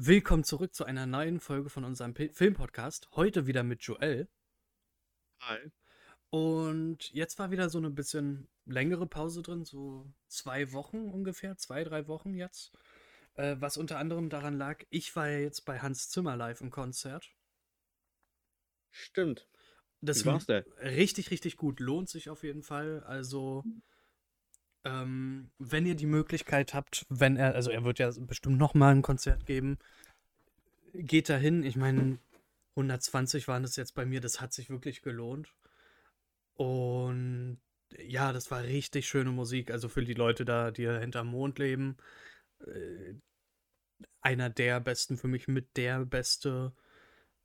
Willkommen zurück zu einer neuen Folge von unserem Filmpodcast. Heute wieder mit Joel. Hi. Und jetzt war wieder so eine bisschen längere Pause drin, so zwei Wochen ungefähr, zwei, drei Wochen jetzt. Äh, was unter anderem daran lag, ich war ja jetzt bei Hans Zimmer live im Konzert. Stimmt. Das war richtig, richtig gut. Lohnt sich auf jeden Fall. Also, ähm, wenn ihr die Möglichkeit habt, wenn er, also er wird ja bestimmt nochmal ein Konzert geben, geht da hin. Ich meine, 120 waren es jetzt bei mir, das hat sich wirklich gelohnt. Und ja, das war richtig schöne Musik. Also für die Leute da, die hinterm Mond leben, äh, einer der besten, für mich mit der beste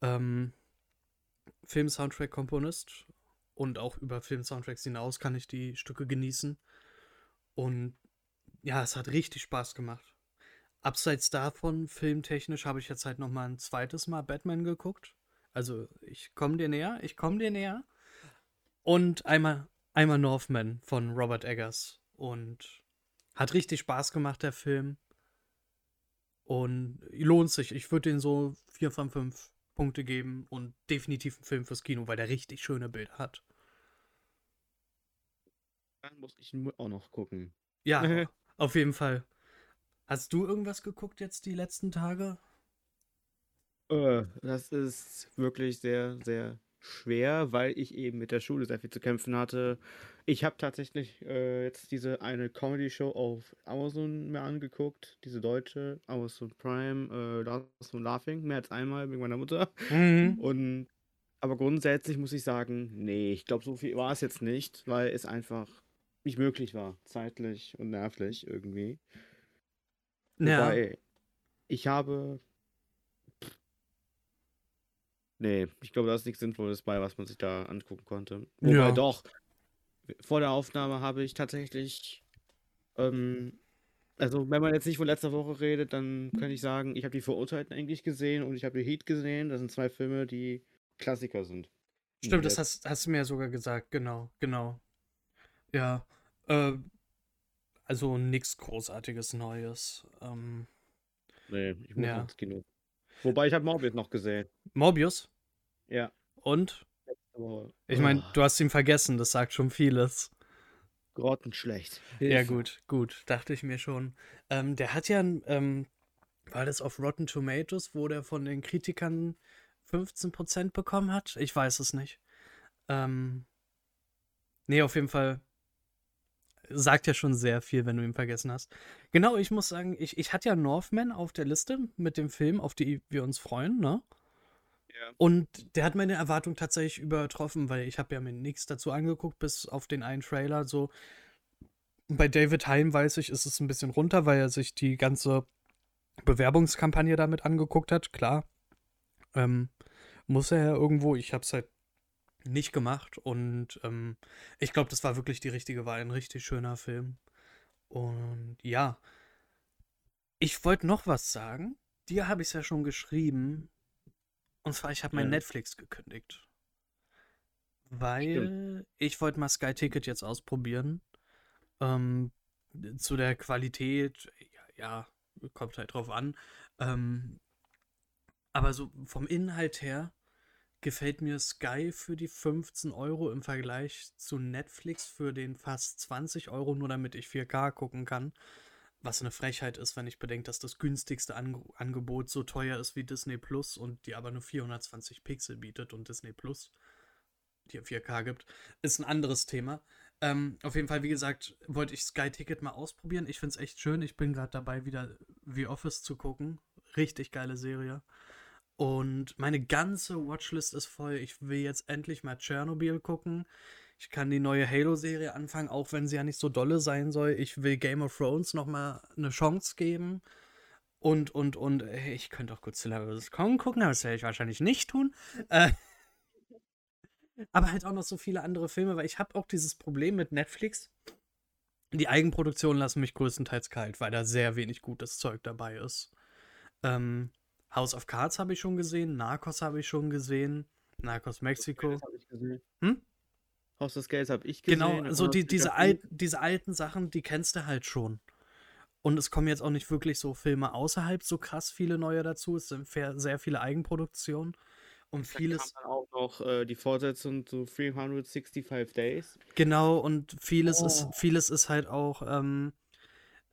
ähm, Film-Soundtrack-Komponist. Und auch über Film-Soundtracks hinaus kann ich die Stücke genießen. Und ja, es hat richtig Spaß gemacht. Abseits davon, filmtechnisch, habe ich jetzt halt nochmal ein zweites Mal Batman geguckt. Also, ich komme dir näher, ich komme dir näher. Und einmal, einmal Northman von Robert Eggers. Und hat richtig Spaß gemacht, der Film. Und lohnt sich. Ich würde den so 4 von 5 Punkte geben und definitiv ein Film fürs Kino, weil der richtig schöne Bilder hat. Muss ich auch noch gucken. Ja, auf jeden Fall. Hast du irgendwas geguckt jetzt die letzten Tage? Äh, das ist wirklich sehr, sehr schwer, weil ich eben mit der Schule sehr viel zu kämpfen hatte. Ich habe tatsächlich äh, jetzt diese eine Comedy-Show auf Amazon mir angeguckt, diese deutsche, Amazon Prime, äh, Last von Laughing, mehr als einmal wegen meiner Mutter. Mhm. Und aber grundsätzlich muss ich sagen, nee, ich glaube, so viel war es jetzt nicht, weil es einfach nicht möglich war, zeitlich und nervlich irgendwie. Ja. Wobei, ich habe Nee, ich glaube, da ist nichts Sinnvolles bei, was man sich da angucken konnte. Wobei ja. doch, vor der Aufnahme habe ich tatsächlich, ähm, also wenn man jetzt nicht von letzter Woche redet, dann kann ich sagen, ich habe die Verurteilten eigentlich gesehen und ich habe die Heat gesehen. Das sind zwei Filme, die Klassiker sind. Stimmt, das hast, hast du mir ja sogar gesagt, genau, genau. Ja, äh, also nichts Großartiges Neues. Ähm, nee, ich muss ja. ins Kino. Wobei ich habe Morbius noch gesehen. Morbius? Ja. Und? Ich meine, oh. du hast ihn vergessen, das sagt schon vieles. Grottenschlecht. Hilfe. Ja, gut, gut, dachte ich mir schon. Ähm, der hat ja, ähm, war das auf Rotten Tomatoes, wo der von den Kritikern 15% bekommen hat? Ich weiß es nicht. Ähm, nee, auf jeden Fall sagt ja schon sehr viel, wenn du ihn vergessen hast. Genau, ich muss sagen, ich, ich hatte ja Northman auf der Liste mit dem Film, auf die wir uns freuen, ne? Und der hat meine Erwartung tatsächlich übertroffen, weil ich habe ja mir nichts dazu angeguckt, bis auf den einen Trailer. So bei David Hein weiß ich, ist es ein bisschen runter, weil er sich die ganze Bewerbungskampagne damit angeguckt hat. Klar, ähm, muss er ja irgendwo. Ich habe es halt nicht gemacht und ähm, ich glaube, das war wirklich die richtige Wahl. Ein richtig schöner Film. Und ja, ich wollte noch was sagen. Dir habe ich es ja schon geschrieben. Und zwar, ich habe mein ja. Netflix gekündigt. Weil Stimmt. ich wollte mal Sky Ticket jetzt ausprobieren. Ähm, zu der Qualität, ja, ja, kommt halt drauf an. Ähm, aber so vom Inhalt her gefällt mir Sky für die 15 Euro im Vergleich zu Netflix für den fast 20 Euro, nur damit ich 4K gucken kann. Was eine Frechheit ist, wenn ich bedenke, dass das günstigste An Angebot so teuer ist wie Disney Plus und die aber nur 420 Pixel bietet und Disney Plus die 4K gibt, ist ein anderes Thema. Ähm, auf jeden Fall, wie gesagt, wollte ich Sky Ticket mal ausprobieren. Ich finde es echt schön. Ich bin gerade dabei, wieder The Office zu gucken. Richtig geile Serie. Und meine ganze Watchlist ist voll. Ich will jetzt endlich mal Tschernobyl gucken. Ich kann die neue Halo-Serie anfangen, auch wenn sie ja nicht so dolle sein soll. Ich will Game of Thrones nochmal eine Chance geben. Und, und, und, ich könnte auch Godzilla vs. Kong gucken, aber das werde ich wahrscheinlich nicht tun. Äh, aber halt auch noch so viele andere Filme, weil ich habe auch dieses Problem mit Netflix. Die Eigenproduktionen lassen mich größtenteils kalt, weil da sehr wenig gutes Zeug dabei ist. Ähm, House of Cards habe ich schon gesehen, Narcos habe ich schon gesehen, Narcos Mexico. Hm? Haus des Gelds habe ich gesehen. Genau, so die, diese, Al diese alten Sachen, die kennst du halt schon. Und es kommen jetzt auch nicht wirklich so Filme außerhalb so krass viele neue dazu. Es sind sehr viele Eigenproduktionen. Und vieles. Da kam dann auch noch äh, die Fortsetzung zu 365 Days. Genau, und vieles, oh. ist, vieles ist halt auch ähm,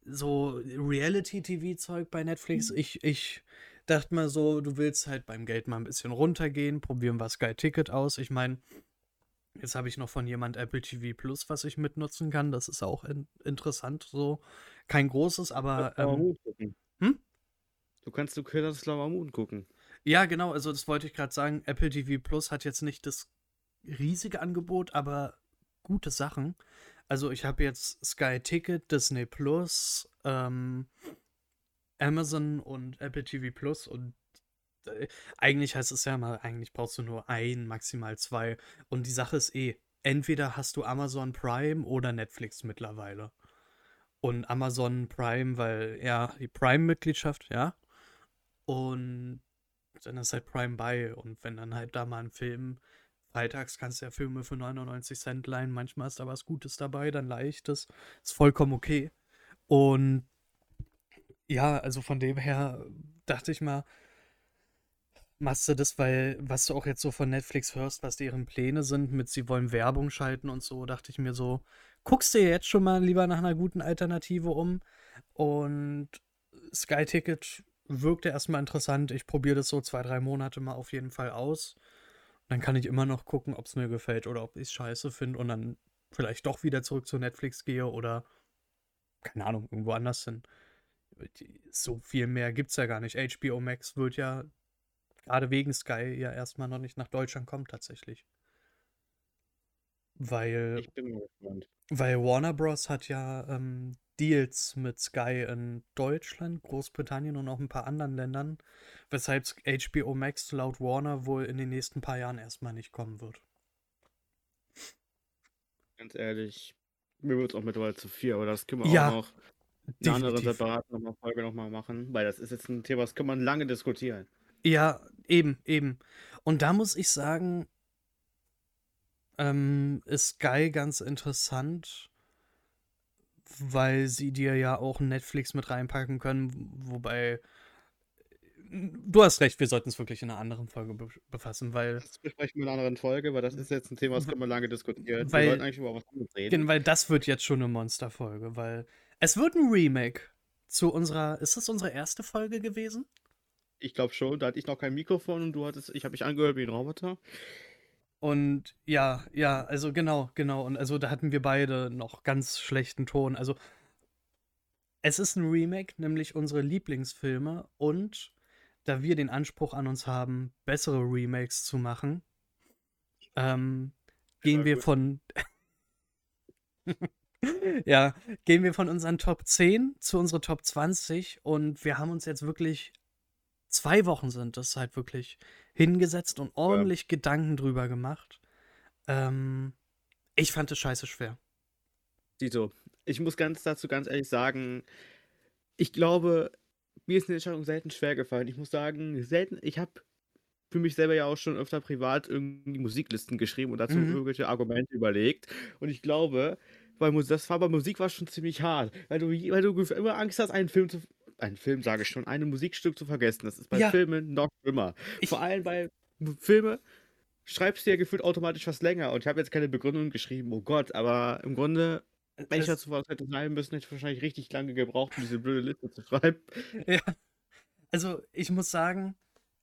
so Reality-TV-Zeug bei Netflix. Mhm. Ich, ich dachte mal so, du willst halt beim Geld mal ein bisschen runtergehen, probieren wir Sky Ticket aus. Ich meine, jetzt habe ich noch von jemand Apple TV Plus, was ich mitnutzen kann. Das ist auch in, interessant so. Kein großes, aber. Ähm, hm? Du kannst du kannst Flower Moon gucken. Ja, genau, also das wollte ich gerade sagen. Apple TV Plus hat jetzt nicht das riesige Angebot, aber gute Sachen. Also ich habe jetzt Sky Ticket, Disney Plus, ähm, Amazon und Apple TV Plus und äh, eigentlich heißt es ja mal, eigentlich brauchst du nur ein, maximal zwei. Und die Sache ist eh, entweder hast du Amazon Prime oder Netflix mittlerweile. Und Amazon Prime, weil ja, die Prime-Mitgliedschaft, ja. Und dann ist halt Prime bei. Und wenn dann halt da mal ein Film, freitags kannst du ja Filme für 99 Cent leihen, manchmal ist da was Gutes dabei, dann leichtes. Ist vollkommen okay. Und ja, also von dem her dachte ich mal, machst du das, weil, was du auch jetzt so von Netflix hörst, was deren Pläne sind, mit sie wollen Werbung schalten und so, dachte ich mir so, guckst du jetzt schon mal lieber nach einer guten Alternative um. Und Sky Ticket wirkte erstmal interessant. Ich probiere das so zwei, drei Monate mal auf jeden Fall aus. dann kann ich immer noch gucken, ob es mir gefällt oder ob ich es scheiße finde und dann vielleicht doch wieder zurück zu Netflix gehe oder keine Ahnung, irgendwo anders hin. So viel mehr gibt es ja gar nicht. HBO Max wird ja gerade wegen Sky ja erstmal noch nicht nach Deutschland kommen tatsächlich. Weil. Weil Warner Bros. hat ja ähm, Deals mit Sky in Deutschland, Großbritannien und auch ein paar anderen Ländern, weshalb HBO Max laut Warner wohl in den nächsten paar Jahren erstmal nicht kommen wird. Ganz ehrlich, mir wird es auch mittlerweile zu viel, aber das können wir ja, auch noch eine andere separate Folge nochmal machen, weil das ist jetzt ein Thema, das kann man lange diskutieren. Ja, eben, eben. Und da muss ich sagen, ähm, ist Sky ganz interessant weil sie dir ja auch Netflix mit reinpacken können, wobei du hast recht, wir sollten es wirklich in einer anderen Folge be befassen, weil. Das besprechen wir in einer anderen Folge, weil das ist jetzt ein Thema, das können wir lange diskutieren. Weil, wir sollten eigentlich über was anderes reden. Weil das wird jetzt schon eine Monsterfolge, weil es wird ein Remake zu unserer. Ist das unsere erste Folge gewesen? Ich glaube schon, da hatte ich noch kein Mikrofon und du hattest, ich habe mich angehört wie ein Roboter. Und ja, ja, also genau, genau. Und also da hatten wir beide noch ganz schlechten Ton. Also es ist ein Remake, nämlich unsere Lieblingsfilme. Und da wir den Anspruch an uns haben, bessere Remakes zu machen, ähm, gehen wir von. ja, gehen wir von unseren Top 10 zu unseren Top 20 und wir haben uns jetzt wirklich zwei Wochen sind das halt wirklich hingesetzt und ordentlich ja. Gedanken drüber gemacht. Ähm, ich fand es scheiße schwer. Dito, ich muss ganz dazu ganz ehrlich sagen, ich glaube, mir ist eine Entscheidung selten schwer gefallen. Ich muss sagen, selten, ich habe für mich selber ja auch schon öfter privat irgendwie Musiklisten geschrieben und dazu mhm. irgendwelche Argumente überlegt. Und ich glaube, weil das war bei Musik war schon ziemlich hart, weil du, weil du immer Angst hast, einen Film zu, ein Film, sage ich schon, ein Musikstück zu vergessen. Das ist bei ja. Filmen noch schlimmer. Vor allem bei Filmen schreibst du ja gefühlt automatisch was länger. Und ich habe jetzt keine Begründung geschrieben, oh Gott, aber im Grunde, wenn ich dazu was hätte schreiben müssen, hätte ich wahrscheinlich richtig lange gebraucht, um diese blöde Liste zu schreiben. Ja. Also, ich muss sagen,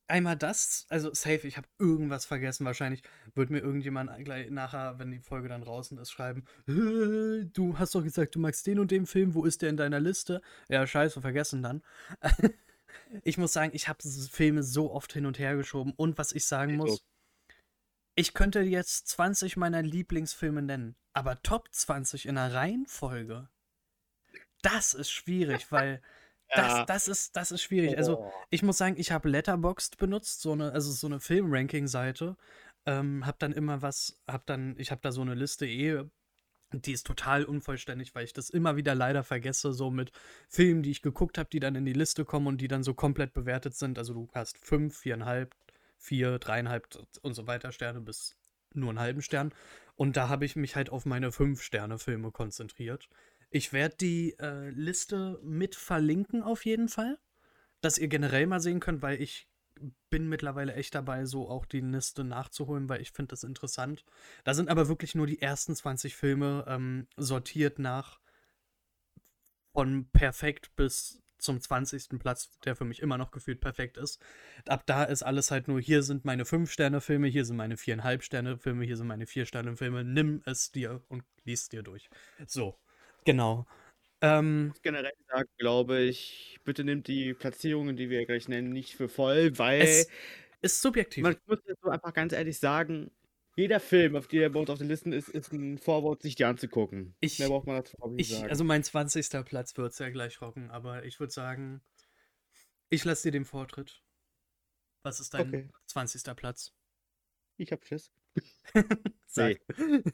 einmal das, also safe, ich habe irgendwas vergessen. Wahrscheinlich wird mir irgendjemand gleich nachher, wenn die Folge dann draußen ist, schreiben: Du hast doch gesagt, du magst den und den Film, wo ist der in deiner Liste? Ja, scheiße, vergessen dann. ich muss sagen, ich habe Filme so oft hin und her geschoben. Und was ich sagen muss, ich könnte jetzt 20 meiner Lieblingsfilme nennen, aber Top 20 in einer Reihenfolge, das ist schwierig, weil das, das, ist, das ist schwierig. Also, oh. ich muss sagen, ich habe Letterboxd benutzt, so eine, also so eine Filmranking-Seite. Ähm, hab dann immer was, hab dann, ich habe da so eine Liste eh, die ist total unvollständig, weil ich das immer wieder leider vergesse, so mit Filmen, die ich geguckt habe, die dann in die Liste kommen und die dann so komplett bewertet sind. Also du hast fünf, viereinhalb, vier, dreieinhalb und so weiter Sterne bis nur einen halben Stern. Und da habe ich mich halt auf meine fünf Sterne Filme konzentriert. Ich werde die äh, Liste mit verlinken auf jeden Fall, dass ihr generell mal sehen könnt, weil ich bin mittlerweile echt dabei, so auch die Liste nachzuholen, weil ich finde das interessant. Da sind aber wirklich nur die ersten 20 Filme ähm, sortiert nach von perfekt bis zum 20. Platz, der für mich immer noch gefühlt perfekt ist. Ab da ist alles halt nur, hier sind meine 5-Sterne-Filme, hier sind meine 4,5 Sterne-Filme, hier sind meine 4-Sterne-Filme, nimm es dir und lies dir durch. So, genau. Ähm, generell sagen, glaube ich, bitte nimmt die Platzierungen, die wir gleich nennen, nicht für voll, weil es ist subjektiv. Man muss jetzt so einfach ganz ehrlich sagen, jeder Film, auf der bei uns auf den Listen ist, ist ein Vorwort, sich die anzugucken. Ich, Mehr braucht man dazu ich, sagen. Also mein 20. Platz wird es ja gleich rocken, aber ich würde sagen, ich lasse dir den Vortritt. Was ist dein okay. 20. Platz? Ich hab Schiss. Sag.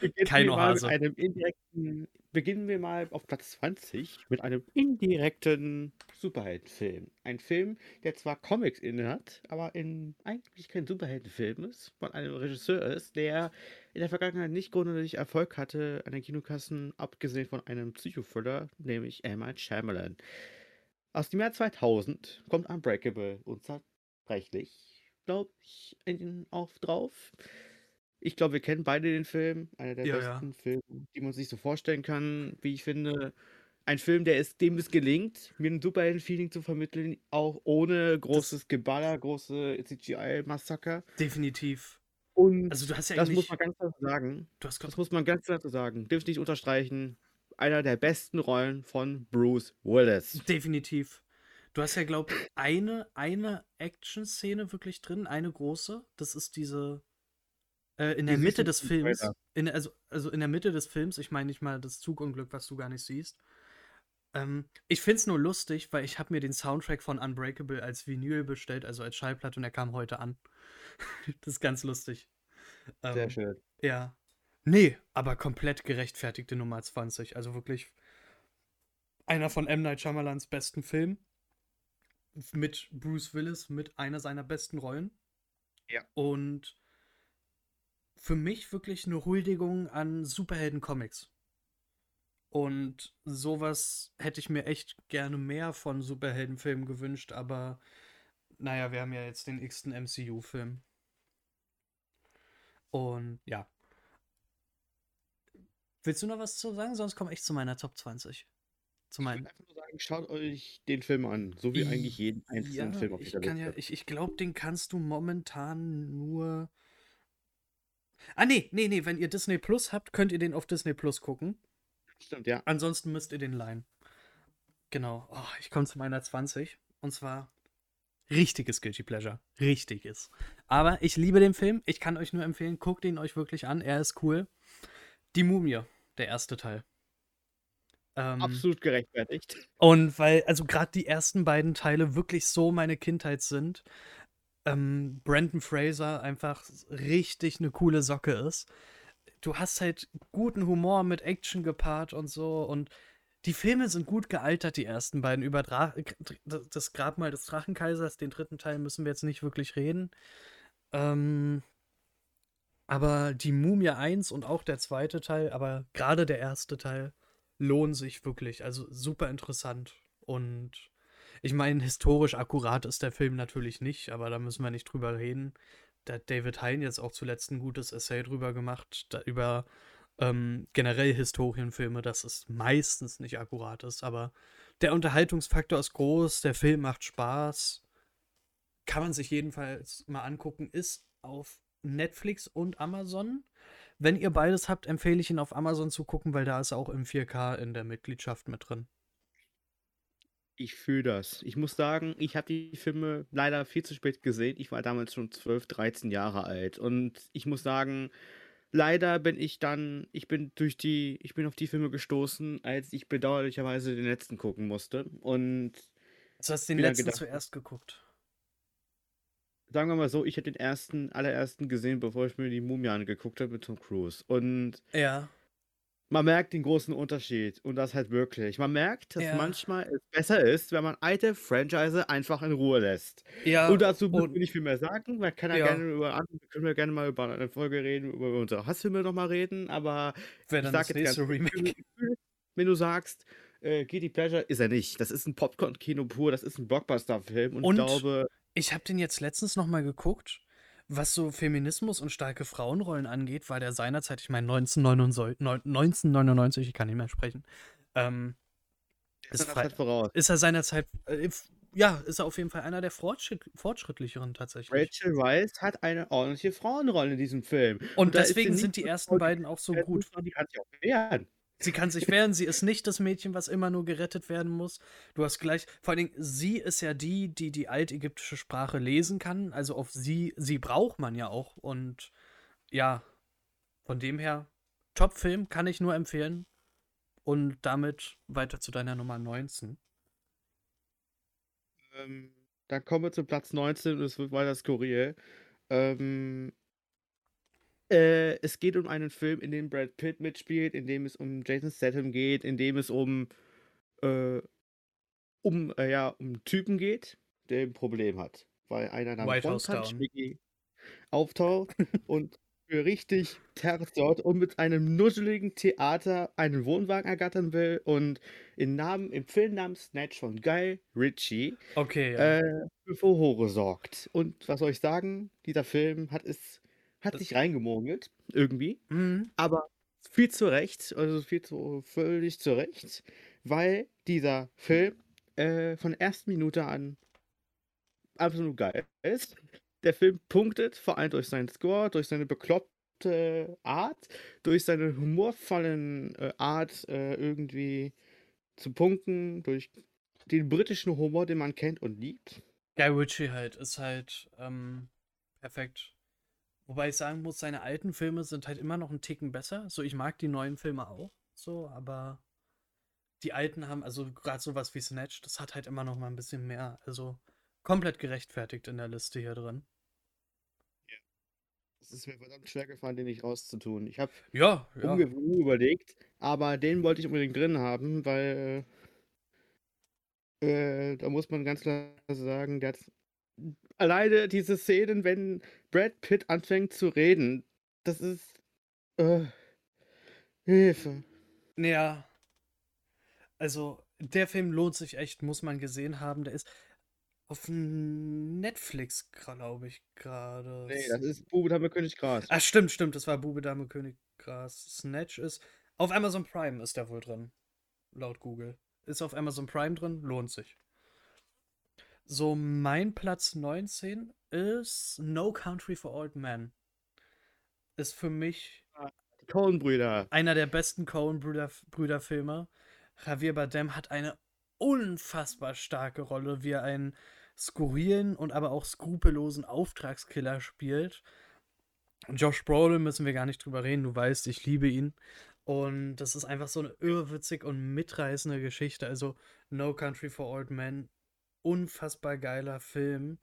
Nee. Kein Hase. Einem indirekten, beginnen wir mal auf Platz 20 mit einem indirekten Superheldenfilm. Ein Film, der zwar Comics inne hat, aber in, eigentlich kein Superheldenfilm ist, von einem Regisseur ist, der in der Vergangenheit nicht grundsätzlich Erfolg hatte an den Kinokassen, abgesehen von einem Psychothriller, nämlich. Night Shyamalan. Aus dem Jahr 2000 kommt Unbreakable, unzerbrechlich, glaube ich, auch drauf. Ich glaube, wir kennen beide den Film. Einer der Ja, besten ja. Filme, die man sich so vorstellen kann, wie ich finde. Ein Film, der es dem es gelingt, mir ein Superhelden-Feeling zu vermitteln, auch ohne Das großes Geballer, große CGI-Massaker. definitiv. Und Also du hast ja das muss man ganz klar sagen. du hast Das muss man ganz klar sagen. Dürfte nicht unterstreichen. Einer der besten Rollen von Bruce Willis. definitiv. Du hast ja, glaube ich, eine, eine Action-Szene wirklich drin, eine große. Das ist diese, äh, in der Mitte des Films, in, also, also in der Mitte des Films, ich meine nicht mal das Zugunglück, was du gar nicht siehst. Ähm, ich finde es nur lustig, weil ich habe mir den Soundtrack von Unbreakable als Vinyl bestellt, also als Schallplatte, und der kam heute an. das ist ganz lustig. Sehr Ähm, schön. ja. Nee, aber komplett gerechtfertigte Nummer 20. Also wirklich einer von M. Night Shyamalans besten Filmen. Mit Bruce Willis, mit einer seiner besten Rollen. Ja. Und für mich wirklich eine Huldigung an Superhelden-Comics. Und sowas hätte ich mir echt gerne mehr von Superheldenfilmen gewünscht, aber naja, wir haben ja jetzt den x-ten MCU-Film. Und ja. Willst du noch was zu sagen? Sonst komme ich zu meiner Top 20. Zu Ich meinen. würde einfach nur sagen, schaut euch den Film an. So wie eigentlich jeden Ja, einzelnen Film auf ich kann ja, ich, ich glaube, den kannst du momentan nur. Ah, nee, nee, nee, wenn ihr Disney Plus habt, könnt ihr den auf Disney Plus gucken. Stimmt, ja. Ansonsten müsst ihr den leihen. Genau. Oh, ich komme zu meiner 20. Und zwar richtiges Guilty Pleasure. Richtiges. Aber ich liebe den Film. Ich kann euch nur empfehlen, guckt ihn euch wirklich an. Er ist cool. Die Mumie, der erste Teil. Ähm, Absolut gerechtfertigt. und weil, also gerade die ersten beiden Teile wirklich so meine Kindheit sind, ähm, Brandon Fraser einfach richtig eine coole Socke ist. Du hast halt guten Humor mit Action gepaart und so und die Filme sind gut gealtert, die ersten beiden. Über Dra das Grabmal des Drachenkaisers, den dritten Teil müssen wir jetzt nicht wirklich reden. Ähm, aber die Mumie 1 und auch der zweite Teil, aber gerade der erste Teil, lohnen sich wirklich. Also super interessant. Und ich meine, historisch akkurat ist der Film natürlich nicht, aber da müssen wir nicht drüber reden. Da hat David Hein jetzt auch zuletzt ein gutes Essay drüber gemacht, da, über ähm, generell Historienfilme, dass es meistens nicht akkurat ist. Aber der Unterhaltungsfaktor ist groß, der Film macht Spaß. Kann man sich jedenfalls mal angucken, ist auf Netflix und Amazon. Wenn ihr beides habt, empfehle ich ihn auf Amazon zu gucken, weil da ist er auch im 4K in der Mitgliedschaft mit drin. Ich fühle das. Ich muss sagen, ich habe die Filme leider viel zu spät gesehen. Ich war damals schon 12, 13 Jahre alt. Und ich muss sagen, leider bin ich dann, ich bin durch die, ich bin auf die Filme gestoßen, als ich bedauerlicherweise den letzten gucken musste. Und Du hast den letzten gedacht, zuerst geguckt. sagen wir mal so, ich hätte den ersten, allerersten gesehen, bevor ich mir die Mumie angeguckt habe mit Tom Cruise. Und Ja. Man merkt den großen Unterschied. Und das halt wirklich. Man merkt, dass Ja. manchmal es besser ist, wenn man alte Franchise einfach in Ruhe lässt. Ja, Und dazu und wir nicht viel mehr sagen. Man kann ja ja, gerne über andere, können wir gerne mal über eine Folge reden, über unsere Hassfilme nochmal reden, aber wäre ich sage jetzt ganz Remake. Wenn du sagst, äh, Guilty Pleasure ist er nicht. Das ist ein Popcorn-Kino pur, das ist ein Blockbuster-Film und, Und ich glaube, ich habe den jetzt letztens noch mal geguckt. Was so Feminismus und starke Frauenrollen angeht, war der seinerzeit, ich meine 1999, ich kann nicht mehr sprechen, ähm, ist ist, er frei, ist er seinerzeit, äh, ja, ist er auf jeden Fall einer der Fortschritt, fortschrittlicheren tatsächlich. Rachel Weisz hat eine ordentliche Frauenrolle in diesem Film. Und sie deswegen sind die ersten beiden auch so gut. Die kann sich auch wehren. Sie kann sich wehren, sie ist nicht das Mädchen, was immer nur gerettet werden muss. Du hast gleich, vor allen Dingen, sie ist ja die, die die altägyptische Sprache lesen kann. Also auf sie, sie braucht man ja auch. Und ja, von dem her, Top-Film, kann ich nur empfehlen. Und damit weiter zu deiner Nummer 19. Ähm, dann kommen wir zu Platz 19 und es wird weiter skurril. Ähm, äh, es geht um einen Film, in dem Brad Pitt mitspielt, in dem es um Jason Statham geht, in dem es um, äh, um, äh, ja, um Typen geht, der ein Problem hat. Weil einer namens One auftaucht und für richtig Terz sorgt und mit einem nuscheligen Theater einen Wohnwagen ergattern will und im Namen, im Film namens Snatch von Guy Ritchie Okay, ja. äh, für Furore sorgt. Und was soll ich sagen? Dieser Film hat es, hat Das- sich reingemogelt, irgendwie, Mhm. aber viel zu Recht, also viel zu, völlig zu Recht, weil dieser Film äh, von der ersten Minute an absolut geil ist. Der Film punktet, vor allem durch seinen Score, durch seine bekloppte Art, durch seine humorvollen äh, Art äh, irgendwie zu punkten, durch den britischen Humor, den man kennt und liebt. Guy Ritchie halt ist halt ähm, perfekt. Wobei ich sagen muss, seine alten Filme sind halt immer noch einen Ticken besser. So, ich mag die neuen Filme auch, so, aber die alten haben, also gerade sowas wie Snatch, das hat halt immer noch mal ein bisschen mehr. Also komplett gerechtfertigt in der Liste hier drin. Es ist mir verdammt schwer gefallen, den nicht rauszutun. Ich habe Ja, ja. überlegt, aber den wollte ich unbedingt drin haben, weil äh, da muss man ganz klar sagen, der hat alleine diese Szenen, wenn Brad Pitt anfängt zu reden, das ist äh, Hilfe. Ja. Also, der Film lohnt sich echt, muss man gesehen haben. Der ist auf Netflix, glaube ich, gerade. Nee, das ist Bube Dame König Gras. Ah, stimmt, stimmt. Das war Bube, Dame, König, Gras. Snatch ist. Auf Amazon Prime ist der wohl drin. Laut Google. Ist auf Amazon Prime drin, lohnt sich. So, mein Platz 19 ist No Country for Old Men. Ist für mich Die Coen-Brüder. einer der besten Coen-Brüder-Filme. Javier Bardem hat eine unfassbar starke Rolle, wie er einen skurrilen und aber auch skrupellosen Auftragskiller spielt. Josh Brolin müssen wir gar nicht drüber reden, du weißt, ich liebe ihn. Und das ist einfach so eine irrwitzig und mitreißende Geschichte. Also No Country for Old Men, unfassbar geiler Film.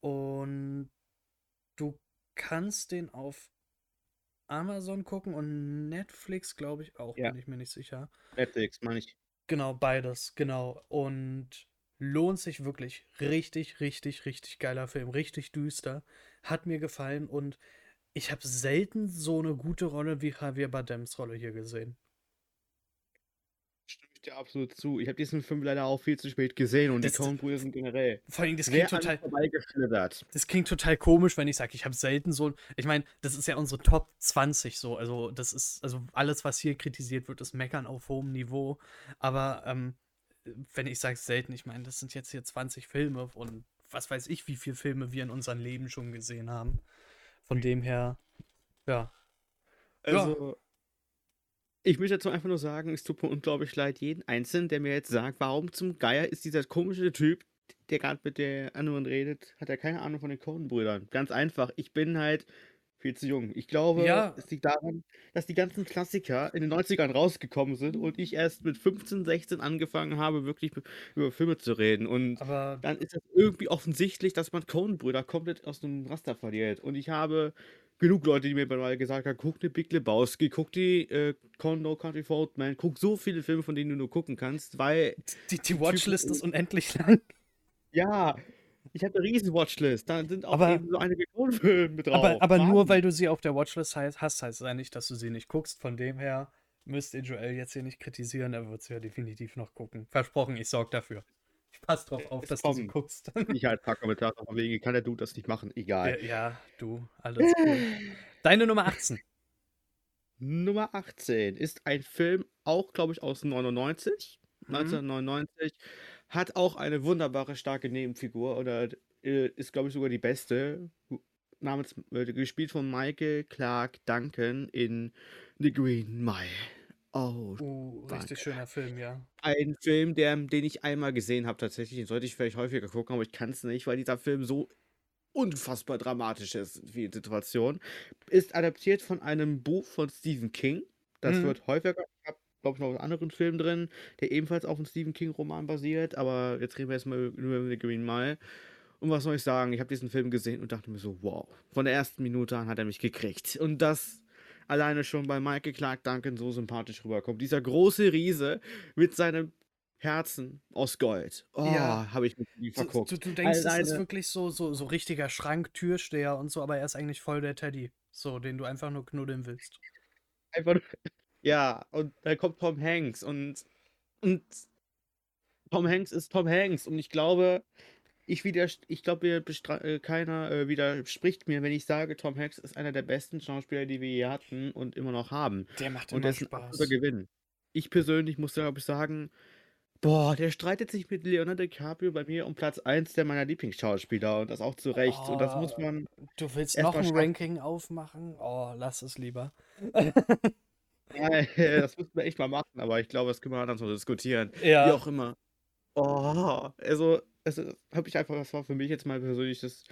Und du kannst den auf Amazon gucken und Netflix, glaube ich, auch, Ja. bin ich mir nicht sicher. Netflix, meine ich. Genau, beides, genau. Und lohnt sich wirklich. Richtig, richtig, richtig geiler Film. Richtig düster. Hat mir gefallen und ich habe selten so eine gute Rolle wie Javier Bardems Rolle hier gesehen. Ich dir absolut zu. Ich habe diesen Film leider auch viel zu spät gesehen und Das- die Coen-Brüder sind generell Vor allem, das klingt total, das klingt total komisch, wenn ich sage, ich habe selten so. Ich meine, das ist ja unsere Top 20 so. Also, das ist, also alles, was hier kritisiert wird, ist Meckern auf hohem Niveau. Aber ähm, wenn ich sage selten, ich meine, das sind jetzt hier 20 Filme und was weiß ich, wie viele Filme wir in unserem Leben schon gesehen haben. Von dem her, ja. Ja. Ich möchte dazu einfach nur sagen, es tut mir unglaublich leid, jeden Einzelnen, der mir jetzt sagt, warum zum Geier ist dieser komische Typ, der gerade mit der anderen redet, hat er keine Ahnung von den Coen-Brüdern. Ganz einfach, ich bin halt viel zu jung. Ich glaube, Ja. es liegt daran, dass die ganzen Klassiker in den 90ern rausgekommen sind und ich erst mit 15, 16 angefangen habe, wirklich über Filme zu reden. Und Aber dann ist es irgendwie offensichtlich, dass man Coen-Brüder komplett aus dem Raster verliert. Und ich habe genug Leute, die mir mal gesagt haben, guck die Big Lebowski, guck die äh, No Country for Old Men, guck so viele Filme, von denen du nur gucken kannst, weil, die, die Watchlist ist unendlich lang. ja, ich habe eine riesen Watchlist, da sind auch Aber- eben so einige Coen-Filme mit drauf. Aber, aber nur weil du sie auf der Watchlist heißt, hast, heißt es ja nicht, dass du sie nicht guckst. Von dem her, müsste Joel jetzt hier nicht kritisieren, er wird es ja definitiv noch gucken. Versprochen, ich sorge dafür. Ich passe drauf auf, Es dass du sie kommt. guckst. Ich halt ein paar Kommentare von wegen, kann der Dude das nicht machen? Egal. ja, ja, du, alles cool. Deine Nummer 18. Nummer 18 ist ein Film, auch glaube ich aus 99, Mhm. 1999, hat auch eine wunderbare, starke Nebenfigur oder äh, ist glaube ich sogar die beste, namens, äh, gespielt von Michael Clark Duncan in The Green Mile. Oh, Uh, richtig schöner Film, ja. Ein Film, der, den ich einmal gesehen habe tatsächlich, den sollte ich vielleicht häufiger gucken, aber ich kann es nicht, weil dieser Film so unfassbar dramatisch ist in vielen Situationen. Ist adaptiert von einem Buch von Stephen King. Das Mhm. wird häufiger. Ich habe, glaube ich, noch einen anderen Film drin, der ebenfalls auf einem Stephen King-Roman basiert, aber jetzt reden wir erstmal nur über The Green Mile. Und was soll ich sagen? Ich habe diesen Film gesehen und dachte mir so, wow. Von der ersten Minute an hat er mich gekriegt. Und das alleine schon bei Michael Clark Duncan so sympathisch rüberkommt. Dieser große Riese mit seinem Herzen aus Gold. Oh, Ja. habe ich mich nie Du, verguckt. du, du denkst, das ist wirklich so, so, so richtiger Schrank, Türsteher und so, aber er ist eigentlich voll der Teddy. So, den du einfach nur knuddeln willst. Einfach nur, ja, und da kommt Tom Hanks und, und Tom Hanks ist Tom Hanks und ich glaube, ich wieder, ich glaube, äh, keiner äh, widerspricht mir, wenn ich sage, Tom Hanks ist einer der besten Schauspieler, die wir je hatten und immer noch haben. Der macht Und immer der ist ein Spaß. Gewinn. Ich persönlich muss glaube ich sagen, boah, der streitet sich mit Leonardo DiCaprio bei mir um Platz 1 der meiner Lieblingsschauspieler und das auch zu Recht. Und das muss Oh, man, Du willst noch ein. Ranking aufmachen? Oh, lass es lieber. das müssen wir echt mal machen, aber ich glaube, das können wir dann so diskutieren. Wie Ja. auch immer. Oh, also, es habe ich einfach, das war für mich jetzt mal persönlich das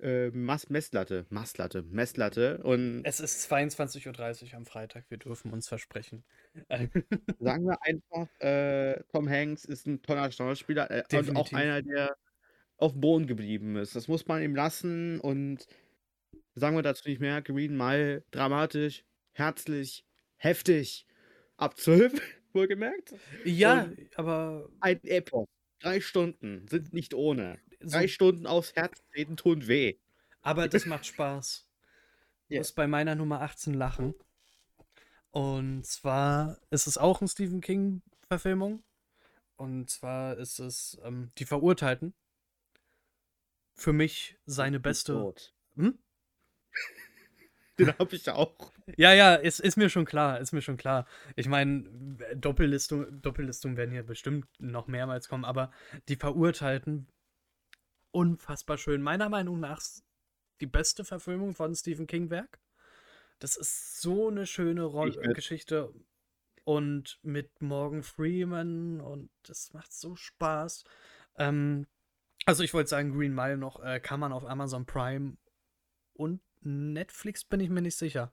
äh, Mass Messlatte, Masslatte, Messlatte und Es ist 22.30 Uhr am Freitag, wir dürfen uns versprechen. sagen wir einfach, äh, Tom Hanks ist ein toller Schauspieler äh, und auch einer, der auf dem Boden geblieben ist. Das muss man ihm lassen und sagen wir dazu nicht mehr. Green Mile, dramatisch, herzlich, heftig, ab 12, wohlgemerkt. Ja, Und aber ein Epos. Drei Stunden sind nicht ohne. so, Drei Stunden aufs Herz treten tun weh. aber das macht Spaß. Du Ja. musst bei meiner Nummer 18 lachen. Und zwar ist es auch eine Stephen King-Verfilmung. Und zwar ist es ähm, Die Verurteilten. Für mich seine beste. Hm? Den habe ich auch. Ja, ja, ist, ist mir schon klar, ist mir schon klar. Ich meine, Doppellistung, Doppellistungen werden hier bestimmt noch mehrmals kommen, aber die Verurteilten, unfassbar schön. Meiner Meinung nach die beste Verfilmung von Stephen King-Werk. Das ist so eine schöne Roll. Geschichte und mit Morgan Freeman und das macht so Spaß. Ähm, also ich wollte sagen, Green Mile noch äh, kann man auf Amazon Prime und Netflix bin ich mir nicht sicher.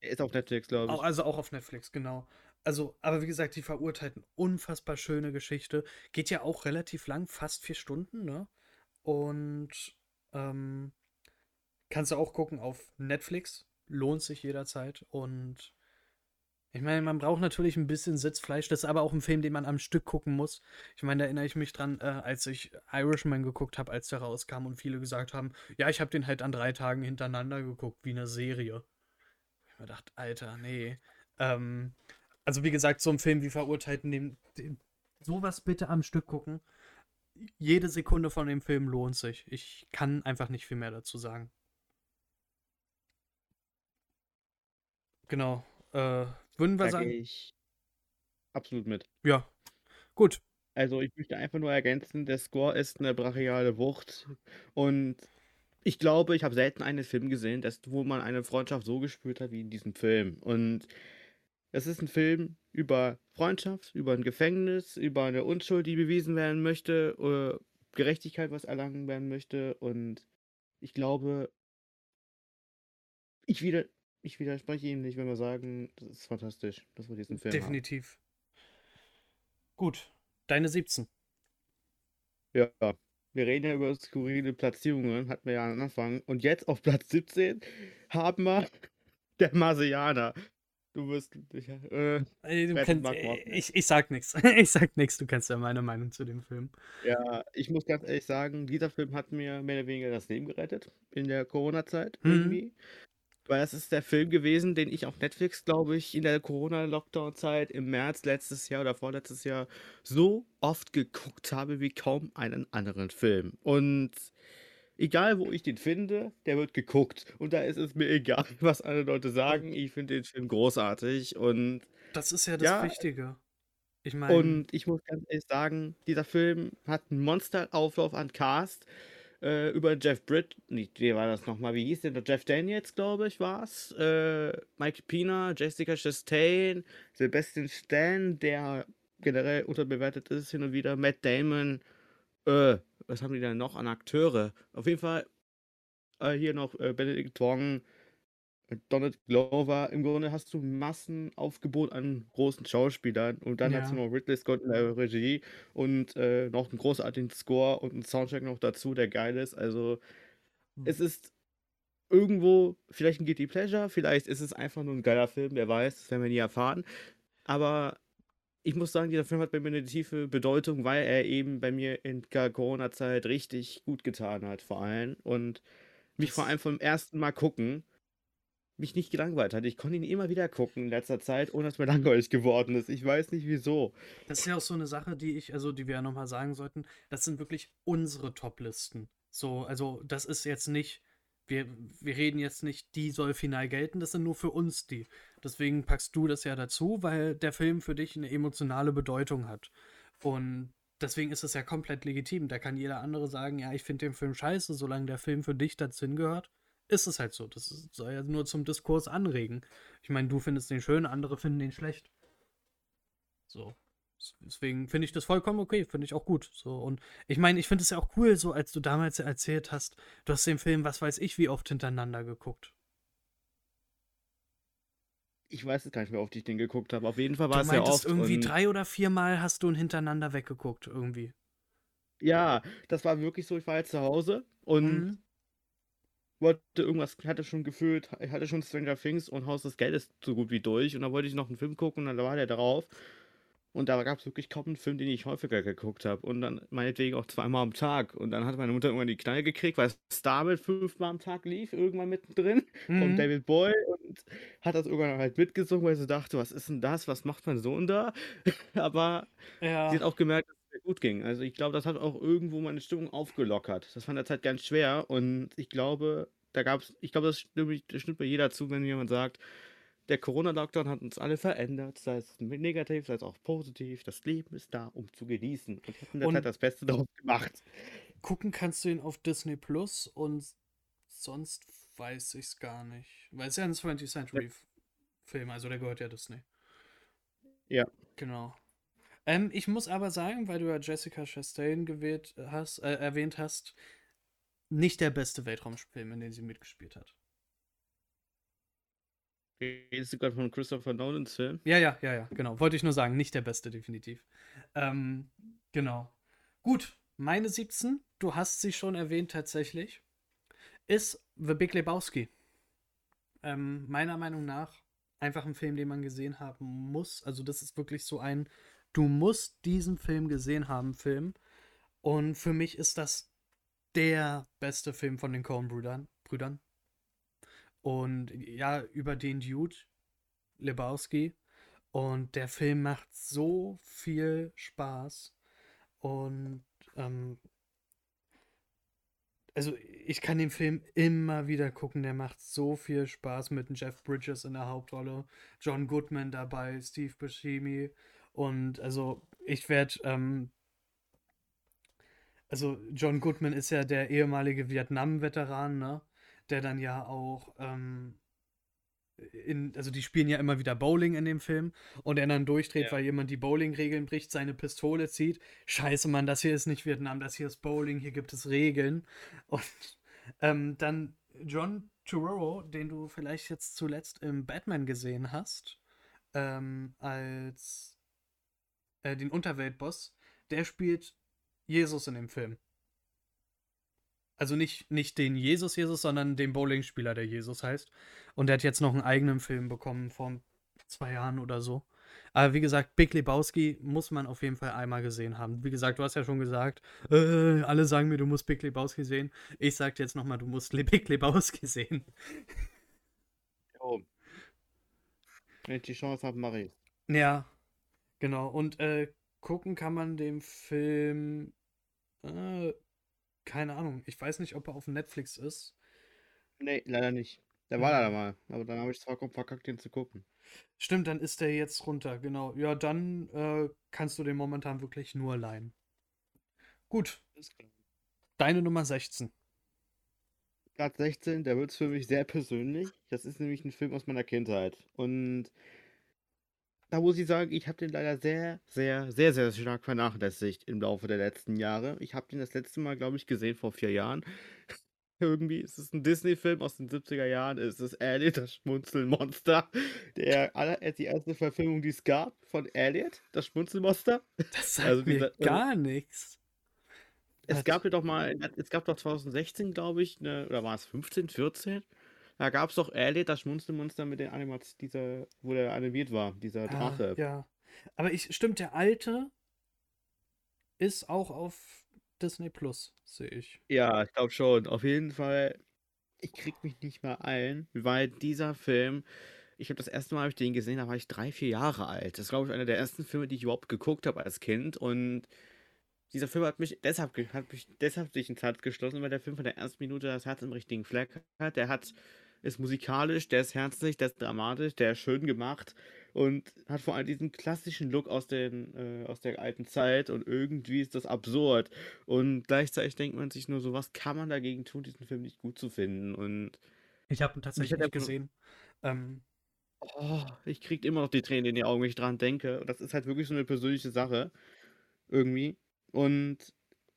Er ist auf Netflix, glaube Auch, ich. also auch auf Netflix, genau. Also, aber wie gesagt, die Verurteilten, unfassbar schöne Geschichte. Geht ja auch relativ lang, fast vier Stunden, ne? Und ähm, kannst du auch gucken auf Netflix. Lohnt sich jederzeit. Und ich meine, man braucht natürlich ein bisschen Sitzfleisch. Das ist aber auch ein Film, den man am Stück gucken muss. Ich meine, da erinnere ich mich dran, äh, als ich Irishman geguckt habe, als der rauskam und viele gesagt haben, ja, ich habe den halt an drei Tagen hintereinander geguckt, wie eine Serie. Ich mir gedacht, Alter, nee. Ähm, also wie gesagt, so ein Film wie Verurteilten, dem, dem, sowas bitte am Stück gucken. Jede Sekunde von dem Film lohnt sich. Ich kann einfach nicht viel mehr dazu sagen. Genau. Äh, würden wir Da sagen, ich absolut mit. ja. Gut. Also ich möchte einfach nur ergänzen, der Score ist eine brachiale Wucht. Und ich glaube, ich habe selten einen Film gesehen, das, wo man eine Freundschaft so gespürt hat wie in diesem Film. Und es ist ein Film über Freundschaft, über ein Gefängnis, über eine Unschuld, die bewiesen werden möchte, äh, Gerechtigkeit, was erlangen werden möchte. Und ich glaube, ich, wieder, ich widerspreche ihm nicht, wenn wir sagen, das ist fantastisch, dass wir diesen Film haben. Definitiv. Gut. Deine 17. Ja, wir reden ja über skurrile Platzierungen, hatten wir ja am Anfang. Und jetzt auf Platz 17 haben wir der Marsianer. Du wirst, ich, äh, Ey, Du mag äh, ich, ich sag nichts. Ich sag nichts. Du kennst ja meine Meinung zu dem Film. ja, ich muss ganz ehrlich sagen, dieser Film hat mir mehr oder weniger das Leben gerettet in der Corona-Zeit Mhm. irgendwie. Weil das ist der Film gewesen, den ich auf Netflix, glaube ich, in der Corona-Lockdown-Zeit im März letztes Jahr oder vorletztes Jahr so oft geguckt habe wie kaum einen anderen Film. Und egal wo ich den finde, der wird geguckt. Und da ist es mir egal, was andere Leute sagen. Ich finde den Film großartig und Das ist ja das ja, Wichtige. Ich meine, und ich muss ganz ehrlich sagen, dieser Film hat einen Monsterauflauf an Cast äh, über Jeff Britt, nicht, wie war das nochmal, wie hieß der? Jeff Daniels, glaube ich, war es. Äh, Mike Pina, Jessica Chastain, Sebastian Stan, der generell unterbewertet ist hin und wieder, Matt Damon, äh, was haben die denn noch an Akteure? Auf jeden Fall äh, hier noch äh, Benedict Wong, Donald Glover. Im Grunde hast du Massenaufgebot an großen Schauspielern und dann hast du ja. noch Ridley Scott in der Regie und äh, noch einen großartigen Score und einen Soundtrack noch dazu, der geil ist. Also es ist irgendwo vielleicht ein Guilty Pleasure, vielleicht ist es einfach nur ein geiler Film, wer weiß, das werden wir nie erfahren. Aber ich muss sagen, dieser Film hat bei mir eine tiefe Bedeutung, weil er eben bei mir in der Corona-Zeit richtig gut getan hat, vor allem. Und mich vor Das, allem vom ersten Mal gucken, mich nicht gelangweilt hat. Ich konnte ihn immer wieder gucken in letzter Zeit, ohne dass mir langweilig geworden ist. Ich weiß nicht wieso. das ist ja auch so eine Sache, die ich, also die wir ja nochmal sagen sollten, das sind wirklich unsere Top-Listen. So, also das ist jetzt nicht, wir, wir reden jetzt nicht, die soll final gelten, das sind nur für uns die. Deswegen packst du das ja dazu, weil der Film für dich eine emotionale Bedeutung hat. Und deswegen ist es ja komplett legitim. Da kann jeder andere sagen, ja, ich finde den Film scheiße, solange der Film für dich dazu hingehört. Ist es halt so. Das ist, soll ja nur zum Diskurs anregen. Ich meine, du findest den schön, andere finden den schlecht. So. Deswegen finde ich das vollkommen okay, finde ich auch gut. So, und ich meine, ich finde es ja auch cool, so als du damals erzählt hast, du hast den Film, was weiß ich, wie oft hintereinander geguckt. Ich weiß jetzt gar nicht mehr, ob ich den geguckt habe. Auf jeden Fall Du war es sehr meintest oft. irgendwie drei oder viermal hast du ihn hintereinander weggeguckt, irgendwie. ja, das war wirklich so. Ich war jetzt zu Hause und Mhm. Wollte irgendwas, hatte schon gefühlt, ich hatte schon Stranger Things und Haus des Geldes so gut wie durch. Und dann wollte ich noch einen Film gucken und dann war der drauf. Und da gab es wirklich kaum einen Film, den ich häufiger geguckt habe. Und dann meinetwegen auch zweimal am Tag. Und dann hat meine Mutter irgendwann die Knall gekriegt, weil Starman fünfmal am Tag lief, irgendwann mittendrin. Von Mhm. David Boyle. Und hat das irgendwann halt mitgesungen, weil sie dachte, was ist denn das? Was macht mein Sohn da? Aber sie hat Ja. auch gemerkt, dass mir gut ging. Also ich glaube, das hat auch irgendwo meine Stimmung aufgelockert. Das war in der Zeit ganz schwer. Und ich glaube, da gab es, ich glaube, das stimmt, das stimmt bei jeder zu, wenn jemand sagt, der Corona-Lockdown hat uns alle verändert, sei es negativ, sei es auch positiv. Das Leben ist da, um zu genießen. Und ich habe in der Zeit Und das Beste daraus gemacht. gucken kannst du ihn auf Disney Plus und sonst weiß ich es gar nicht. Weil es ja ein 20th Ja. Century Film, also der gehört ja Disney. ja. Genau. Ähm, ich muss aber sagen, weil du ja Jessica Chastain gewählt hast, äh, erwähnt hast, nicht der beste Weltraumfilm, in dem sie mitgespielt hat. Redest du gerade von Christopher Nolans Film? Ja, ja, ja, ja, genau. Wollte ich nur sagen, nicht der beste, definitiv. Ähm, genau. Gut, meine 17, du hast sie schon erwähnt tatsächlich, ist The Big Lebowski. Ähm, meiner Meinung nach einfach ein Film, den man gesehen haben muss. Also das ist wirklich so ein, du musst diesen Film gesehen haben, Film. Und für mich ist das der beste Film von den Coen-Brüdern. Brüdern. Und ja, über den Dude, Lebowski. Und der Film macht so viel Spaß. Und ähm, also ich kann den Film immer wieder gucken. Der macht so viel Spaß mit Jeff Bridges in der Hauptrolle, John Goodman dabei, Steve Buscemi. Und also ich werde, ähm, also John Goodman ist ja der ehemalige Vietnam-Veteran, ne? Der dann ja auch ähm, in, also die spielen ja immer wieder Bowling in dem Film und er dann durchdreht, Ja. weil jemand die Bowling-Regeln bricht, seine Pistole zieht. Scheiße, Mann, das hier ist nicht Vietnam, das hier ist Bowling, hier gibt es Regeln. Und ähm, dann John Turturro, den du vielleicht jetzt zuletzt im Batman gesehen hast, ähm, als äh, den Unterweltboss, der spielt Jesus in dem Film. Also nicht, nicht den Jesus Jesus, sondern den Bowling-Spieler, der Jesus heißt. Und der hat jetzt noch einen eigenen Film bekommen vor zwei Jahren oder so. Aber wie gesagt, Big Lebowski muss man auf jeden Fall einmal gesehen haben. Wie gesagt, du hast ja schon gesagt, äh, alle sagen mir, du musst Big Lebowski sehen. Ich sag dir jetzt nochmal, du musst Big Lebowski sehen. Wenn ich die Chance habe, mache ich Ja, genau. Und äh, gucken kann man den Film. Äh, keine Ahnung. Ich weiß nicht, ob er auf Netflix ist. Nee, leider nicht. Der war leider mal. Aber dann habe ich es vollkommen verkackt, den zu gucken. Stimmt, dann ist der jetzt runter, genau. Ja, dann äh, kannst du den momentan wirklich nur leihen. Gut. Deine Nummer 16. Grad 16, der wird für mich sehr persönlich. Das ist nämlich ein Film aus meiner Kindheit. Und da muss ich sagen, ich habe den leider sehr, sehr, sehr, sehr stark vernachlässigt im Laufe der letzten Jahre. Ich habe den das letzte Mal, glaube ich, gesehen vor vier Jahren. Irgendwie ist es ein Disney-Film aus den 70er Jahren. Es ist Elliot, das Schmunzelmonster. Der die erste Verfilmung, die es gab von Elliot, das Schmunzelmonster. Das sagt also mir dieser, gar nichts. Es gab ja doch mal, es gab doch 2016, glaube ich, ne, oder war es 15, 14? Da gab es doch Elliot, das Schmunzelmonster mit den Animats, dieser, wo der animiert war, dieser ah, Drache. Ah, ja. Aber ich, stimmt, der alte ist auch auf Disney Plus, sehe ich. Ja, ich glaube schon. Auf jeden Fall, ich krieg mich nicht mehr ein, weil dieser Film, ich habe das erste Mal, hab ich den gesehen, da war ich drei, vier Jahre alt. Das ist, glaube ich, einer der ersten Filme, die ich überhaupt geguckt habe als Kind. Und dieser Film hat mich deshalb, hat mich deshalb sich ins Herz geschlossen, weil der Film von der ersten Minute das Herz im richtigen Fleck hat. Der hat, ist musikalisch, der ist herzlich, der ist dramatisch, der ist schön gemacht und hat vor allem diesen klassischen Look aus, den, äh, aus der alten Zeit und irgendwie ist das absurd. Und gleichzeitig denkt man sich nur so, was kann man dagegen tun, diesen Film nicht gut zu finden? Und ich habe ihn tatsächlich nicht gesehen. Ähm, oh, ich kriege immer noch die Tränen in die Augen, wenn ich dran denke. Und das ist halt wirklich so eine persönliche Sache. Irgendwie. Und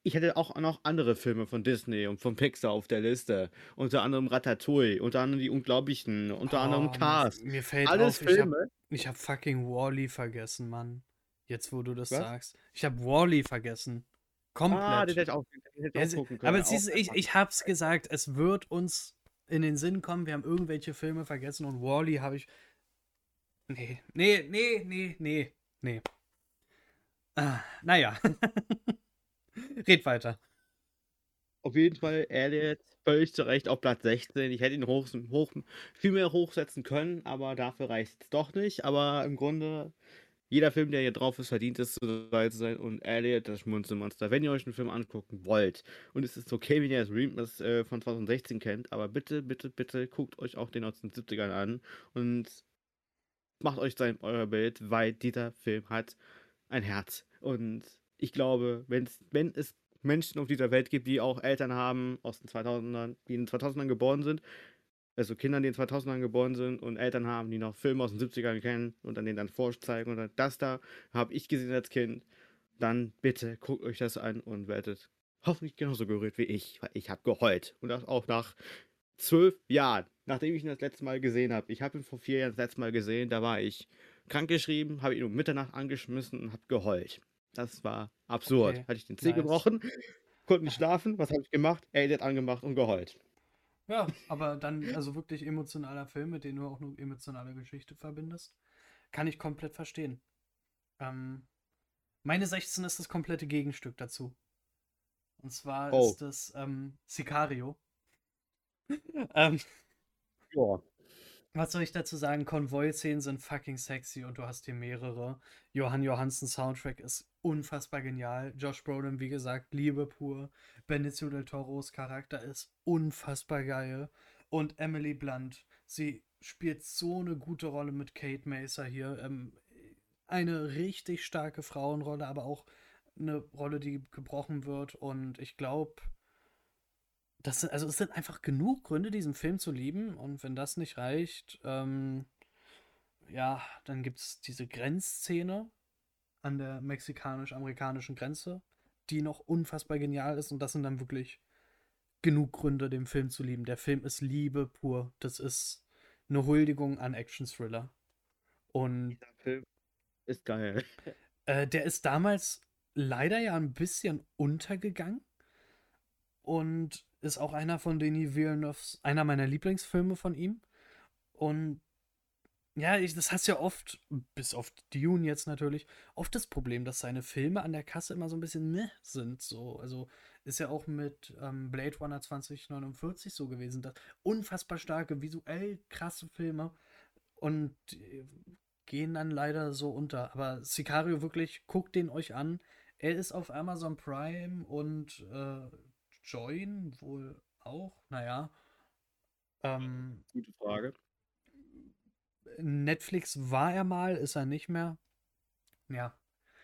ich hätte auch noch andere Filme von Disney und von Pixar auf der Liste. Unter anderem Ratatouille, unter anderem Die Unglaublichen, unter oh, anderem Cars. Mir fällt Alles auf, Filme. Ich habe hab fucking Wally -E vergessen, Mann. Jetzt, wo du das Was? sagst. Ich habe Wally -E vergessen. Komplett. Ah, den hätte ich auch, den hätte gucken können. Aber siehst du, ich, ich hab's gesagt, es wird uns in den Sinn kommen, wir haben irgendwelche Filme vergessen und Wally -E habe ich. Nee, nee, nee, nee, nee, nee. Ah, naja. Red weiter. Auf jeden Fall, Elliot völlig zu Recht auf Platz 16. Ich hätte ihn hoch, hoch, viel mehr hochsetzen können, aber dafür reicht es doch nicht. Aber im Grunde, jeder Film, der hier drauf ist, verdient es zu sein. Und Elliot, das Schmunzelmonster. Wenn ihr euch einen Film angucken wollt, und es ist okay, wenn ihr das Remake äh, von 2016 kennt, aber bitte, bitte, bitte guckt euch auch den aus den 70ern an und macht euch sein euer Bild, weil dieser Film hat ein Herz. Und ich glaube, wenn es Menschen auf dieser Welt gibt, die auch Eltern haben aus den 2000ern, die in den 2000ern geboren sind, also Kinder, die in den 2000ern geboren sind und Eltern haben, die noch Filme aus den 70ern kennen und dann denen dann vorzeigen und das da habe ich gesehen als Kind, dann bitte guckt euch das an und werdet hoffentlich genauso gerührt wie ich, weil ich habe geheult und das auch nach zwölf Jahren, nachdem ich ihn das letzte Mal gesehen habe. Ich habe ihn vor vier Jahren das letzte Mal gesehen, da war ich krankgeschrieben, habe ihn um Mitternacht angeschmissen und habe geheult. Das war absurd. Okay. Hatte ich den Zeh nice. gebrochen, konnte nicht schlafen. Was habe ich gemacht? Elliot angemacht und geheult. Ja, aber dann, also wirklich emotionaler Film, mit dem du auch nur emotionale Geschichte verbindest. Kann ich komplett verstehen. Ähm, meine 16 ist das komplette Gegenstück dazu. Und zwar oh. ist das ähm, Sicario. ähm, ja was soll ich dazu sagen? Konvoi-Szenen sind fucking sexy und du hast hier mehrere. Johann Johansen Soundtrack ist unfassbar genial. Josh Brolin, wie gesagt, Liebe pur. Benicio del Toros Charakter ist unfassbar geil. Und Emily Blunt, sie spielt so eine gute Rolle mit Kate Macer hier. Ähm, eine richtig starke Frauenrolle, aber auch eine Rolle, die gebrochen wird. Und ich glaube, das sind, also es sind einfach genug Gründe, diesen Film zu lieben. Und wenn das nicht reicht, ähm, ja, dann gibt es diese Grenzszene an der mexikanisch-amerikanischen Grenze, die noch unfassbar genial ist. Und das sind dann wirklich genug Gründe, den Film zu lieben. Der Film ist Liebe pur. Das ist eine Huldigung an Action-Thriller. Und dieser Film ist geil. Äh, der ist damals leider ja ein bisschen untergegangen. Und ist auch einer von Denis Villeneuve's, einer meiner Lieblingsfilme von ihm. Und ja, ich, das hast ja oft, bis auf Dune jetzt natürlich, oft das Problem, dass seine Filme an der Kasse immer so ein bisschen meh sind. So. Also ist ja auch mit ähm, Blade Runner 2049 so gewesen. Dass unfassbar starke, visuell krasse Filme und äh, gehen dann leider so unter. Aber Sicario wirklich, guckt den euch an. Er ist auf Amazon Prime und äh, Join wohl auch. Naja. Ähm, Gute Frage. Netflix war er mal, ist er nicht mehr. Ja.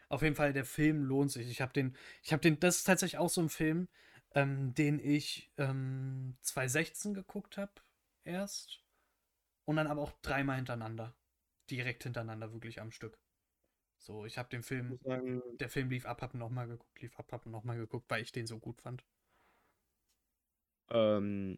Auf jeden Fall, der Film lohnt sich. Ich habe den, ich habe den, das ist tatsächlich auch so ein Film, ähm, den ich ähm, 2016 geguckt habe erst und dann aber auch dreimal hintereinander. Direkt hintereinander, wirklich am Stück. So, ich habe den Film, sagen, der Film lief ab, hab nochmal geguckt, lief ab, hab nochmal geguckt, weil ich den so gut fand. Ähm,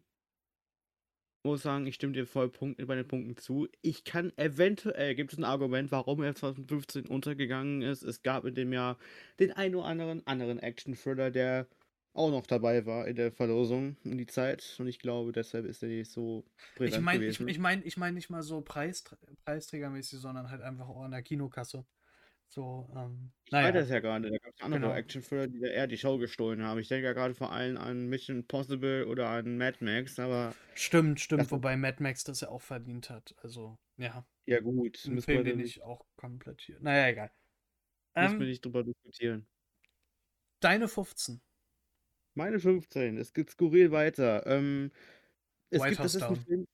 muss sagen, ich stimme dir voll Punkt, bei den Punkten zu. Ich kann eventuell, gibt es ein Argument, warum er 2015 untergegangen ist. Es gab in dem Jahr den ein oder anderen anderen Action-Thriller, der auch noch dabei war in der Verlosung in die Zeit. Und ich glaube, deshalb ist er nicht so präsent ich mein, gewesen. Ich, ich meine ich mein nicht mal so Preis, preisträgermäßig, sondern halt einfach auch an der Kinokasse. So, ähm, ich naja. weiß das ja gerade. Da gab es andere genau. Actionfilme, die eher die Show gestohlen haben. Ich denke ja gerade vor allem an Mission Impossible oder an Mad Max, aber. Stimmt, stimmt, wobei Mad Max das ja auch verdient hat. Also, ja. Ja, gut. Ein Film, den ich auch komplett hier. Naja, egal. Müssen ähm, wir nicht drüber diskutieren. Deine 15. Meine 15. Es geht skurril weiter. Ähm, es White gibt, House ein Film,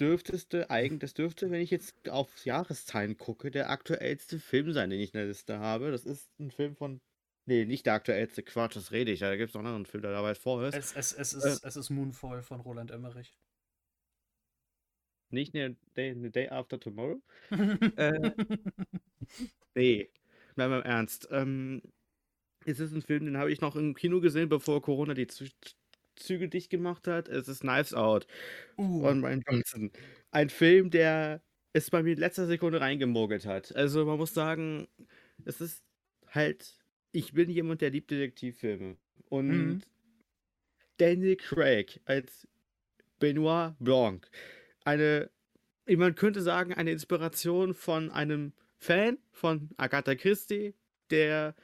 dürfteste, eigentlich, das dürfte, wenn ich jetzt auf Jahreszahlen gucke, der aktuellste Film sein, den ich in der Liste habe. Das ist ein Film von. Nee, nicht der aktuellste, Quatsch, das rede ich. Da gibt es noch einen anderen Film, der da weit vor ist. Es, es, es, ist, äh, es ist Moonfall von Roland Emmerich. Nicht eine Day, Day After Tomorrow? äh, nee, bleiben wir im Ernst. Ähm, es ist ein Film, den habe ich noch im Kino gesehen, bevor Corona die Züge dicht gemacht hat. Es ist Knives Out uh. von Ryan Johnson. Ein Film, der es bei mir in letzter Sekunde reingemogelt hat. Also man muss sagen, es ist halt, ich bin jemand, der liebt Detektivfilme. Und mhm. Daniel Craig als Benoit Blanc. Eine, man könnte sagen, eine Inspiration von einem Fan von Agatha Christie, der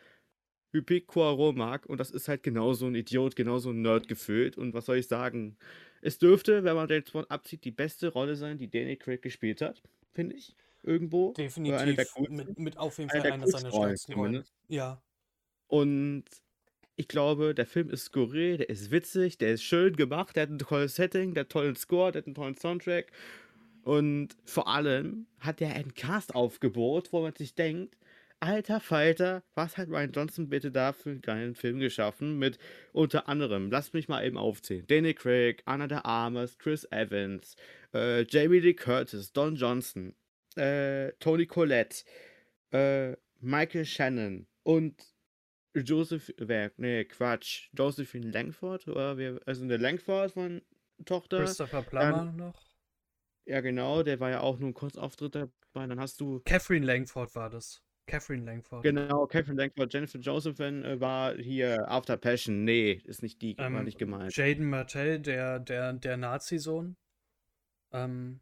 Hypik Poirot mag und das ist halt genauso ein Idiot, genauso ein Nerd gefüllt und was soll ich sagen? Es dürfte, wenn man James Bond abzieht, die beste Rolle sein, die Danny Craig gespielt hat, finde ich. Irgendwo. Definitiv. Mit, mit, auf jeden Fall einer, einer seiner stärksten Rollen. Ja. Und ich glaube, der Film ist skurril, der ist witzig, der ist schön gemacht, der hat ein tolles Setting, der hat einen tollen Score, der hat einen tollen Soundtrack. Und vor allem hat er ein Cast-Aufgebot, wo man sich denkt, alter Falter, was hat Ryan Johnson bitte da für einen geilen Film geschaffen? Mit unter anderem, lasst mich mal eben aufzählen: Danny Craig, Anna de Armas, Chris Evans, äh, Jamie Lee Curtis, Don Johnson, äh, Tony Collette, äh, Michael Shannon und Joseph, wer, nee, Quatsch, Josephine Langford, oder wer, also eine Langford von Tochter. Christopher Plummer Dann, noch. Ja, genau, der war ja auch nur ein Kurzauftritt dabei. Dann hast du. Catherine Langford war das. Catherine Langford. Genau, Catherine Langford. Jennifer Josephine äh, war hier After Passion. Nee, ist nicht die, ähm, war nicht gemeint. Jaden Martell, der, der, der Nazi-Sohn. Ähm.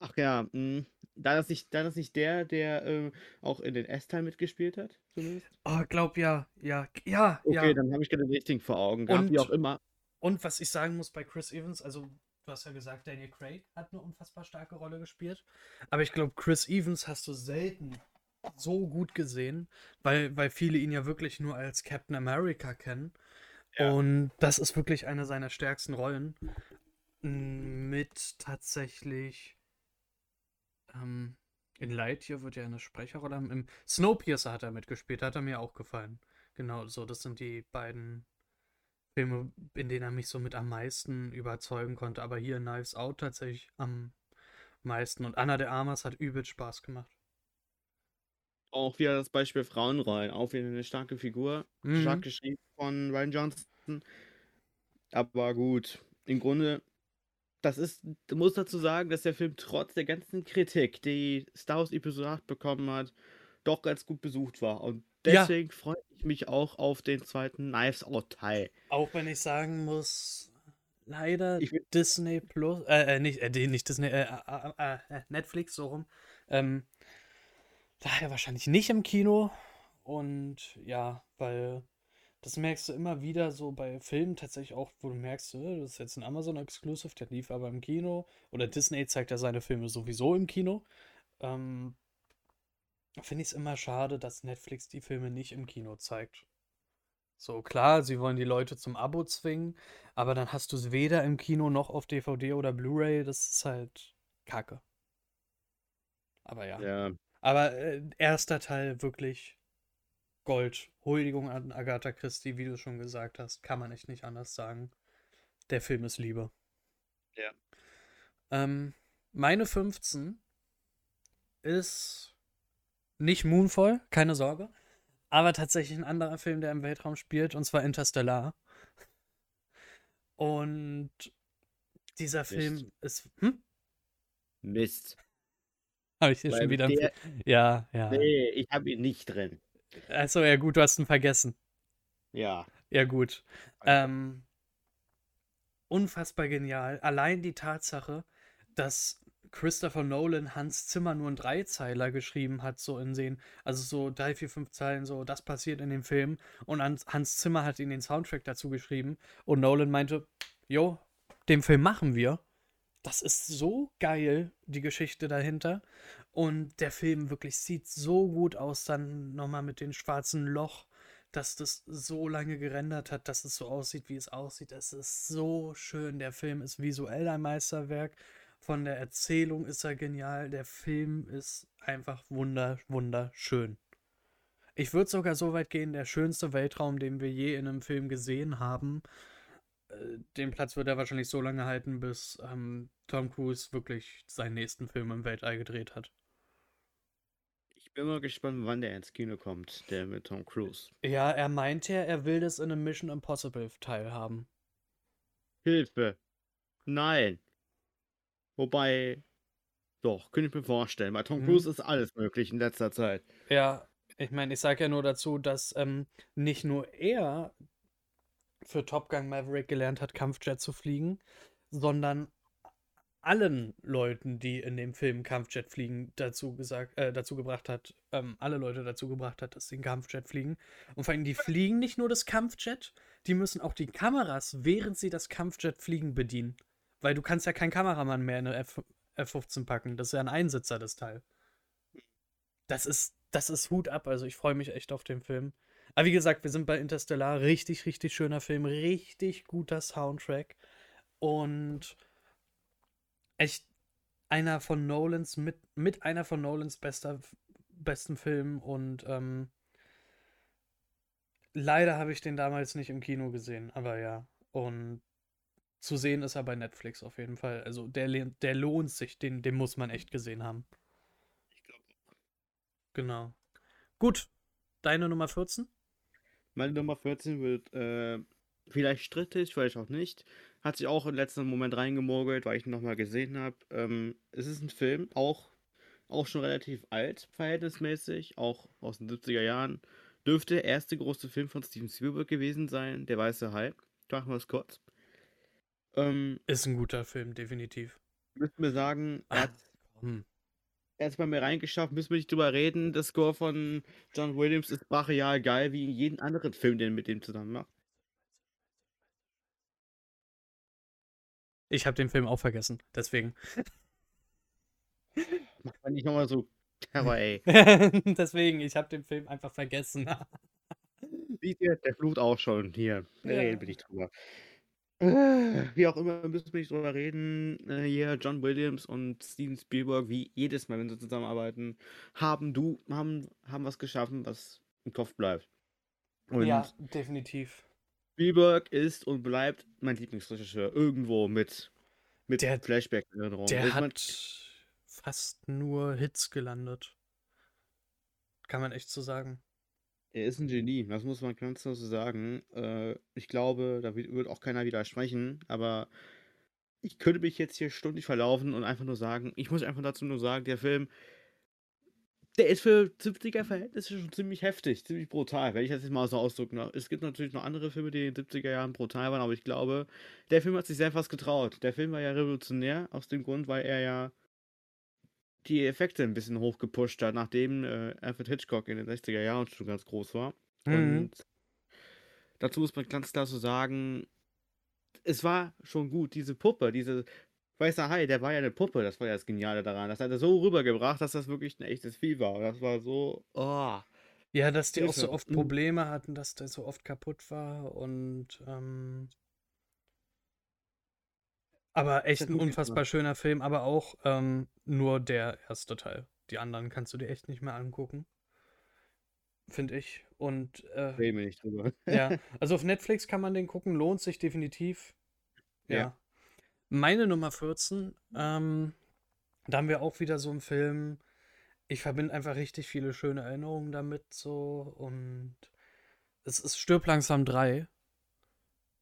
Ach ja, mh. Hm, da das nicht, da das nicht der, der äh, auch in den S-Teil mitgespielt hat, zumindest? Oh, glaub ja, ja, ja, okay, ja. Okay, dann habe ich gerade den richtigen vor Augen gehabt, wie auch immer. Und was ich sagen muss bei Chris Evans, also du hast ja gesagt, Daniel Craig hat eine unfassbar starke Rolle gespielt. Aber ich glaube, Chris Evans hast du selten so gut gesehen, weil, weil viele ihn ja wirklich nur als Captain America kennen. Ja. Und das ist wirklich eine seiner stärksten Rollen. Mit tatsächlich ähm, in Lightyear wird ja eine Sprecherrolle haben. Im Snowpiercer hat er mitgespielt, hat er mir auch gefallen. Genau, so, das sind die beiden Filme, in denen er mich so mit am meisten überzeugen konnte. Aber hier Knives Out tatsächlich am meisten. Und Anna de Armas hat übel Spaß gemacht auch wieder das Beispiel Frauenrollen. Auch wieder eine starke Figur. Mhm. Stark geschrieben von Ryan Johnson. Aber gut, im Grunde, das ist, du musst dazu sagen, dass der Film trotz der ganzen Kritik, die Star Wars Episode 8 bekommen hat, doch ganz gut besucht war. Und deswegen ja. freue ich mich auch auf den zweiten Knives Out Teil. Auch wenn ich sagen muss, leider Disney Plus, äh, äh nicht, äh, nicht Disney, äh, äh, äh, Netflix, so rum, ähm, Daher wahrscheinlich nicht im Kino. Und ja, weil Das merkst du immer wieder so bei Filmen tatsächlich auch, wo du merkst, äh, das ist jetzt ein Amazon-Exclusive, der lief aber im Kino. Oder Disney zeigt ja seine Filme sowieso im Kino. Ähm, Finde ich es immer schade, dass Netflix die Filme nicht im Kino zeigt. So, klar, sie wollen die Leute zum Abo zwingen, aber dann hast du es weder im Kino noch auf DVD oder Blu-ray. Das ist halt Kacke. Aber ja. Ja, Aber äh, erster Teil wirklich Gold. Huldigung an Agatha Christie, wie du schon gesagt hast. Kann man echt nicht anders sagen. Der Film ist Liebe. Ja. Ähm, meine 15 ist nicht Moonfall, keine Sorge. Aber tatsächlich ein anderer Film, der im Weltraum spielt, und zwar Interstellar. Und dieser Mist. Film ist. Hm? Mist. Habe ich hier Weil schon wieder. der- Ja, ja. Nee, ich habe ihn nicht drin. Achso, ja, gut, du hast ihn vergessen. Ja. Ja, gut. Ähm, unfassbar genial. Allein die Tatsache, dass Christopher Nolan Hans Zimmer nur einen Dreizeiler geschrieben hat, so in den, also so drei, vier, fünf Zeilen, so, das passiert in dem Film. Und Hans, Hans Zimmer hat ihn den Soundtrack dazu geschrieben. Und Nolan meinte, jo, den Film machen wir. Das ist so geil, die Geschichte dahinter. Und der Film wirklich sieht so gut aus, dann nochmal mit dem schwarzen Loch dass das so lange gerendert hat, dass es so aussieht, wie es aussieht. Es ist so schön. Der Film ist visuell ein Meisterwerk. Von der Erzählung ist er genial. Der Film ist einfach wunder, wunderschön. Ich würde sogar so weit gehen, der schönste Weltraum, den wir je in einem Film gesehen haben. Äh, Den Platz wird er wahrscheinlich so lange halten, bis ähm, Tom Cruise wirklich seinen nächsten Film im Weltall gedreht hat. Ich bin mal gespannt, wann der ins Kino kommt, der mit Tom Cruise. Ja, er meint ja, er will das in einem Mission Impossible teilhaben. Hilfe. Nein. Wobei, doch, könnte ich mir vorstellen. Bei Tom Mhm. Cruise ist alles möglich in letzter Zeit. Ja, ich meine, ich sage ja nur dazu, dass ähm, nicht nur er für Top Gun Maverick gelernt hat, Kampfjet zu fliegen, sondern allen Leuten, die in dem Film Kampfjet fliegen, dazu gesagt, äh, dazu gebracht hat, ähm, alle Leute dazu gebracht hat, dass sie einen Kampfjet fliegen. Und vor allem, die fliegen nicht nur das Kampfjet, die müssen auch die Kameras, während sie das Kampfjet fliegen, bedienen. Weil du kannst ja keinen Kameramann mehr in eine F F-15 packen. Das ist ja ein Einsitzer, das Teil. Das ist, das ist Hut ab. Also ich freue mich echt auf den Film. Aber wie gesagt, wir sind bei Interstellar. Richtig, richtig schöner Film. Richtig guter Soundtrack. Und echt einer von Nolans, mit, mit einer von Nolans bester, besten Filmen. Und ähm, leider habe ich den damals nicht im Kino gesehen. Aber ja. Und zu sehen ist er bei Netflix auf jeden Fall. Also der, der lohnt sich. Den, den muss man echt gesehen haben. Ich glaube Genau. Gut. Deine Nummer 14? Meine Nummer 14 wird äh, vielleicht strittig, vielleicht auch nicht. Hat sich auch im letzten Moment reingemogelt, weil ich ihn nochmal gesehen habe. Ähm, es ist ein Film, auch, auch schon relativ alt, verhältnismäßig, auch aus den 70er Jahren. Dürfte der erste große Film von Steven Spielberg gewesen sein, Der Weiße Hai. Machen wir es kurz. Ähm, Ist ein guter Film, definitiv. müssen wir sagen, er hat. Er bei mir reingeschafft, müssen wir nicht drüber reden. Der Score von John Williams ist brachial geil, wie in jedem anderen Film, den er mit dem zusammen macht. Ich habe den Film auch vergessen, deswegen. Macht man nicht nochmal so Terror, ey. deswegen, ich habe den Film einfach vergessen. Siehst du, der flucht auch schon hier. Ja. reden wir nicht drüber. Äh, Wie auch immer, müssen wir nicht drüber reden. Äh, Hier, John Williams und Steven Spielberg, wie jedes Mal, wenn sie zusammenarbeiten, haben du, haben, haben was geschaffen, was im Kopf bleibt. Und ja, definitiv. Spielberg ist und bleibt mein Lieblingsregisseur. Irgendwo mit, mit Der- Flashback-Erinnerungen. Der Ich mein, hat fast nur Hits gelandet. Kann man echt so sagen. Er ist ein Genie, das muss man ganz so sagen. Äh, ich glaube, da wird auch keiner widersprechen, aber ich könnte mich jetzt hier stündlich verlaufen und einfach nur sagen, ich muss einfach dazu nur sagen, der Film, der ist für 70er-Verhältnisse schon ziemlich heftig, ziemlich brutal, wenn ich das jetzt mal so ausdrücken darf. Es gibt natürlich noch andere Filme, die in den 70er Jahren brutal waren, aber ich glaube, der Film hat sich sehr was getraut. Der Film war ja revolutionär aus dem Grund, weil er ja die Effekte ein bisschen hochgepusht hat, nachdem äh, Alfred Hitchcock in den 60er Jahren schon ganz groß war. Mhm. Und dazu muss man ganz klar so sagen, es war schon gut, diese Puppe, diese Weißer Hai, der war ja eine Puppe, das war ja das Geniale daran. Das hat er so rübergebracht, dass das wirklich ein echtes Vieh war. Das war so, oh. Ja, dass die auch so oft mhm. Probleme hatten, dass der so oft kaputt war und ähm, aber echt ein unfassbar schöner Film, aber auch ähm, nur der erste Teil. Die anderen kannst du dir echt nicht mehr angucken. Finde ich. Und äh, wir nicht drüber. ja, also auf Netflix kann man den gucken, lohnt sich definitiv. Ja. ja. Meine Nummer 14, ähm, da haben wir auch wieder so einen Film. Ich verbinde einfach richtig viele schöne Erinnerungen damit so und es ist Stirb langsam 3.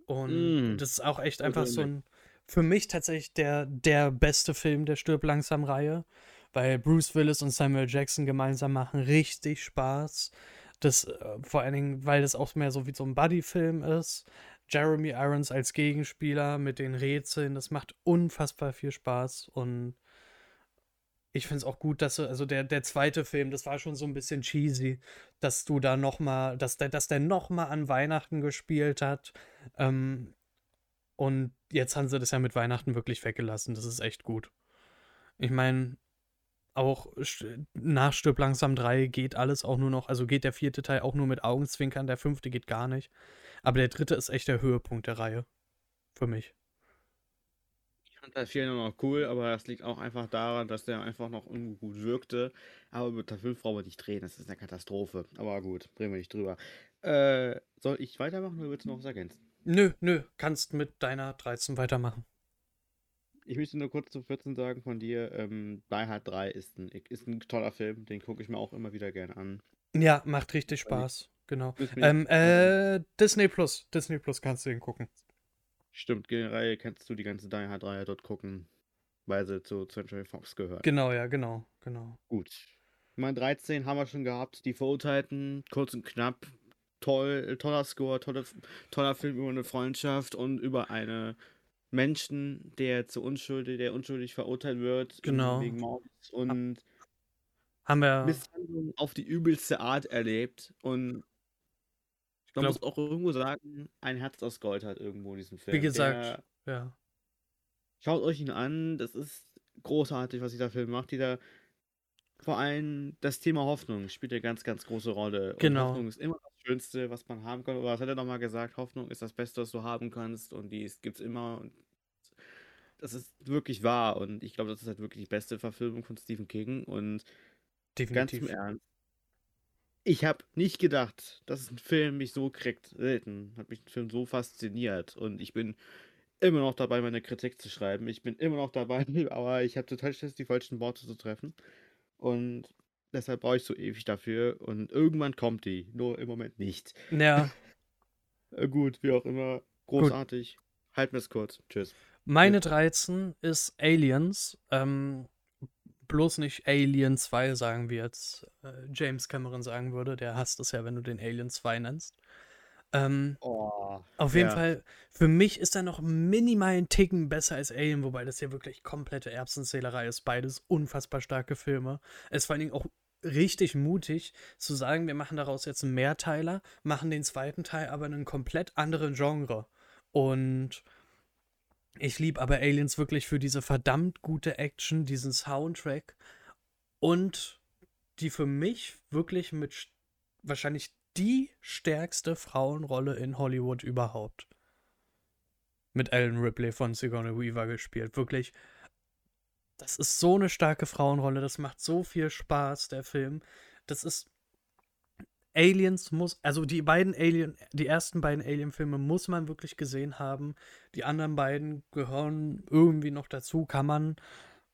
Und mm. das ist auch echt einfach so ein, für mich tatsächlich der, der beste Film der Stirb langsam Reihe, weil Bruce Willis und Samuel Jackson gemeinsam machen richtig Spaß. Das, äh, vor allen Dingen, weil das auch mehr so wie so ein Buddy-Film ist. Jeremy Irons als Gegenspieler mit den Rätseln, das macht unfassbar viel Spaß und ich finde es auch gut, dass also der, der zweite Film, das war schon so ein bisschen cheesy, dass du da noch mal, dass der, dass der noch mal an Weihnachten gespielt hat ähm, und jetzt haben sie das ja mit Weihnachten wirklich weggelassen, das ist echt gut. Ich meine, auch nach Stirb langsam 3 geht alles auch nur noch, also geht der vierte Teil auch nur mit Augenzwinkern, der fünfte geht gar nicht. Aber der dritte ist echt der Höhepunkt der Reihe. Für mich. Ich fand Teil 4 noch cool, aber das liegt auch einfach daran, dass der einfach noch ungut wirkte. Aber mit der 5 brauchen wir nicht drehen, das ist eine Katastrophe. Aber gut, reden wir nicht drüber. Äh, soll ich weitermachen oder willst du noch was ergänzen? Nö, nö, kannst mit deiner 13 weitermachen. Ich möchte nur kurz zu 14 sagen von dir, ähm, Die Hard 3 ist ein, ist ein toller Film, den gucke ich mir auch immer wieder gerne an. Ja, macht richtig Spaß. Genau. Ähm, äh, Disney Plus. Disney Plus kannst du den gucken. Stimmt, generell kannst du die ganze Die Hard Reihe dort gucken, weil sie zu Century Fox gehört. Genau, ja, genau, genau. Gut. Mein 13 haben wir schon gehabt, die Verurteilten, kurz und knapp. Toll, toller Score, tolle, toller Film über eine Freundschaft und über einen Menschen, der zu unschuldig, der unschuldig verurteilt wird genau. wegen Mords und haben wir Misshandlung auf die übelste Art erlebt und man glaub, muss auch irgendwo sagen, ein Herz aus Gold hat irgendwo diesen Film. Wie gesagt, der, ja. Schaut euch ihn an, das ist großartig, was dieser Film macht. Dieser, vor allem das Thema Hoffnung spielt eine ganz, ganz große Rolle. Genau. Und Hoffnung ist immer das Schönste, was man haben kann. Oder was hat er nochmal gesagt? Hoffnung ist das Beste, was du haben kannst und die gibt es immer. Und das ist wirklich wahr und ich glaube, das ist halt wirklich die beste Verfilmung von Stephen King und Definitiv. ganz im Ernst ich habe nicht gedacht, dass ein Film mich so kriegt. Selten hat mich ein Film so fasziniert. Und ich bin immer noch dabei, meine Kritik zu schreiben. Ich bin immer noch dabei, aber ich habe total Schiss, die falschen Worte zu treffen. Und deshalb brauche ich so ewig dafür. Und irgendwann kommt die. Nur im Moment nicht. Ja. Äh, gut, wie auch immer. Großartig. Gut. Halten wir es kurz. Tschüss. Meine 13 ist Aliens. Ähm, bloß nicht Alien 2 sagen, wie jetzt äh, James Cameron sagen würde. Der hasst es ja, wenn du den Alien 2 nennst. Ähm, oh, auf jeden ja. Fall, für mich ist er noch minimal einen Ticken besser als Alien, wobei das ja wirklich komplette Erbsenzählerei ist. Beides unfassbar starke Filme. Es ist vor allen Dingen auch richtig mutig zu sagen, wir machen daraus jetzt einen Mehrteiler, machen den zweiten Teil aber in einem komplett anderen Genre. Und ich liebe aber Aliens wirklich für diese verdammt gute Action, diesen Soundtrack und die für mich wirklich mit wahrscheinlich die stärkste Frauenrolle in Hollywood überhaupt. Mit Ellen Ripley von Sigourney Weaver gespielt. Wirklich, das ist so eine starke Frauenrolle, das macht so viel Spaß, der Film. Das ist Aliens muss, also die beiden Alien, die ersten beiden Alien-Filme muss man wirklich gesehen haben. Die anderen beiden gehören irgendwie noch dazu, kann man.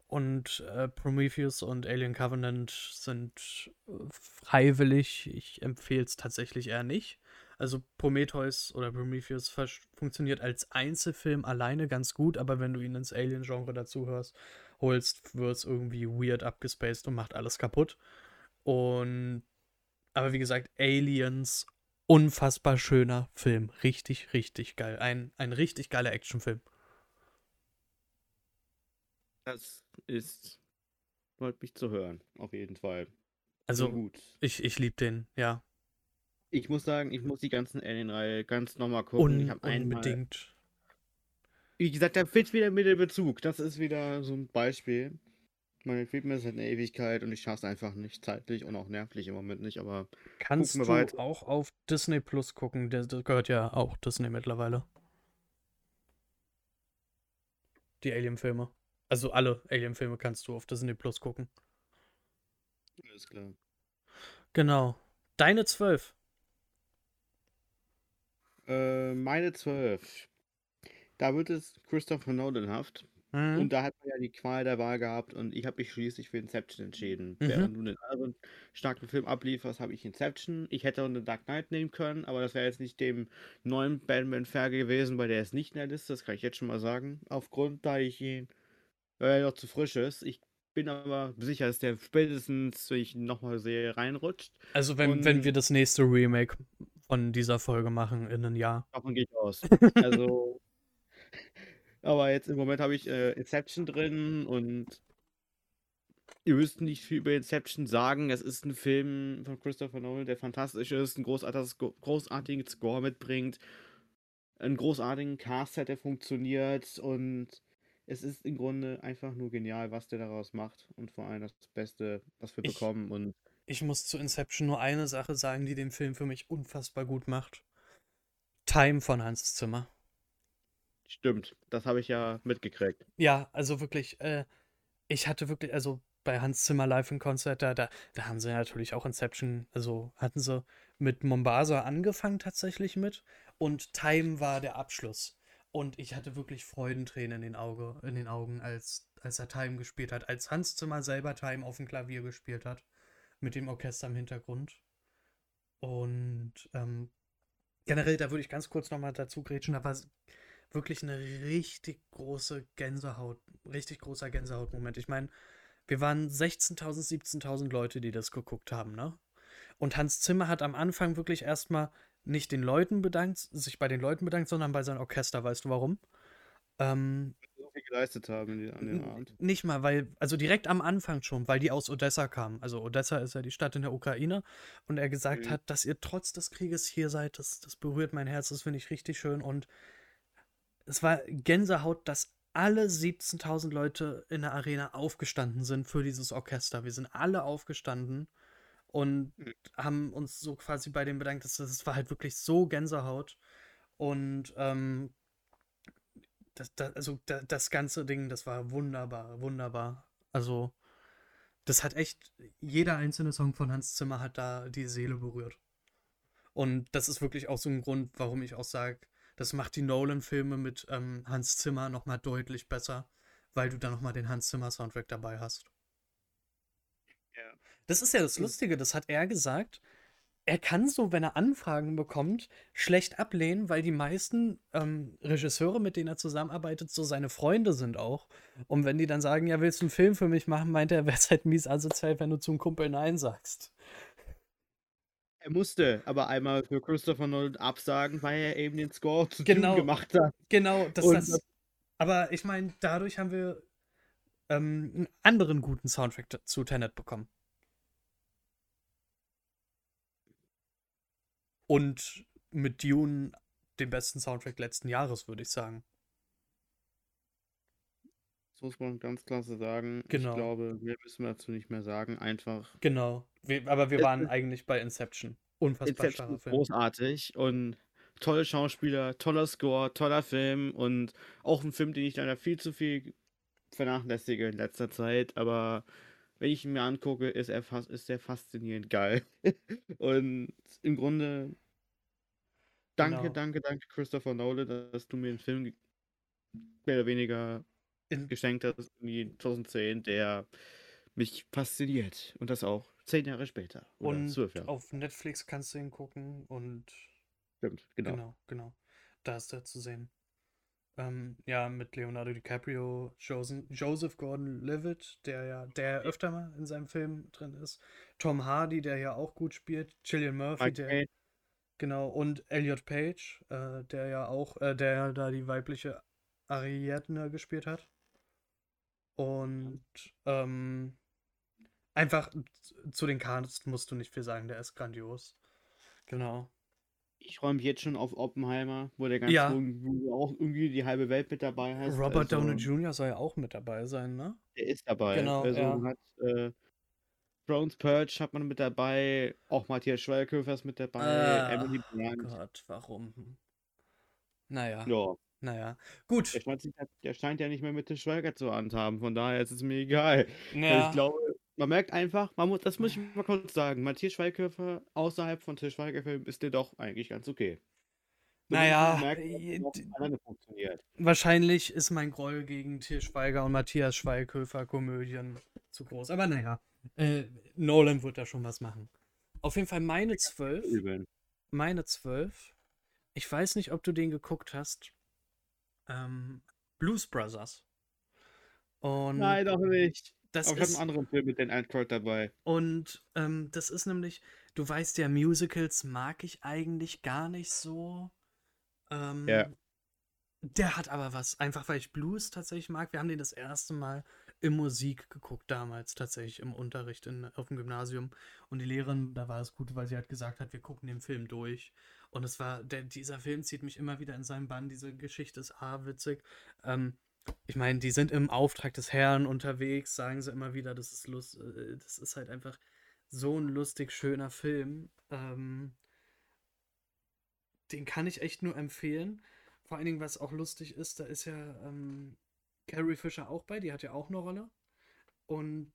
Und äh, Prometheus und Alien Covenant sind äh, freiwillig. Ich empfehle es tatsächlich eher nicht. Also Prometheus oder Prometheus funktioniert als Einzelfilm alleine ganz gut, aber wenn du ihn ins Alien-Genre dazu hörst, holst, wird es irgendwie weird abgespaced und macht alles kaputt. Und aber wie gesagt, Aliens, unfassbar schöner Film. Richtig, richtig geil. Ein, ein richtig geiler Actionfilm. Das ist, freut mich zu hören, auf jeden Fall. Also, gut. ich, ich liebe den, ja. Ich muss sagen, ich muss die ganzen Alien-Reihe ganz nochmal gucken. Un ich habe unbedingt. Wie gesagt, da fehlt wieder mit der Bezug. Das ist wieder so ein Beispiel. Meine Fitness hat eine Ewigkeit und ich schaffe es einfach nicht zeitlich und auch nervlich im Moment nicht, aber Kannst du weiter. auch auf Disney Plus gucken? Der, das gehört ja auch Disney mittlerweile. Die Alien-Filme. Also alle Alien-Filme kannst du auf Disney Plus gucken. Alles klar. Genau. Deine zwölf. Äh, meine 12. Da wird es Christopher Nolanhaft. Mhm. Und da hat man ja die Qual der Wahl gehabt und ich habe mich schließlich für Inception entschieden. Mhm. Während du einen anderen starken Film ablieferst, habe ich Inception. Ich hätte auch eine Dark Knight nehmen können, aber das wäre jetzt nicht dem neuen Batman fair gewesen, weil der ist nicht in der Liste, das kann ich jetzt schon mal sagen. Aufgrund, da ich ihn, weil er noch zu frisch ist. Ich bin aber sicher, dass der spätestens, wenn ich ihn nochmal sehe, reinrutscht. Also wenn, wenn wir das nächste Remake von dieser Folge machen in einem Jahr. Davon gehe ich aus. Also, aber jetzt im Moment habe ich äh, Inception drin und ihr müsst nicht viel über Inception sagen. Es ist ein Film von Christopher Nolan, der fantastisch ist, ein großartiges, großartigen Score mitbringt, einen großartigen Cast hat, der funktioniert und es ist im Grunde einfach nur genial, was der daraus macht und vor allem das Beste, was wir Ich- bekommen und Ich muss zu Inception nur eine Sache sagen, die den Film für mich unfassbar gut macht. Time von Hans Zimmer. Stimmt, das habe ich ja mitgekriegt. Ja, also wirklich, äh, ich hatte wirklich, also bei Hans Zimmer Live in Concert, da, da, da haben sie natürlich auch Inception, also hatten sie mit Mombasa angefangen tatsächlich mit und Time war der Abschluss. Und ich hatte wirklich Freudentränen in den, Auge, in den Augen, als, als er Time gespielt hat, als Hans Zimmer selber Time auf dem Klavier gespielt hat, mit dem Orchester im Hintergrund. Und ähm, generell, da würde ich ganz kurz nochmal dazu grätschen, da war wirklich eine richtig große Gänsehaut, richtig großer Gänsehautmoment. Ich meine, wir waren 16.000, 17.000 Leute, die das geguckt haben, ne? Und Hans Zimmer hat am Anfang wirklich erstmal nicht den Leuten bedankt, sich bei den Leuten bedankt, sondern bei seinem Orchester. Weißt du warum? Ähm, So viel geleistet haben an dem Abend. Nicht mal, weil, also direkt am Anfang schon, weil die aus Odessa kamen. Also Odessa ist ja die Stadt in der Ukraine und er gesagt Mhm. hat, dass ihr trotz des Krieges hier seid, das, das berührt mein Herz, das finde ich richtig schön und es war Gänsehaut, dass alle 17.000 Leute in der Arena aufgestanden sind für dieses Orchester. Wir sind alle aufgestanden und Mhm. haben uns so quasi bei dem bedankt. Das, das war halt wirklich so Gänsehaut und ähm, das, das, also da, das ganze Ding, das war wunderbar, wunderbar. Also, das hat echt, jeder einzelne Song von Hans Zimmer hat da die Seele berührt. Und das ist wirklich auch so ein Grund, warum ich auch sage, das macht die Nolan-Filme mit ähm, Hans Zimmer nochmal deutlich besser, weil du da nochmal den Hans Zimmer-Soundtrack dabei hast. Ja. Das ist ja das. Lustige, das hat er gesagt. Er kann so, wenn er Anfragen bekommt, schlecht ablehnen, weil die meisten ähm, Regisseure, mit denen er zusammenarbeitet, so seine Freunde sind auch. Und wenn die dann sagen, ja, willst du einen Film für mich machen, meint er, wäre es halt mies asozial, wenn du zum Kumpel Nein sagst. Er musste aber einmal für Christopher Nolan absagen, weil er eben den Score zu Genau. Dune gemacht hat. Genau, das, Und das. Aber ich meine, dadurch haben wir ähm, einen anderen guten Soundtrack zu Tenet bekommen. Und mit Dune den besten Soundtrack letzten Jahres, würde ich sagen. Das muss man ganz klar so sagen. Genau. Ich glaube, mehr müssen wir dazu nicht mehr sagen. Einfach Genau. Wir, aber wir Es waren ist- eigentlich bei Inception. Unfassbar Inception Film. großartig und tolle Schauspieler, toller Score, toller Film und auch ein Film, den ich leider viel zu viel vernachlässige in letzter Zeit, aber wenn ich ihn mir angucke, ist er fast, ist er faszinierend geil. und im Grunde danke, Genau. danke, danke Christopher Nolan, dass du mir einen Film mehr oder weniger In, geschenkt hast, in 2010, der mich fasziniert und das auch zehn Jahre später und zwölf Jahre. auf Netflix kannst du ihn gucken und Stimmt, genau. Genau, genau. Da ist er zu sehen. Ähm, ja, mit Leonardo DiCaprio, Joseph, Joseph Gordon-Levitt, der ja, der öfter mal in seinem Film drin ist. Tom Hardy, der ja auch gut spielt. Cillian Murphy, Mike der, genau, und Elliot Page, äh, der ja auch, äh, der ja da die weibliche Ariadne gespielt hat. Und ähm, einfach zu den Cast musst du nicht viel sagen, der ist grandios. Genau. Ich freue mich jetzt schon auf Oppenheimer, wo der ganze Ja. auch irgendwie die halbe Welt mit dabei heißt. Robert Downey Also, Jr. soll ja auch mit dabei sein, ne? der ist dabei. Genau, Also ja. hat äh, Thrones Purge hat man mit dabei, auch Matthias Schweighöfer ist mit dabei, Emily Ach Blunt. Gott, warum? Naja, Ja, naja. der Gut. scheint, der scheint ja nicht mehr mit dem Schweiger zu handhaben, von daher ist es mir egal. Weil ich glaube, man merkt einfach, man muss, das muss ich mal kurz sagen, Matthias Schweighöfer außerhalb von Til Schweiger-Filmen ist der doch eigentlich ganz okay. Zumindest Naja, merkt, äh, wahrscheinlich ist mein Groll gegen Til Schweiger und Matthias Schweighöfer Komödien zu groß. Aber naja, äh, Nolan wird da schon was machen. Auf jeden Fall meine zwölf. Meine zwölf. Ich weiß nicht, ob du den geguckt hast. Ähm, Blues Brothers. Und Nein, doch nicht. Das Aber ich habe einen anderen Film mit Dan Aykroyd dabei. Und ähm, das ist nämlich, du weißt ja, Musicals mag ich eigentlich gar nicht so. Ähm, Ja. Der hat aber was, einfach weil ich Blues tatsächlich mag. Wir haben den das erste Mal in Musik geguckt, damals tatsächlich im Unterricht in, auf dem Gymnasium. Und die Lehrerin, da war es gut, weil sie hat gesagt hat, wir gucken den Film durch. Und es war, der, dieser Film zieht mich immer wieder in seinen Bann. Diese Geschichte ist A, witzig. Ähm, ich meine, die sind im Auftrag des Herrn unterwegs, sagen sie immer wieder, das ist Lust, äh, das ist halt einfach so ein lustig schöner Film. Ähm, den kann ich echt nur empfehlen. Vor allen Dingen, was auch lustig ist, da ist ja ähm, Carrie Fisher auch bei, die hat ja auch eine Rolle. Und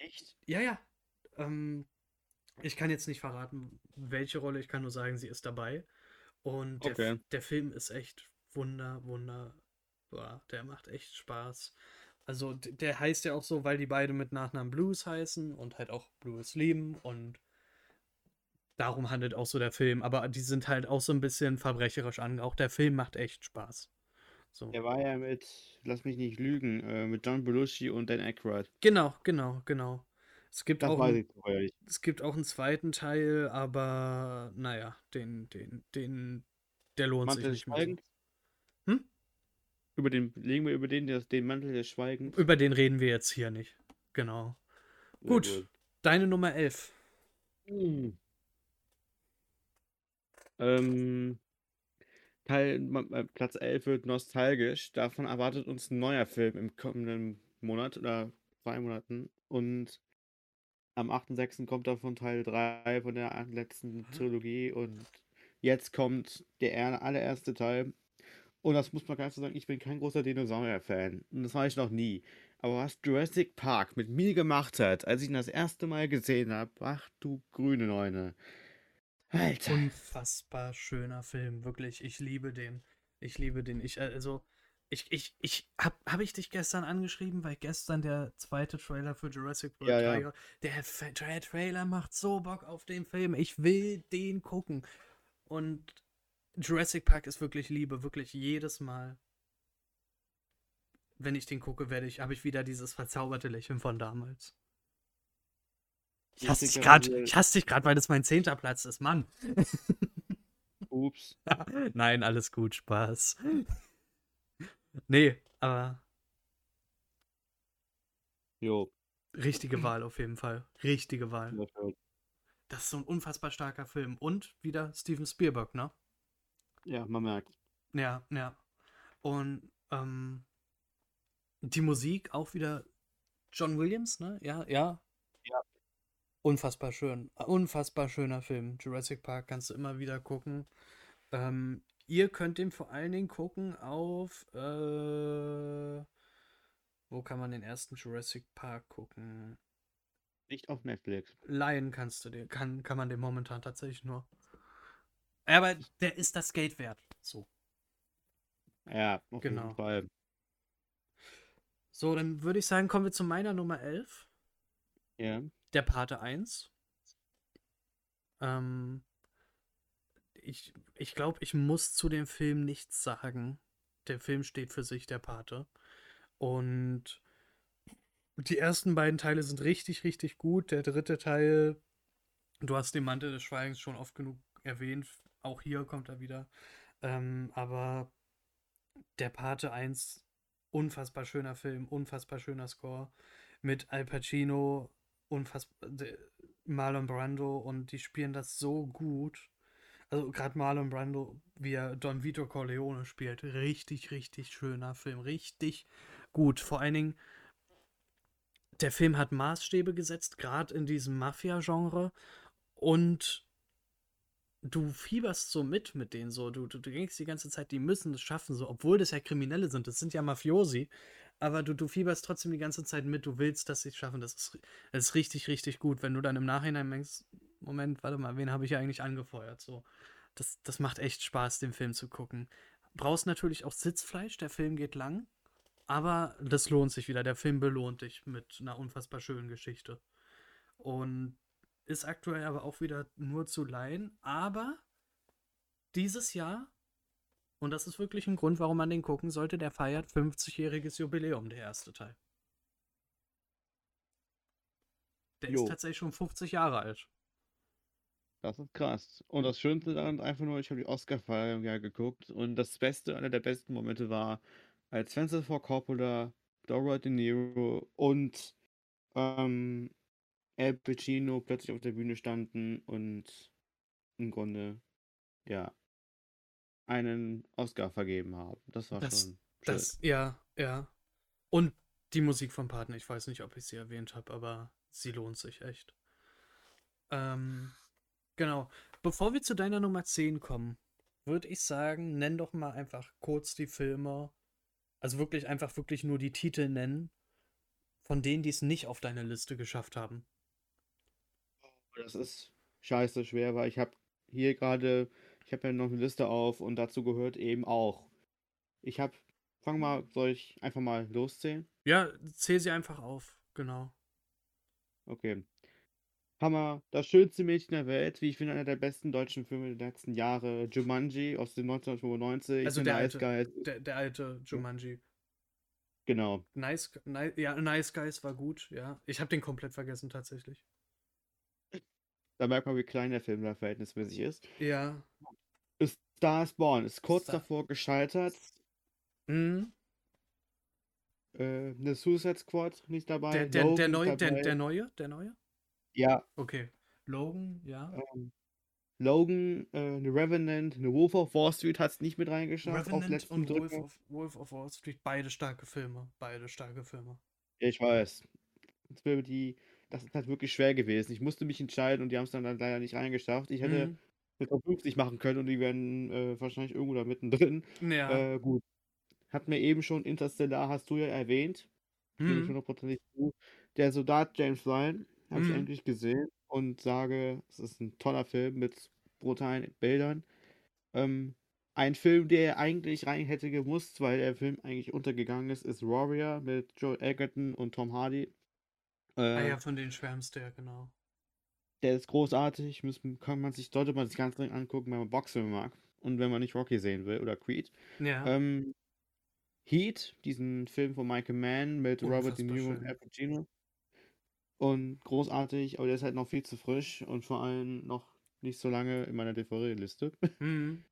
Echt? ja, ja. Ähm, ich kann jetzt nicht verraten, welche Rolle, ich kann nur sagen, sie ist dabei. Und der, Okay. der Film ist echt wunder, wunder, boah, der macht echt Spaß. Also der heißt ja auch so, weil die beide mit Nachnamen Blues heißen und halt auch Blues lieben und darum handelt auch so der Film. Aber die sind halt auch so ein bisschen verbrecherisch angehaucht. Der Film macht echt Spaß. So. Der war ja mit, lass mich nicht lügen, äh, mit John Belushi und Dan Aykroyd. Genau, genau, genau. Es gibt Das auch nicht. es gibt auch einen zweiten Teil, aber naja, den, den, den, der lohnt Mantel sich nicht mehr? Hm? Über den, legen wir über den, den Mantel des Schweigens. Über den reden wir jetzt hier nicht. Genau. Sehr Gut, deine Nummer 11. Hm. Ähm, Teil, äh, Platz 11 wird nostalgisch. Davon erwartet uns ein neuer Film im kommenden Monat oder zwei Monaten. Und am 8.6. kommt davon Teil 3 von der letzten Trilogie. Und jetzt kommt der er- allererste Teil. Und das muss man ganz so sagen, ich bin kein großer Dinosaurier-Fan. Und das war ich noch nie. Aber was Jurassic Park mit mir gemacht hat, als ich ihn das erste Mal gesehen habe, ach du grüne Neune. Alter. Unfassbar schöner Film, wirklich. Ich liebe den. Ich liebe den. Ich, äh, also, ich, ich, ich, hab, hab ich dich gestern angeschrieben, weil gestern der zweite Trailer für Jurassic World Ja, 3, ja. der, der Trailer macht so Bock auf den Film. Ich will den gucken. Und Jurassic Park ist wirklich Liebe, wirklich jedes Mal. Wenn ich den gucke, werde ich, habe ich wieder dieses verzauberte Lächeln von damals. Ich hasse dich gerade, ich hasse dich gerade, weil das mein zehnter Platz ist, Mann. Ups. Nein, alles gut, Spaß. Nee, aber Jo. richtige Wahl auf jeden Fall. Richtige Wahl. Das ist so ein unfassbar starker Film. Und wieder Steven Spielberg, ne? Ja, man merkt. Ja, ja. Und ähm, die Musik auch wieder John Williams, ne? Ja, ja. Ja. Unfassbar schön. Unfassbar schöner Film. Jurassic Park kannst du immer wieder gucken. Ähm, ihr könnt den vor allen Dingen gucken auf. Äh, wo kann man den ersten Jurassic Park gucken? Nicht auf Netflix. Leihen kannst du den, kann, kann man den momentan tatsächlich nur. Aber der ist das Geld wert. So. Ja, auf Genau. jeden Fall. So, dann würde ich sagen, kommen wir zu meiner Nummer 11. Ja. Der Pate 1. Ähm, ich ich glaube, ich muss zu dem Film nichts sagen. Der Film steht für sich, der Pate. Und die ersten beiden Teile sind richtig, richtig gut. Der dritte Teil, du hast den Mantel des Schweigens schon oft genug erwähnt. Auch hier kommt er wieder. Ähm, aber der Pate 1, unfassbar schöner Film, unfassbar schöner Score. Mit Al Pacino, unfassbar. Marlon Brando und die spielen das so gut. Also gerade Marlon Brando, wie er Don Vito Corleone spielt, richtig, richtig schöner Film, richtig gut. Vor allen Dingen, der Film hat Maßstäbe gesetzt, gerade in diesem Mafia-Genre und du fieberst so mit mit denen so. Du, du, du denkst die ganze Zeit, die müssen es schaffen, so, obwohl das ja Kriminelle sind. Das sind ja Mafiosi. Aber du, du fieberst trotzdem die ganze Zeit mit. Du willst, dass sie es schaffen. Das ist, das ist richtig, richtig gut. Wenn du dann im Nachhinein denkst, Moment, warte mal, wen habe ich ja eigentlich angefeuert? So. Das, das macht echt Spaß, den Film zu gucken. Brauchst natürlich auch Sitzfleisch. Der Film geht lang. Aber das lohnt sich wieder. Der Film belohnt dich mit einer unfassbar schönen Geschichte. Und ist aktuell aber auch wieder nur zu leihen. Aber dieses Jahr, und das ist wirklich ein Grund, warum man den gucken sollte, der feiert 50-jähriges Jubiläum, der erste Teil. Der jo. ist tatsächlich schon 50 Jahre alt. Das ist krass. Und das Schönste daran ist einfach nur, ich habe die Oscar-Feier ja geguckt und das Beste, einer der besten Momente war, als Francis Ford Coppola, Dora De Niro und ähm, Al Pacino plötzlich auf der Bühne standen und im Grunde, ja, einen Oscar vergeben haben. Das war das, schon. Das, ja, ja. Und die Musik vom Partner, ich weiß nicht, ob ich sie erwähnt habe, aber sie lohnt sich echt. Ähm, genau. Bevor wir zu deiner Nummer 10 kommen, würde ich sagen, nenn doch mal einfach kurz die Filme. Also wirklich einfach wirklich nur die Titel nennen, von denen, die es nicht auf deine Liste geschafft haben. Das ist scheiße schwer, weil ich habe hier gerade, ich habe ja noch eine Liste auf und dazu gehört eben auch. Ich habe, fang mal, soll ich einfach mal loszählen? Ja, zähl sie einfach auf, genau. Okay. Hammer, das schönste Mädchen der Welt, wie ich finde, einer der besten deutschen Filme der letzten Jahre. Jumanji aus dem 1995. Also der nice alte, der, der, alte Jumanji. Genau. Nice, nice, ja, Nice Guys war gut, ja. Ich habe den komplett vergessen tatsächlich. Da merkt man, wie klein der Film da verhältnismäßig ist. Ja. Star is Born ist kurz Star davor gescheitert. Mhm. Äh, eine Suicide Squad nicht dabei. Der, der, der, neu, dabei. Der, der, neue? Der neue? Ja. Okay. Logan, ja. Ähm, Logan, äh, eine Revenant, eine Wolf of Wall Street hat es nicht mit reingeschafft. Revenant und Wolf of, Wolf of, Wall Street, beide starke Filme. Beide starke Filme. Ich weiß. Das wäre die das ist halt wirklich schwer gewesen. Ich musste mich entscheiden und die haben es dann leider nicht reingeschafft. Ich hätte mhm. mit 50 machen können und die wären äh, wahrscheinlich irgendwo da mittendrin. Ja. Äh, gut. Hat mir eben schon Interstellar, hast du ja erwähnt. Mhm. Ich hundertprozentig zu. Der Soldat James Ryan habe mhm. ich endlich gesehen und sage, es ist ein toller Film mit brutalen Bildern. Ähm, ein Film, der eigentlich rein hätte gemusst, weil der Film eigentlich untergegangen ist, ist Warrior mit Joel Egerton und Tom Hardy. Äh, ah ja, von denen schwärmst du ja, genau. Der ist großartig, muss, kann man sich, sollte man sich ganz dringend angucken, wenn man Boxen mag. Und wenn man nicht Rocky sehen will oder Creed. Ja. Ähm, Heat, diesen Film von Michael Mann mit Unfassbar Robert De Niro und Al Pacino. Und großartig, aber der ist halt noch viel zu frisch und vor allem noch nicht so lange in meiner DVD-Liste. Mhm.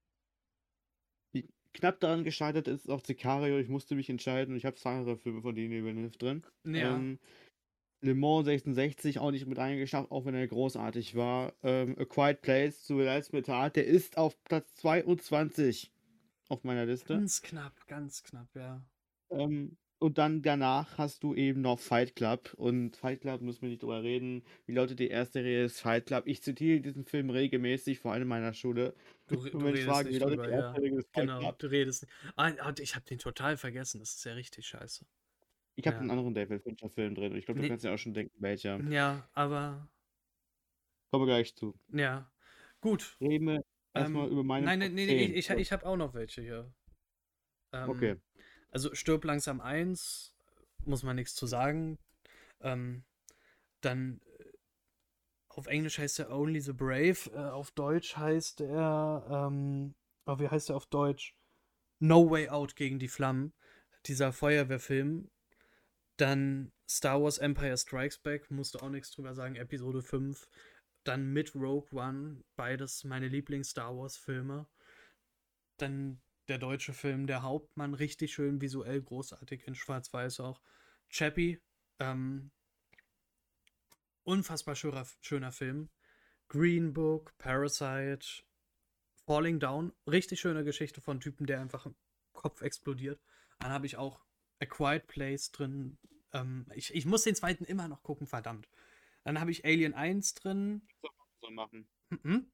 Knapp daran gescheitert ist auch Sicario. Ich musste mich entscheiden und ich habe zahlreiche Filme von denen Villeneuve drin. Ja. Ähm, Le Mans 66 auch nicht mit reingeschafft, auch wenn er großartig war. Ähm, A Quiet Place zu Metal, der ist auf Platz 22 auf meiner Liste. Ganz knapp, ganz knapp, ja. Ähm, und dann danach hast du eben noch Fight Club. Und Fight Club müssen wir nicht drüber reden. Wie lautet die erste Rede ist Fight Club. Ich zitiere diesen Film regelmäßig, vor allem in meiner Schule. Du, du redest frage, nicht drüber, ja. Genau, Club? du redest nicht. Ah, ah, ich habe den total vergessen. Das ist ja richtig scheiße. Ich habe Ja. einen anderen David Fincher-Film drin und ich glaube, du Ne kannst ja auch schon denken, welcher. Ja, aber Kommen wir gleich zu. ja. Gut. Reden wir erstmal Ähm, über meine nein, nein, nee, nee, ich, ich, ich habe auch noch welche hier. Okay. Ähm, also Stirb langsam 1, muss man nichts zu sagen. Ähm, dann äh, auf Englisch heißt er Only the Brave, äh, auf Deutsch heißt er, ähm, oh, wie heißt er auf Deutsch? No Way Out gegen die Flammen. Dieser Feuerwehrfilm, dann Star Wars Empire Strikes Back, musste auch nichts drüber sagen, Episode 5. Dann mit Rogue One, beides meine Lieblings-Star Wars-Filme. Dann der deutsche Film Der Hauptmann, richtig schön visuell, großartig in Schwarz-Weiß auch. Chappie, ähm, unfassbar schöner, schöner Film. Green Book, Parasite, Falling Down. Richtig schöne Geschichte von Typen, der einfach im Kopf explodiert. Dann habe ich auch A Quiet Place drin. Ähm, ich, ich muss den zweiten immer noch gucken, verdammt. Dann habe ich Alien 1 drin. So machen. Mhm.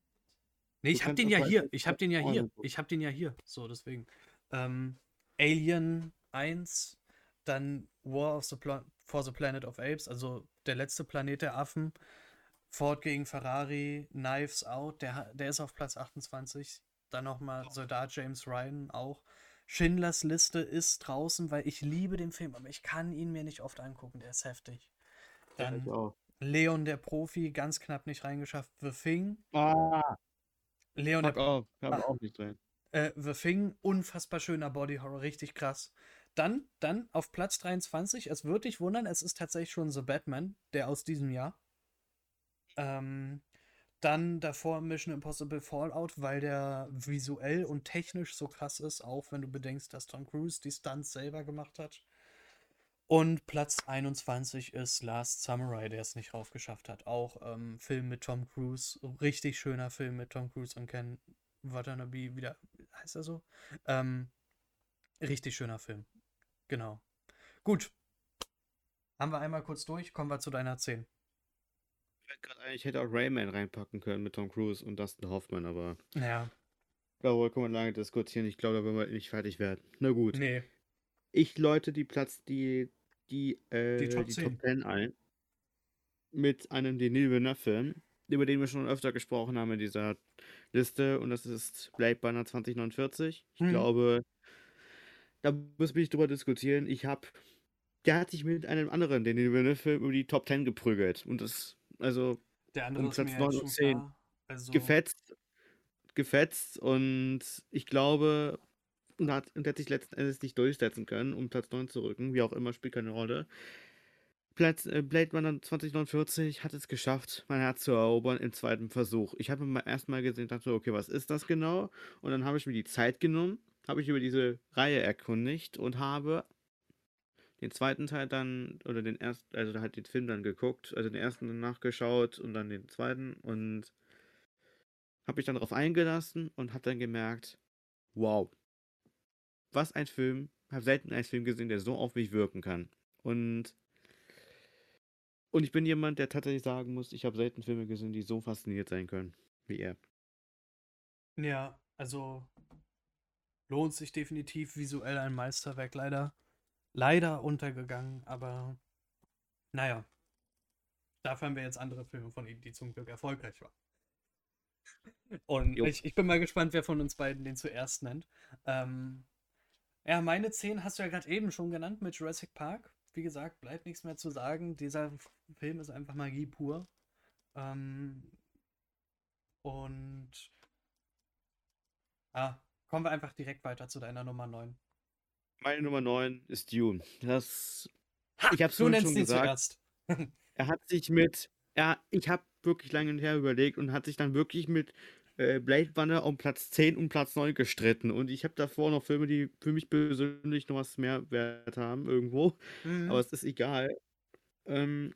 Nee, ich habe den ja hier. Ich habe den ja hier. Ich habe den ja hier. So, deswegen. Ähm, Alien 1, dann War of the Pla for the Planet of Apes, also der letzte Planet der Affen. Ford gegen Ferrari, Knives Out, der, der ist auf Platz 28. Dann nochmal Soldat James Ryan auch. Schindlers Liste ist draußen, weil ich liebe den Film, aber ich kann ihn mir nicht oft angucken, der ist heftig. Dann ja, Leon der Profi, ganz knapp nicht reingeschafft. The Thing. Ah. Leon Fuck der Profi. auch nicht drin. Äh, The Thing, unfassbar schöner Body Horror, richtig krass. Dann, dann auf Platz 23, es würde dich wundern, es ist tatsächlich schon The Batman, der aus diesem Jahr. Ähm, dann davor Mission Impossible Fallout, weil der visuell und technisch so krass ist, auch wenn du bedenkst, dass Tom Cruise die Stunts selber gemacht hat. Und Platz 21 ist Last Samurai, der es nicht raufgeschafft hat. Auch ähm, Film mit Tom Cruise, richtig schöner Film mit Tom Cruise und Ken Watanabe, wieder, heißt er so? Ähm, richtig schöner Film. Genau. Gut. Haben wir einmal kurz durch, kommen wir zu deiner 10 ich hätte auch Rayman reinpacken können mit Tom Cruise und Dustin Hoffman, aber. Ja. Darüber kann man lange diskutieren. Ich glaube, da werden wir nicht fertig werden. Na gut. Nee. Ich läute die Platz, die, die, äh, die, Top, die 10. Top 10 ein. Mit einem Denis Villeneuve-Film, über den wir schon öfter gesprochen haben in dieser Liste. Und das ist Blade Runner 2049. Ich hm. glaube, da müssen wir nicht drüber diskutieren. Ich habe der hat sich mit einem anderen, den Villeneuve-Film, über die Top 10 geprügelt. Und das also der andere um Platz 9 und 10 also gefetzt, gefetzt und ich glaube, und hat, und hat sich letzten Endes nicht durchsetzen können, um Platz 9 zu rücken, wie auch immer, spielt keine Rolle. Platz, äh, Blade Runner 2049 hat es geschafft, mein Herz zu erobern im zweiten Versuch. Ich habe beim ersten Mal gesehen, dachte, okay, was ist das genau? Und dann habe ich mir die Zeit genommen, habe ich über diese Reihe erkundigt und habe den zweiten Teil dann, oder den ersten, also halt den Film dann geguckt, also den ersten dann nachgeschaut und dann den zweiten und habe mich dann darauf eingelassen und habe dann gemerkt, wow, was ein Film, habe selten einen Film gesehen, der so auf mich wirken kann. Und und ich bin jemand, der tatsächlich sagen muss, ich habe selten Filme gesehen, die so fasziniert sein können wie er. Ja, also lohnt sich definitiv visuell ein Meisterwerk leider leider untergegangen, aber naja. Dafür haben wir jetzt andere Filme von ihm, die zum Glück erfolgreich waren. Und ich, ich, bin mal gespannt, wer von uns beiden den zuerst nennt. Ähm, ja, meine 10 hast du ja gerade eben schon genannt mit Jurassic Park. Wie gesagt, bleibt nichts mehr zu sagen. Dieser Film ist einfach Magie pur. Ähm, und ah, kommen wir einfach direkt weiter zu deiner Nummer 9. Meine Nummer 9 ist Dune. Das. Ha, ich hab's vorhin schon gesagt. er hat sich mit. Ja, ich habe wirklich lange und her überlegt und hat sich dann wirklich mit äh, Blade Runner um Platz 10 und Platz 9 gestritten. Und ich habe davor noch Filme, die für mich persönlich noch was mehr Wert haben, irgendwo. Mhm. Aber es ist egal. Ähm,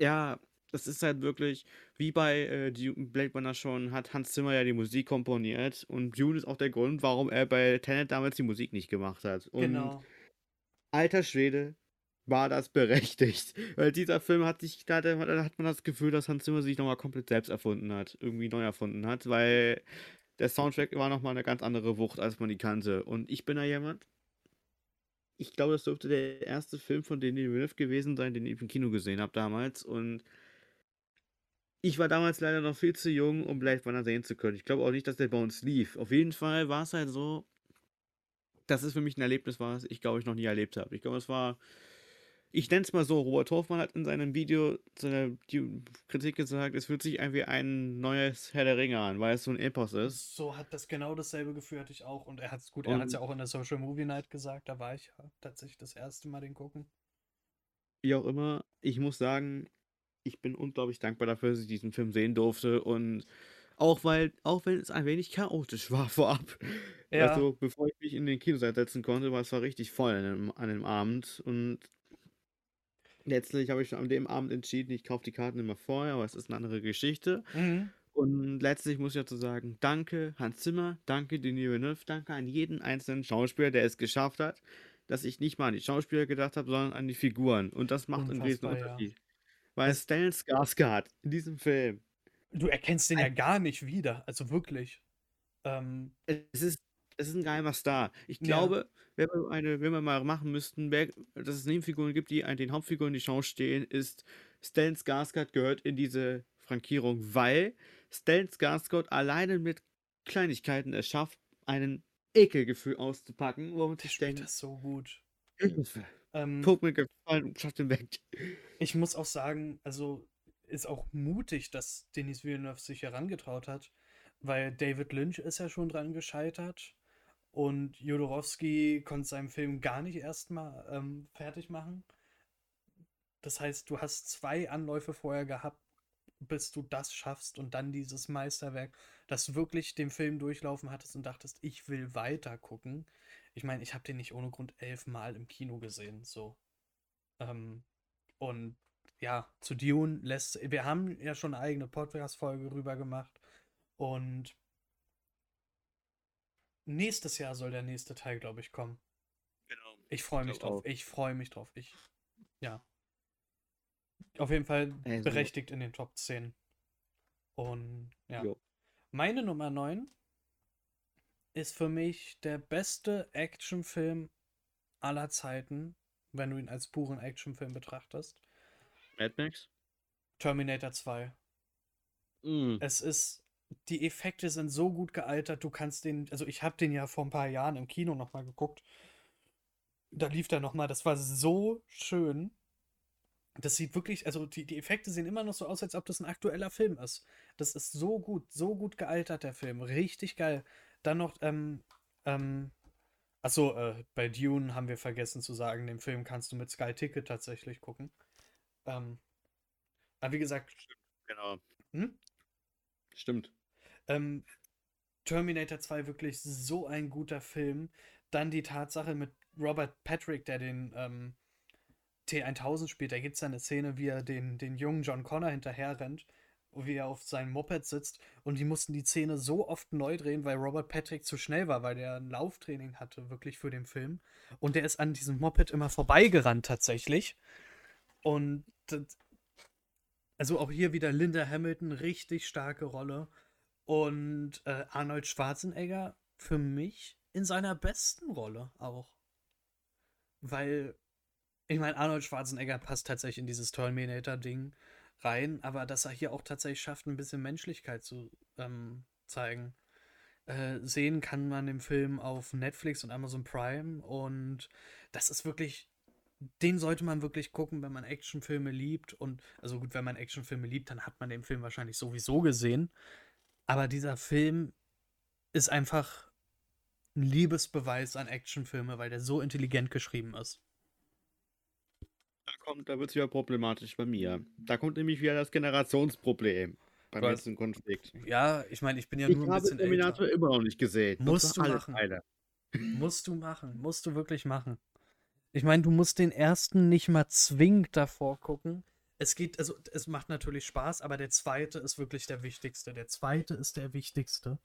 ja, das ist halt wirklich, wie bei äh, Blade Runner schon, hat Hans Zimmer ja die Musik komponiert und Dune ist auch der Grund, warum er bei Tenet damals die Musik nicht gemacht hat. Und genau. alter Schwede, war das berechtigt. Weil dieser Film hat sich, da, da hat man das Gefühl, dass Hans Zimmer sich nochmal komplett selbst erfunden hat, irgendwie neu erfunden hat, weil der Soundtrack war nochmal eine ganz andere Wucht, als man die kannte. Und ich bin da jemand, ich glaube, das dürfte der erste Film von Denis Villeneuve gewesen sein, den ich im Kino gesehen habe damals. Und ich war damals leider noch viel zu jung, um Blade Runner sehen zu können. Ich glaube auch nicht, dass der bei uns lief. Auf jeden Fall war es halt so, dass es für mich ein Erlebnis war, das ich glaube ich noch nie erlebt habe. Ich glaube, es war, ich nenne es mal so, Robert Hofmann hat in seinem Video seine Kritik gesagt, es fühlt sich irgendwie ein neues Herr der Ringe an, weil es so ein Epos ist. So hat das genau dasselbe Gefühl hatte ich auch. Und er hat es gut, er hat es ja auch in der Social Movie Night gesagt, da war ich ja tatsächlich das erste Mal den gucken. Wie auch immer, ich muss sagen, ich bin unglaublich dankbar dafür, dass ich diesen Film sehen durfte und auch weil, auch wenn es ein wenig chaotisch war vorab. Ja. Also, bevor ich mich in den Kinosaal setzen konnte, war es war richtig voll an dem, an dem Abend und letztlich habe ich schon an dem Abend entschieden, ich kaufe die Karten immer vorher, aber es ist eine andere Geschichte. Mhm. Und letztlich muss ich dazu sagen, danke Hans Zimmer, danke Denis Villeneuve, danke an jeden einzelnen Schauspieler, der es geschafft hat, dass ich nicht mal an die Schauspieler gedacht habe, sondern an die Figuren. Und das macht einen riesen Unfassbar, ja. Weil Stellan Skarsgård in diesem Film, Du erkennst den ja gar nicht wieder, also wirklich. Ähm, es ist, es ist ein geheimer Star. Ich Ja. glaube, wenn wir, eine, wenn wir mal machen müssten, wer, dass es Nebenfiguren gibt, die den Hauptfiguren die Chance stehen, ist Stellan Skarsgård gehört in diese Frankierung, weil Stellan Skarsgård alleine mit Kleinigkeiten es schafft, einen Ekelgefühl auszupacken, womit ich denke, das so gut. Hilfe, Ähm, tut mir gefallen und schafft ihn weg. ich muss auch sagen, also ist auch mutig, dass Denis Villeneuve sich herangetraut hat, weil David Lynch ist ja schon dran gescheitert und Jodorowsky konnte seinen Film gar nicht erstmal ähm, fertig machen. Das heißt, du hast zwei Anläufe vorher gehabt, bis du das schaffst und dann dieses Meisterwerk, dass du wirklich den Film durchlaufen hattest und dachtest, ich will weiter gucken. Ich meine, ich habe den nicht ohne Grund elfmal im Kino gesehen, so. Ähm, und ja, zu Dune lässt, wir haben ja schon eine eigene Podcast-Folge rüber gemacht und nächstes Jahr soll der nächste Teil, glaube ich, kommen. Genau. Ich freue mich drauf. auch. Ich freue mich drauf. Ich, ja. Auf jeden Fall Also- berechtigt in den Top 10. Und ja. Jo. Meine Nummer 9 ist für mich der beste Actionfilm aller Zeiten, wenn du ihn als puren Actionfilm betrachtest. Mad Max? Terminator 2. Mm. Es ist, die Effekte sind so gut gealtert, du kannst den, also ich habe den ja vor ein paar Jahren im Kino nochmal geguckt. Da lief der nochmal, das war so schön. Das sieht wirklich, also die, die Effekte sehen immer noch so aus, als ob das ein aktueller Film ist. Das ist so gut, so gut gealtert, der Film. Richtig geil. Dann noch, ähm, ähm, achso, äh, bei Dune haben wir vergessen zu sagen, den Film kannst du mit Sky Ticket tatsächlich gucken. Ähm, aber wie gesagt, Genau. hm? Stimmt. Ähm, Terminator 2 wirklich so ein guter Film. Dann die Tatsache mit Robert Patrick, der den ähm, T1000 spielt. Da gibt es eine Szene, wie er den, den jungen John Connor hinterher rennt, wie er auf seinem Moped sitzt. Und die mussten die Szene so oft neu drehen, weil Robert Patrick zu schnell war, weil der ein Lauftraining hatte, wirklich für den Film. Und der ist an diesem Moped immer vorbeigerannt, tatsächlich. Und also auch hier wieder Linda Hamilton, richtig starke Rolle. Und äh, Arnold Schwarzenegger für mich in seiner besten Rolle auch. Weil, ich meine, Arnold Schwarzenegger passt tatsächlich in dieses Terminator-Ding rein, aber dass er hier auch tatsächlich schafft, ein bisschen Menschlichkeit zu ähm, zeigen. Äh, sehen kann man den Film auf Netflix und Amazon Prime und das ist wirklich den sollte man wirklich gucken, wenn man Actionfilme liebt. Und also gut, wenn man Actionfilme liebt, dann hat man den Film wahrscheinlich sowieso gesehen. Aber dieser Film ist einfach ein Liebesbeweis an Actionfilme, weil der so intelligent geschrieben ist. Da kommt, da wird es wieder problematisch bei mir. Da kommt nämlich wieder das Generationsproblem beim Was? letzten Konflikt. Ja, ich meine, ich bin ja ich nur ein habe bisschen Terminator älter. immer noch nicht gesehen. Musst du machen. Teile. Musst du machen, musst du wirklich machen. Ich meine, du musst den ersten nicht mal zwingend davor gucken. Es geht, also es macht natürlich Spaß, aber der zweite ist wirklich der wichtigste. Der zweite ist der wichtigste.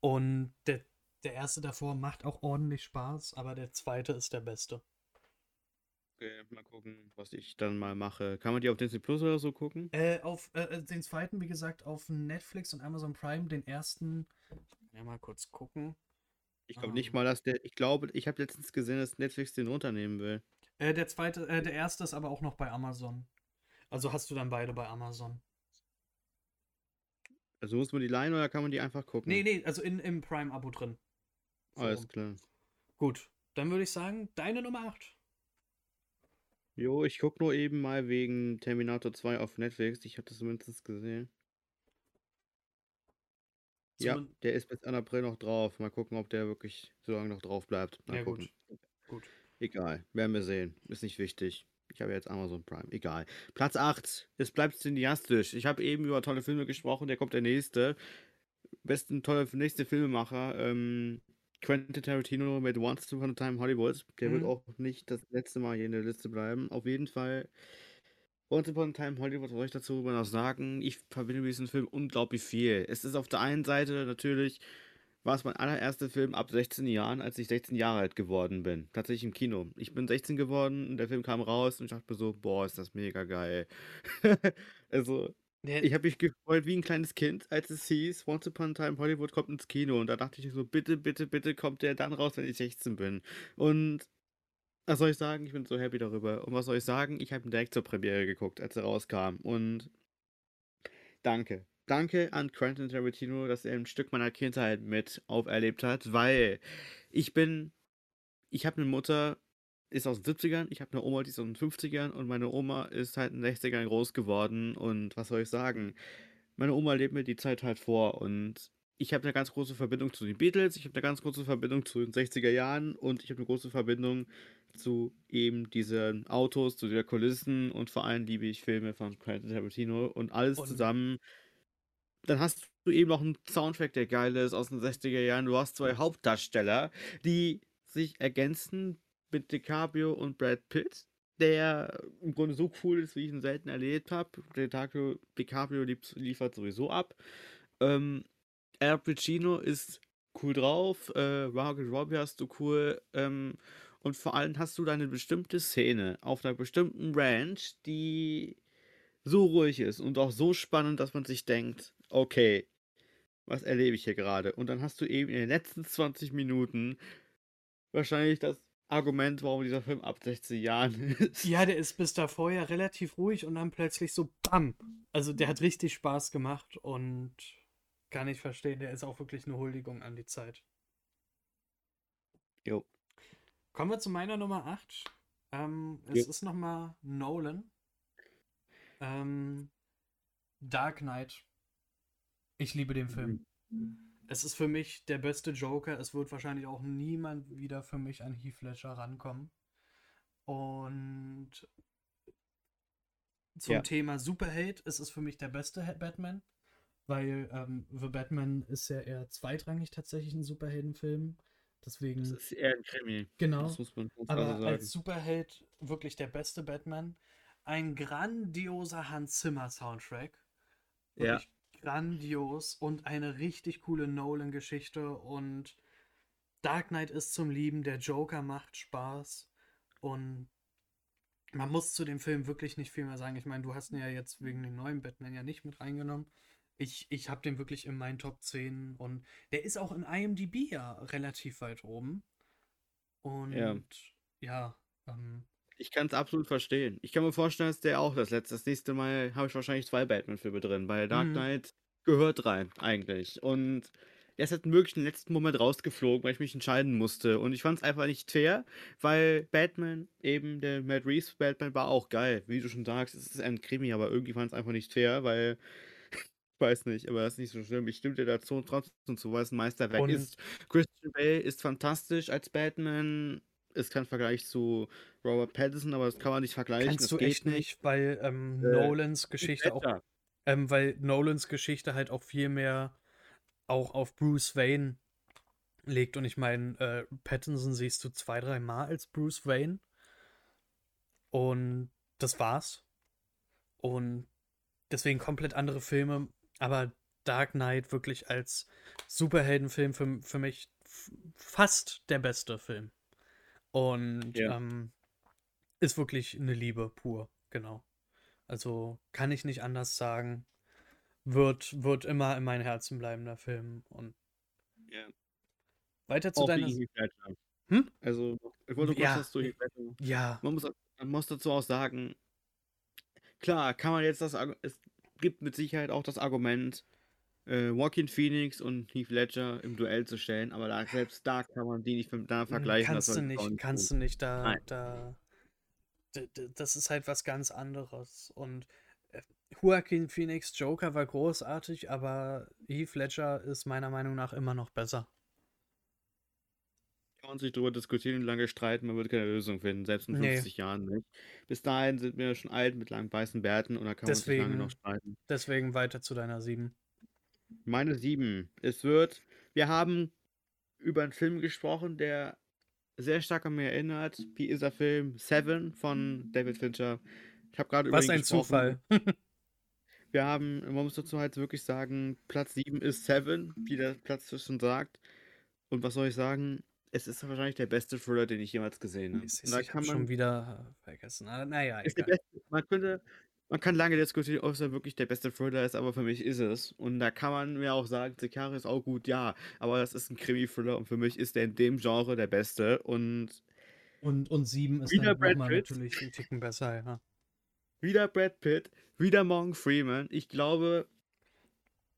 Und der, der erste davor macht auch ordentlich Spaß, aber der zweite ist der beste. Okay, mal gucken, was ich dann mal mache. Kann man die auf Disney Plus oder so gucken? Äh, auf äh, äh, den zweiten, wie gesagt, auf Netflix und Amazon Prime, den ersten. Ja, mal kurz gucken. Ich glaube Ah. nicht mal, dass der. Ich glaube, ich habe letztens gesehen, dass Netflix den runternehmen will. Äh, der zweite, äh, der erste ist aber auch noch bei Amazon. Also hast du dann beide bei Amazon. Also muss man die leihen oder kann man die einfach gucken? Nee, nee, also in, im Prime-Abo drin. So Alles klar. Gut, dann würde ich sagen, deine Nummer 8. Jo, ich guck nur eben mal wegen Terminator 2 auf Netflix. Ich habe das zumindest gesehen. Ja, Zumin- der ist bis Ende April noch drauf. Mal gucken, ob der wirklich so lange noch drauf bleibt. Mal Ja, gut. gucken. Gut. Egal, werden wir sehen. Ist nicht wichtig. Ich habe jetzt Amazon Prime. Egal. Platz 8. Es bleibt cineastisch. Ich habe eben über tolle Filme gesprochen. Der kommt der nächste. Besten tolle nächste Filmemacher. Ähm, Quentin Tarantino mit Once Upon a Time Hollywood. Der wird Mhm. auch nicht das letzte Mal hier in der Liste bleiben. Auf jeden Fall Once Upon a Time Hollywood, was soll ich dazu noch sagen? Ich verbinde mit diesem Film unglaublich viel. Es ist auf der einen Seite natürlich, war es mein allererster Film ab 16 Jahren, als ich 16 Jahre alt geworden bin. Tatsächlich im Kino. Ich bin 16 geworden und der Film kam raus und ich dachte mir so, boah, ist das mega geil. also, Ich habe mich gefreut wie ein kleines Kind, als es hieß, Once Upon a Time Hollywood kommt ins Kino. Und da dachte ich so, bitte, bitte, bitte kommt der dann raus, wenn ich 16 bin. Und was soll ich sagen? Ich bin so happy darüber. Und was soll ich sagen? Ich habe ihn direkt zur Premiere geguckt, als er rauskam. Und danke. Danke an Quentin Tarantino, dass er ein Stück meiner Kindheit mit auferlebt hat, weil ich bin, ich habe eine Mutter, ist aus den 70ern, ich habe eine Oma, die ist aus den 50ern und meine Oma ist halt in den 60ern groß geworden und was soll ich sagen? Meine Oma lebt mir die Zeit halt vor und ich habe eine ganz große Verbindung zu den Beatles, ich habe eine ganz große Verbindung zu den 60er Jahren und ich habe eine große Verbindung zu eben diesen Autos, zu den Kulissen und vor allem liebe ich Filme von Quentin Tarantino und alles Und- zusammen. Dann hast du eben noch einen Soundtrack, der geil ist aus den 60er Jahren. Du hast zwei Hauptdarsteller, die sich ergänzen mit DiCaprio und Brad Pitt, der im Grunde so cool ist, wie ich ihn selten erlebt habe. DiCaprio, DiCaprio liefert sowieso ab. Ähm, Al Pacino ist cool drauf, äh, Margaret Robbie hast du cool, ähm, und vor allem hast du da eine bestimmte Szene auf einer bestimmten Ranch, die so ruhig ist und auch so spannend, dass man sich denkt, okay, was erlebe ich hier gerade? Und dann hast du eben in den letzten 20 Minuten wahrscheinlich das Argument, warum dieser Film ab 16 Jahren ist. ja, der ist bis davor ja relativ ruhig und dann plötzlich so BAM. Also der hat richtig Spaß gemacht und kann ich verstehen, der ist auch wirklich eine Huldigung an die Zeit. Jo. Kommen wir zu meiner Nummer 8. Ähm, es Jo. ist nochmal Nolan. Ähm, Dark Knight. Ich liebe den Film. Es ist für mich der beste Joker. Es wird wahrscheinlich auch niemand wieder für mich an Heath Ledger rankommen. Und zum Ja. Thema Superheld ist es für mich der beste Batman, weil ähm, The Batman ist ja eher zweitrangig tatsächlich ein Superheldenfilm. Deswegen, Das ist eher ein Krimi. genau. Das muss man ganz Aber als. Superheld wirklich der beste Batman. Ein grandioser Hans Zimmer Soundtrack. Ja. Grandios und eine richtig coole Nolan-Geschichte. Und Dark Knight ist zum Lieben, der Joker macht Spaß. Und man muss zu dem Film wirklich nicht viel mehr sagen. Ich meine, du hast ihn ja jetzt wegen dem neuen Batman ja nicht mit reingenommen. Ich, ich habe den wirklich in meinen Top 10 und der ist auch in IMDb ja relativ weit oben. Und Ja. ja, ähm, Ich kann es absolut verstehen. Ich kann mir vorstellen, dass der auch das letzte. Das nächste Mal habe ich wahrscheinlich zwei Batman-Filme drin, weil Dark Mhm. Knight gehört rein, eigentlich. Und er ist halt wirklich im letzten Moment rausgeflogen, weil ich mich entscheiden musste. Und ich fand es einfach nicht fair, weil Batman, eben der Matt Reeves Batman, war auch geil. Wie du schon sagst, es ist ein Krimi, aber irgendwie fand es einfach nicht fair, weil. Ich weiß nicht, aber das ist nicht so schlimm. Ich stimme dir dazu trotzdem zu, weil es ein Meisterwerk Und- ist. Christian Bale ist fantastisch als Batman. Ist kein Vergleich zu Robert Pattinson, aber das kann man nicht vergleichen. kannst das du echt nicht, weil ähm, Äh, Nolans Geschichte auch, ähm, weil Nolans Geschichte halt auch viel mehr auch auf Bruce Wayne legt. Und ich meine, äh, Pattinson siehst du zwei, drei Mal als Bruce Wayne. Und das war's. Und deswegen komplett andere Filme. Aber Dark Knight wirklich als Superheldenfilm für, für mich fast der beste Film. Und Ja. ähm, ist wirklich eine Liebe pur, genau. Also kann ich nicht anders sagen. Wird, wird immer in meinem Herzen bleiben, der Film. Und Ja. weiter zu Auch deiner. Hm? Also, ich wollte kurz Ja. Heath Ledger. Ja, Man muss, man muss dazu auch sagen, klar, kann man jetzt das, es gibt mit Sicherheit auch das Argument, äh, Joaquin Phoenix und Heath Ledger im Duell zu stellen, aber da, selbst da kann man die nicht miteinander vergleichen. kannst du nicht, kannst tun. du nicht, da, Nein. da, das ist halt was ganz anderes. Und äh, Joaquin Phoenix Joker war großartig, aber Heath Ledger ist meiner Meinung nach immer noch besser. Kann man sich darüber diskutieren und lange streiten, man wird keine Lösung finden, selbst in Nee. 50 Jahren nicht. Bis dahin sind wir schon alt mit langen weißen Bärten und da kann man sich lange Deswegen- noch streiten. Deswegen weiter zu deiner 7. Meine sieben. Es wird, wir haben über einen Film gesprochen, der sehr stark an mir erinnert. Wie ist der Film Seven von David Fincher? Ich habe gerade Was ein Zufall. Wir haben, man muss dazu halt wirklich sagen, Platz 7 ist Seven, wie der Platz schon sagt. Und was soll ich sagen? Es ist wahrscheinlich der beste Thriller, den ich jemals gesehen habe. Ich, ich kann habe schon wieder vergessen. Ah, Naja, ist der egal. beste, man könnte, man kann lange diskutieren, ob es dann wirklich der beste Thriller ist, aber für mich ist es. Und da kann man mir auch sagen, Sicario ist auch gut, ja. Aber das ist ein Krimi-Thriller und für mich ist der in dem Genre der beste. Und Und, und sieben ist wieder dann Brad Pitt, natürlich ein Ticken besser, ja. wieder Brad Pitt, wieder Morgan Freeman. Ich glaube,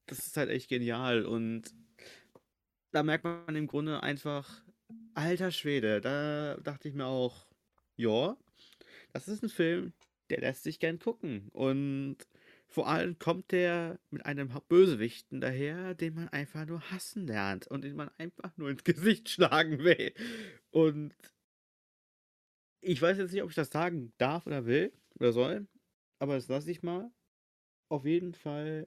das ist halt echt genial. Und da merkt man im Grunde einfach, alter Schwede, da dachte ich mir auch, ja, das ist ein Film, der lässt sich gern gucken. Und vor allem kommt der mit einem Bösewichten daher, den man einfach nur hassen lernt und den man einfach nur ins Gesicht schlagen will. Und ich weiß jetzt nicht, ob ich das sagen darf oder will oder soll, aber das lasse ich mal. Auf jeden Fall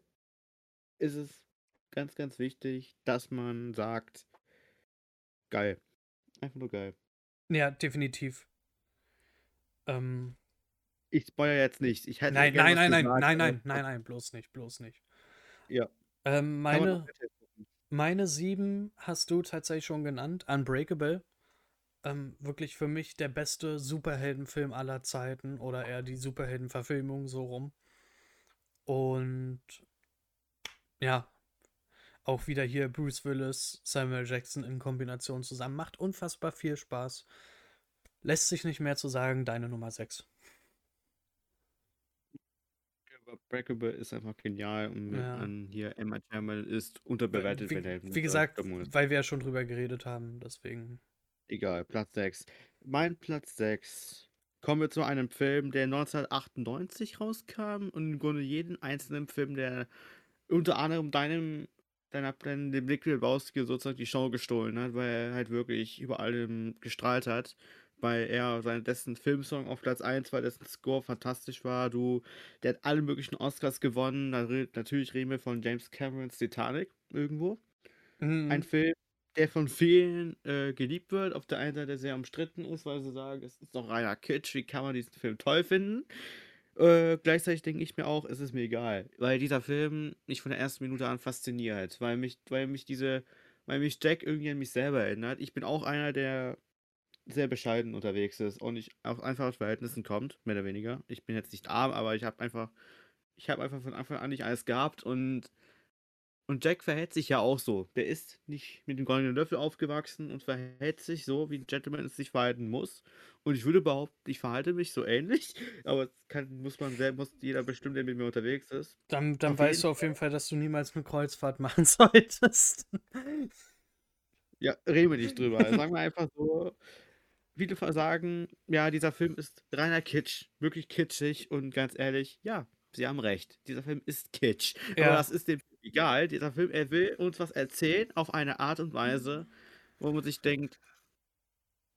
ist es ganz, ganz wichtig, dass man sagt, geil. Einfach nur geil. Ja, definitiv. Ähm, Ich spoilere jetzt nicht. Ich hätte nein, nein, nein, nein, nein, aber nein, nein, nein, bloß nicht, bloß nicht. ja, Ähm, meine, meine sieben hast du tatsächlich schon genannt. Unbreakable. Ähm, wirklich für mich der beste Superheldenfilm aller Zeiten oder eher die Superheldenverfilmung so rum. Und ja, auch wieder hier Bruce Willis, Samuel Jackson in Kombination zusammen. Macht unfassbar viel Spaß. Lässt sich nicht mehr zu sagen, deine Nummer 6. Aber Breakable ist einfach genial und Ja. hier Emma Thurman ist unterbewertet, wenn er Wie, wie gesagt, weil wir ja schon drüber geredet haben, deswegen. Egal, Platz 6. Mein Platz 6. Kommen wir zu einem Film, der 1998 rauskam und im Grunde jeden einzelnen Film, der unter anderem deinem, deiner, deinem, dem Liquid Lebowski sozusagen die Show gestohlen hat, weil er halt wirklich über allem gestrahlt hat, weil er sein dessen Filmsong auf Platz 1 war, dessen Score fantastisch war, du, der hat alle möglichen Oscars gewonnen, natürlich reden wir von James Camerons Titanic irgendwo. Ein Mhm. Film, der von vielen äh, geliebt wird, auf der einen Seite sehr umstritten ist, weil sie sagen, es ist doch reiner Kitsch, wie kann man diesen Film toll finden? Äh, gleichzeitig denke ich mir auch, es ist mir egal, weil dieser Film mich von der ersten Minute an fasziniert, weil mich, weil mich diese, weil mich Jack irgendwie an mich selber erinnert. Ich bin auch einer, der sehr bescheiden unterwegs ist und nicht auf einfache Verhältnissen kommt, mehr oder weniger. Ich bin jetzt nicht arm, aber ich habe einfach, ich habe einfach von Anfang an nicht alles gehabt und und Jack verhält sich ja auch so. Der ist nicht mit dem goldenen Löffel aufgewachsen und verhält sich so, wie ein Gentleman es sich verhalten muss. Und ich würde behaupten, ich verhalte mich so ähnlich. Aber das kann, muss man selbst, muss jeder bestimmen, der mit mir unterwegs ist. Dann, dann Auf weißt du auf jeden Fall, dass du niemals eine Kreuzfahrt machen solltest. Ja, reden wir nicht drüber. Sagen wir einfach so, viele sagen, ja, dieser Film ist reiner Kitsch, wirklich kitschig und ganz ehrlich, ja, sie haben recht. Dieser Film ist Kitsch. Aber Ja. das ist dem Film egal. Dieser Film, er will uns was erzählen auf eine Art und Weise, wo man sich denkt,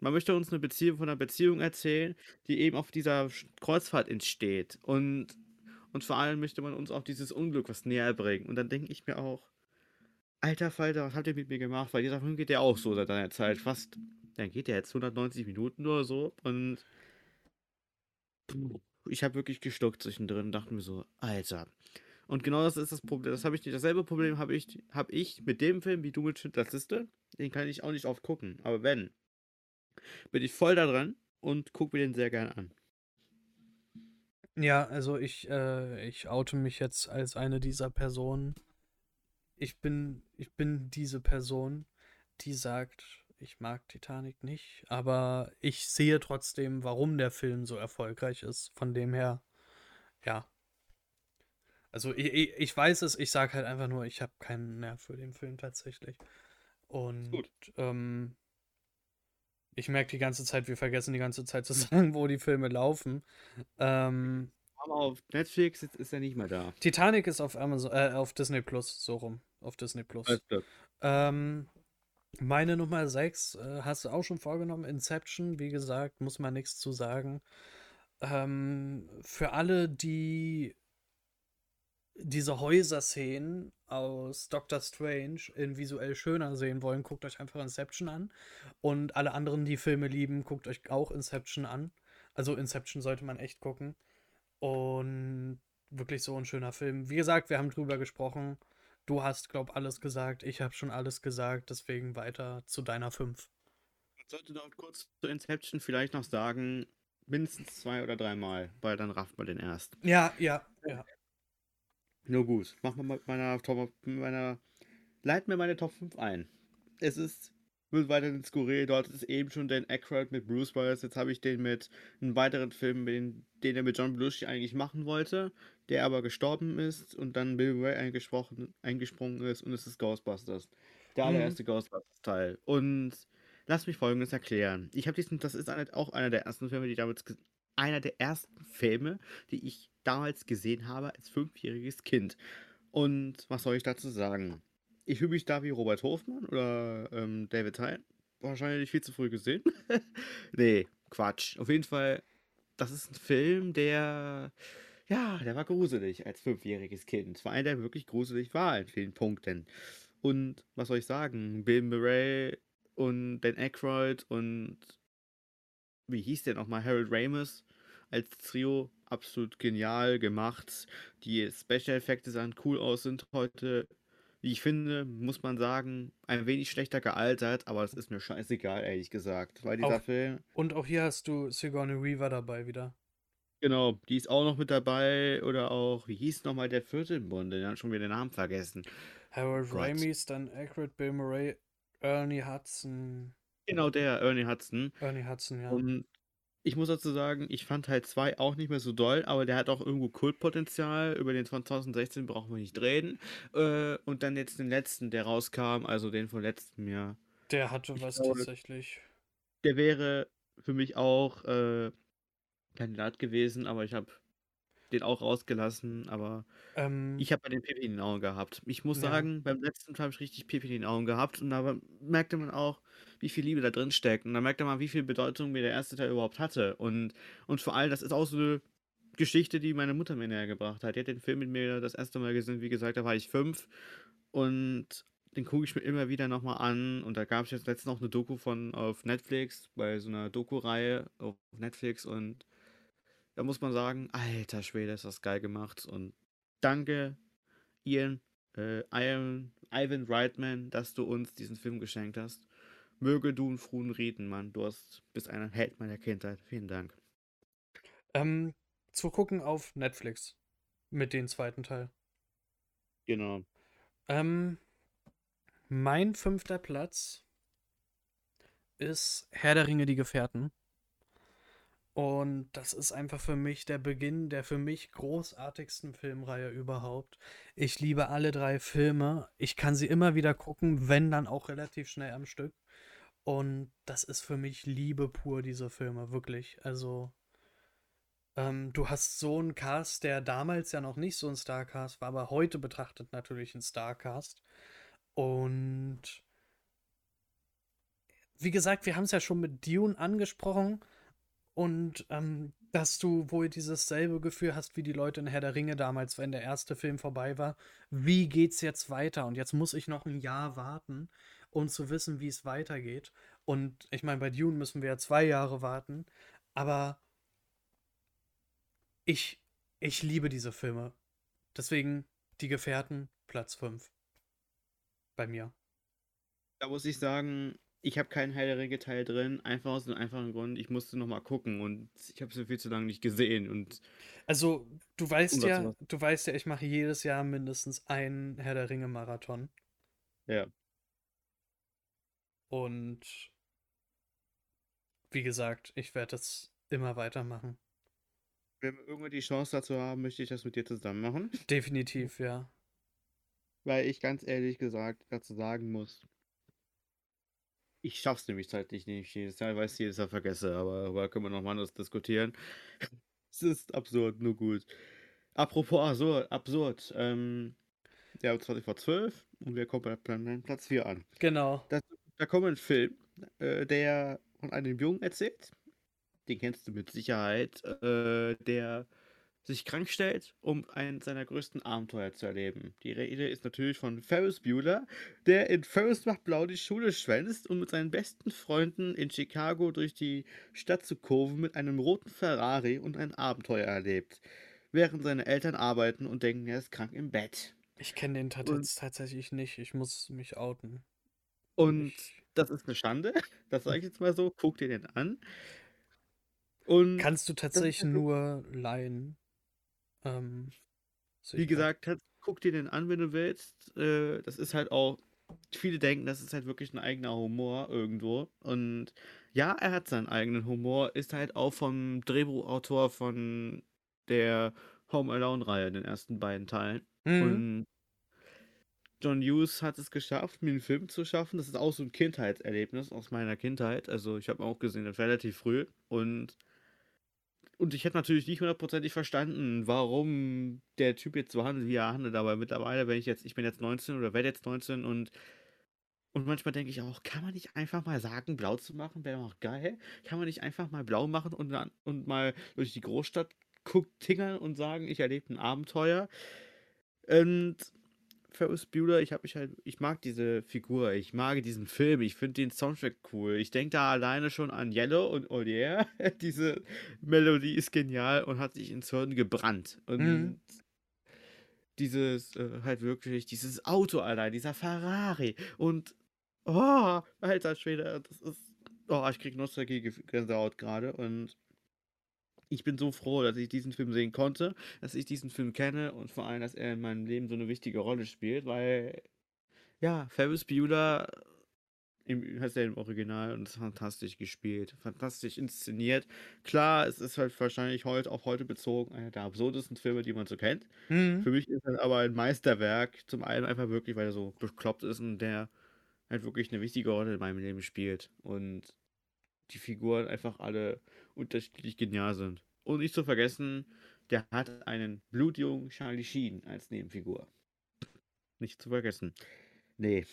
man möchte uns eine Beziehung von einer Beziehung erzählen, die eben auf dieser Kreuzfahrt entsteht. Und, und vor allem möchte man uns auch dieses Unglück was näher bringen. Und dann denke ich mir auch, alter Falter, was habt ihr mit mir gemacht? Weil dieser Film geht ja auch so seit einer Zeit. Fast, dann geht der jetzt 190 Minuten oder so. Und ich habe wirklich gestuckt zwischendrin und dachte mir so, Alter. Und genau das ist das Problem. Das habe ich nicht. Dasselbe Problem habe ich, hab ich mit dem Film wie du mit Schindlers Liste. Den kann ich auch nicht oft gucken. Aber wenn, bin ich voll da dran und gucke mir den sehr gerne an. Ja, also ich, äh, ich oute mich jetzt als eine dieser Personen. Ich bin, ich bin diese Person, die sagt, ich mag Titanic nicht, aber ich sehe trotzdem, warum der Film so erfolgreich ist. Von dem her, ja. Also ich, ich, weiß es, ich sage halt einfach nur, ich habe keinen Nerv für den Film tatsächlich. Und Gut. ähm, ich merke die ganze Zeit, wir vergessen die ganze Zeit zu sagen, wo die Filme laufen. Ähm, Aber auf Netflix ist, er nicht mehr da. Titanic ist auf Amazon, äh, auf Disney Plus, so rum. Auf Disney Plus. Alles klar. Ähm, meine Nummer 6 äh, hast du auch schon vorgenommen. Inception, wie gesagt, muss man nichts zu sagen. Ähm, für alle, die diese Häuserszenen aus Doctor Strange in visuell schöner sehen wollen, guckt euch einfach Inception an. Und alle anderen, die Filme lieben, guckt euch auch Inception an. Also Inception sollte man echt gucken. Und wirklich so ein schöner Film. Wie gesagt, wir haben drüber gesprochen. Du hast, glaub, alles gesagt. Ich habe schon alles gesagt. Deswegen weiter zu deiner 5. Ich sollte noch kurz zu Inception vielleicht noch sagen, mindestens zwei oder dreimal, weil dann rafft man den erst. Ja, ja, ja. Nur gut. Mach mal mit meiner Top, meiner. Leit mir meine Top 5 ein. Es ist wird weiterhin skurril. Dort ist eben schon Dan Aykroyd mit Bruce Willis. Jetzt habe ich den mit einem weiteren Film, den, den er mit John Belushi eigentlich machen wollte, der aber gestorben ist und dann Bill Murray eingesprungen ist und es ist Ghostbusters. Der mhm. allererste mhm. Ghostbusters-Teil. Und lass mich folgendes erklären. Ich habe diesen, das ist auch einer der ersten Filme, die damals, einer der ersten Filme, die ich damals gesehen habe als fünfjähriges Kind. Und was soll ich dazu sagen? Ich fühle mich da wie Robert Hofmann oder ähm, David Hein. Wahrscheinlich viel zu früh gesehen. nee, Quatsch. Auf jeden Fall, das ist ein Film, der, ja, der war gruselig als fünfjähriges Kind. Vor allem, der wirklich gruselig war in vielen Punkten. Und was soll ich sagen? Bill Murray und Dan Aykroyd und wie hieß der nochmal? Harold Ramis als Trio absolut genial gemacht. Die Special Effekte sahen cool aus, sind heute ich finde, muss man sagen, ein wenig schlechter gealtert, aber das ist mir scheißegal, ehrlich gesagt. Weil dieser auch, Film. Und auch hier hast du Sigourney Weaver dabei wieder. Genau, die ist auch noch mit dabei. Oder auch, wie hieß nochmal der vierte im Bunde? Den hat schon wieder den Namen vergessen. Harold Ramis, dann Accurate Bill Murray, Ernie Hudson. Genau, der, Ernie Hudson. Ernie Hudson, ja. Und ich muss dazu sagen, ich fand Teil 2 auch nicht mehr so doll, aber der hat auch irgendwo Kultpotenzial. Über den von 2016 brauchen wir nicht reden. Äh, und dann jetzt den letzten, der rauskam, also den von letztem Jahr. Der hatte was glaube, tatsächlich. Der wäre für mich auch äh, Kandidat gewesen, aber ich habe den auch rausgelassen, aber ähm, ich habe bei den Pipi in den Augen gehabt. Ich muss ja. sagen, beim letzten habe ich richtig Pipi in den Augen gehabt und da merkte man auch, wie viel Liebe da drin steckt und da merkte man, wie viel Bedeutung mir der erste Teil überhaupt hatte und, und vor allem, das ist auch so eine Geschichte, die meine Mutter mir näher gebracht hat. Die hat den Film mit mir das erste Mal gesehen, wie gesagt, da war ich fünf und den gucke ich mir immer wieder nochmal an und da gab es jetzt letztens noch eine Doku von auf Netflix, bei so einer Doku-Reihe auf Netflix und da muss man sagen, alter Schwede, ist das geil gemacht. Und danke, Ian, äh, Ivan, Ivan Reitman, dass du uns diesen Film geschenkt hast. Möge du in Fruen reden, Mann. Du hast, bist ein Held meiner Kindheit. Vielen Dank. Ähm, zu gucken auf Netflix. Mit dem zweiten Teil. Genau. Ähm, mein fünfter Platz ist Herr der Ringe, die Gefährten. Und das ist einfach für mich der Beginn der für mich großartigsten Filmreihe überhaupt. Ich liebe alle drei Filme. Ich kann sie immer wieder gucken, wenn dann auch relativ schnell am Stück. Und das ist für mich Liebe pur, diese Filme, wirklich. Also, ähm, du hast so einen Cast, der damals ja noch nicht so ein Starcast war, aber heute betrachtet natürlich ein Starcast. Und wie gesagt, wir haben es ja schon mit Dune angesprochen und ähm, dass du wohl dieses selbe Gefühl hast wie die Leute in Herr der Ringe damals, wenn der erste Film vorbei war. Wie geht's jetzt weiter? Und jetzt muss ich noch ein Jahr warten, um zu wissen, wie es weitergeht. Und ich meine, bei Dune müssen wir ja zwei Jahre warten. Aber ich, ich liebe diese Filme. Deswegen die Gefährten, Platz 5. Bei mir. Da muss ich sagen, ich habe keinen Herr der Ringe Teil drin, einfach aus dem einfachen Grund, ich musste noch mal gucken und ich habe es viel zu lange nicht gesehen und also du weißt ja, du weißt ja, ich mache jedes Jahr mindestens einen Herr der Ringe Marathon. Ja. Und wie gesagt, ich werde das immer weitermachen. Wenn wir irgendwann die Chance dazu haben, möchte ich das mit dir zusammen machen. Definitiv, ja. Weil ich ganz ehrlich gesagt dazu sagen muss, ich schaff's nämlich zeitlich nicht jedes Jahr, ich es jedes Jahr vergesse, aber darüber können wir noch mal anders diskutieren. es ist absurd, nur gut. Apropos absurd, absurd. Ähm, der 20 vor 12 und wir kommen bei Platz 4 an. Genau. Das, da kommt ein Film, äh, der von einem Jungen erzählt. Den kennst du mit Sicherheit. Äh, der sich krank stellt, um einen seiner größten Abenteuer zu erleben. Die Rede ist natürlich von Ferris Bueller, der in Ferris macht blau die Schule schwänzt und mit seinen besten Freunden in Chicago durch die Stadt zu kurven mit einem roten Ferrari und ein Abenteuer erlebt, während seine Eltern arbeiten und denken, er ist krank im Bett. Ich kenne den jetzt tatsächlich nicht. Ich muss mich outen. Und Ich, das ist eine Schande, das sage ich jetzt mal so. Guck dir den an. Und kannst du tatsächlich nur leihen. Ähm, wie gesagt, halt, guck dir den an, wenn du willst. Äh, das ist halt auch, viele denken, das ist halt wirklich ein eigener Humor irgendwo. Und ja, er hat seinen eigenen Humor, ist halt auch vom Drehbuchautor von der Home Alone-Reihe, den ersten beiden Teilen. Mhm. Und John Hughes hat es geschafft, mir einen Film zu schaffen. Das ist auch so ein Kindheitserlebnis aus meiner Kindheit. Also ich habe auch gesehen, das relativ früh. Und, und ich hätte natürlich nicht hundertprozentig verstanden, warum der Typ jetzt so handelt, wie er handelt. Aber mittlerweile, wenn ich jetzt, ich bin jetzt 19 oder werde jetzt 19 und, und manchmal denke ich auch, kann man nicht einfach mal sagen, blau zu machen, wäre auch geil. Kann man nicht einfach mal blau machen und, dann, und mal durch die Großstadt gucken, tingern und sagen, ich erlebe ein Abenteuer. Und Ferris Bueller, ich habe mich halt, ich mag diese Figur, ich mag diesen Film, ich finde den Soundtrack cool. Ich denke da alleine schon an Yellow und Olier. Diese Melodie ist genial und hat sich ins Hirn gebrannt. Und Mhm. dieses, äh, halt wirklich, dieses Auto allein, dieser Ferrari und, oh, alter Schwede, das ist, oh, ich krieg Nostalgie-Gänsehaut gerade und ich bin so froh, dass ich diesen Film sehen konnte, dass ich diesen Film kenne und vor allem, dass er in meinem Leben so eine wichtige Rolle spielt, weil, ja, Ferris Bueller im, heißt er im Original und ist fantastisch gespielt, fantastisch inszeniert. Klar, es ist halt wahrscheinlich heute auf heute bezogen einer der absurdesten Filme, die man so kennt. Mhm. Für mich ist er aber ein Meisterwerk, zum einen einfach wirklich, weil er so bekloppt ist und der halt wirklich eine wichtige Rolle in meinem Leben spielt und die Figuren einfach alle unterschiedlich genial sind. Und nicht zu vergessen, der hat einen blutjungen Charlie Sheen als Nebenfigur. Nicht zu vergessen. Nee,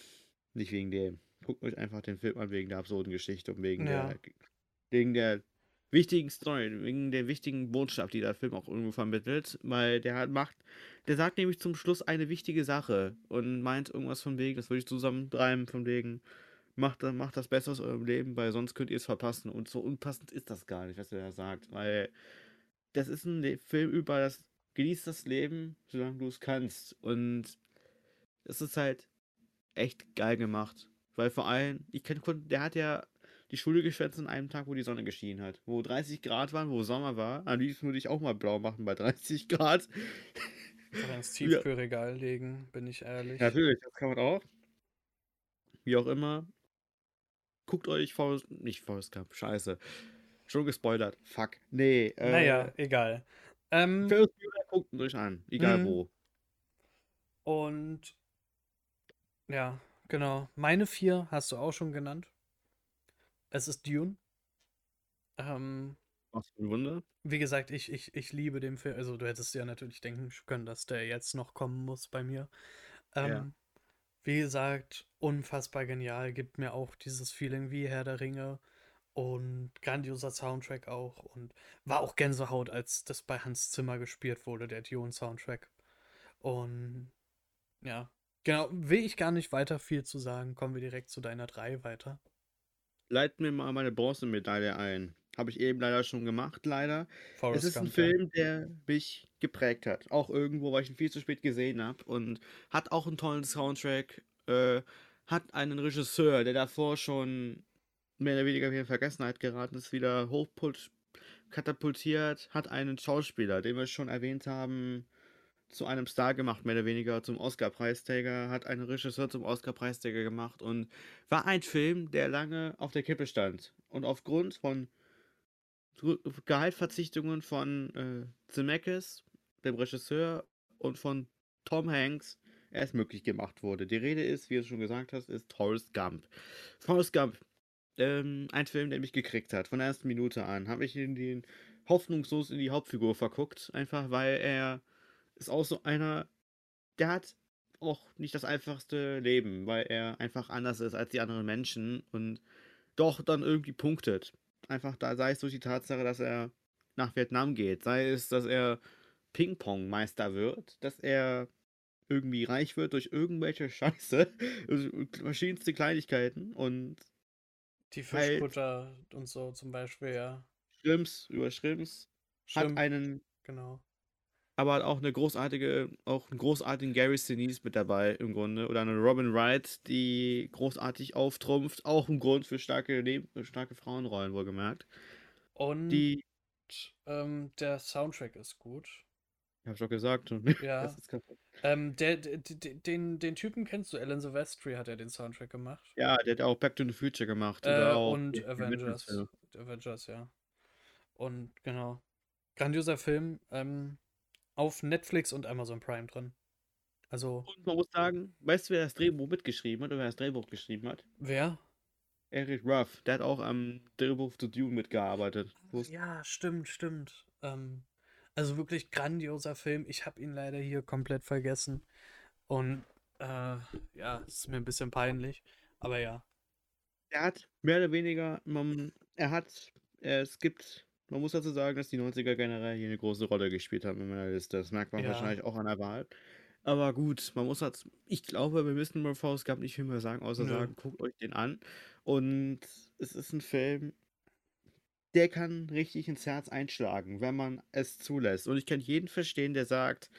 nicht wegen dem. Guckt euch einfach den Film an wegen der absurden Geschichte und wegen Ja. der wegen der wichtigen Story, wegen der wichtigen Botschaft, die der Film auch irgendwo vermittelt, weil der hat macht, der sagt nämlich zum Schluss eine wichtige Sache und meint irgendwas von wegen, das würde ich zusammentreiben von wegen, macht, macht das Beste aus eurem Leben, weil sonst könnt ihr es verpassen und so unpassend ist das gar nicht, was er da sagt, weil das ist ein Film über das, genieß das Leben, solange du es kannst und es ist halt echt geil gemacht, weil vor allem, ich kenn, der hat ja die Schule geschwänzt an einem Tag, wo die Sonne geschienen hat. Wo 30 Grad waren, wo Sommer war. Am liebsten würde ich auch mal blau machen bei 30 Grad. Oder ins Ja. Tiefkühlregal legen, bin ich ehrlich. Natürlich, das kann man auch. Wie auch immer. Guckt euch Forrest, nicht Forrest Gump, scheiße. Schon gespoilert. Fuck. Nee, äh, Naja, egal. Ähm, Ferris Bueller guckt euch an. Egal Mhm. wo. und ja, genau. Meine vier hast du auch schon genannt. Es ist Dune. Ähm, Was für ein Wunder. wie gesagt, ich, ich, ich liebe den Film. Also du hättest ja natürlich denken können, dass der jetzt noch kommen muss bei mir. Ähm, Ja. Wie gesagt, unfassbar genial. Gibt mir auch dieses Feeling wie Herr der Ringe. Und grandioser Soundtrack auch. Und war auch Gänsehaut, als das bei Hans Zimmer gespielt wurde, der Dune-Soundtrack. Und ja, genau, will ich gar nicht weiter viel zu sagen. Kommen wir direkt zu deiner 3 weiter. Leit mir mal meine Bronzemedaille ein. Habe ich eben leider schon gemacht, leider. Es Forrest ist ein Gump, ja. Film, der mich geprägt hat. Auch irgendwo, weil ich ihn viel zu spät gesehen habe. Und hat auch einen tollen Soundtrack. Äh, hat einen Regisseur, der davor schon mehr oder weniger in Vergessenheit geraten ist, wieder hochput katapultiert. Hat einen Schauspieler, den wir schon erwähnt haben, zu einem Star gemacht, mehr oder weniger zum Oscar-Preisträger. Hat einen Regisseur zum Oscar-Preisträger gemacht. Und war ein Film, der lange auf der Kippe stand. Und aufgrund von Gehaltverzichtungen von äh, Zemeckis, dem Regisseur, und von Tom Hanks erst möglich gemacht wurde. Die Rede ist, wie du schon gesagt hast, ist Forrest Gump. Forrest Gump, ähm, ein Film, der mich gekriegt hat, von der ersten Minute an, habe ich in den hoffnungslos in die Hauptfigur verguckt, einfach weil er ist auch so einer, der hat auch nicht das einfachste Leben, weil er einfach anders ist als die anderen Menschen und doch dann irgendwie punktet. Einfach da, sei es durch die Tatsache, dass er nach Vietnam geht, sei es, dass er Ping-Pong-Meister wird, dass er irgendwie reich wird durch irgendwelche Scheiße, also verschiedenste Kleinigkeiten und Die halt Fischkutter und so zum Beispiel, ja. Schrimps über Schrimps hat Stimmt, einen genau. aber hat auch eine großartige auch 'n großartigen Gary Sinise mit dabei im Grunde oder eine Robin Wright, die großartig auftrumpft, auch 'n Grund für starke Neben starke Frauenrollen wohlgemerkt. Und, Die ähm, der Soundtrack ist gut. Habe ich doch gesagt. Ja. Das ist kaputt. Ähm, der, d- d- den, den Typen kennst du, Alan Silvestri hat ja den Soundtrack gemacht. Ja, der hat auch Back to the Future gemacht Äh, und Avengers. Avengers, ja. Und genau. Grandioser Film. Ähm, auf Netflix und Amazon Prime drin. Also, Und man muss sagen, weißt du, wer das Drehbuch mitgeschrieben hat oder wer das Drehbuch geschrieben hat? wer? Eric Ruff, der hat auch am Drehbuch zu Dune mitgearbeitet. Ja, stimmt, stimmt. Ähm, also wirklich grandioser Film. Ich habe ihn leider hier komplett vergessen. Und äh, ja, ist mir ein bisschen peinlich. Aber ja. Er hat mehr oder weniger, man, er hat, es gibt, man muss dazu sagen, dass die 90er generell hier eine große Rolle gespielt haben in meiner Liste. Das merkt man Ja. wahrscheinlich auch an der Wahl. Aber gut, man muss halt, ich glaube, wir müssen über Forrest Gump nicht viel mehr sagen, außer Nö. sagen, guckt euch den an. Und es ist ein Film, der kann richtig ins Herz einschlagen, wenn man es zulässt. Und ich kann jeden verstehen, der sagt,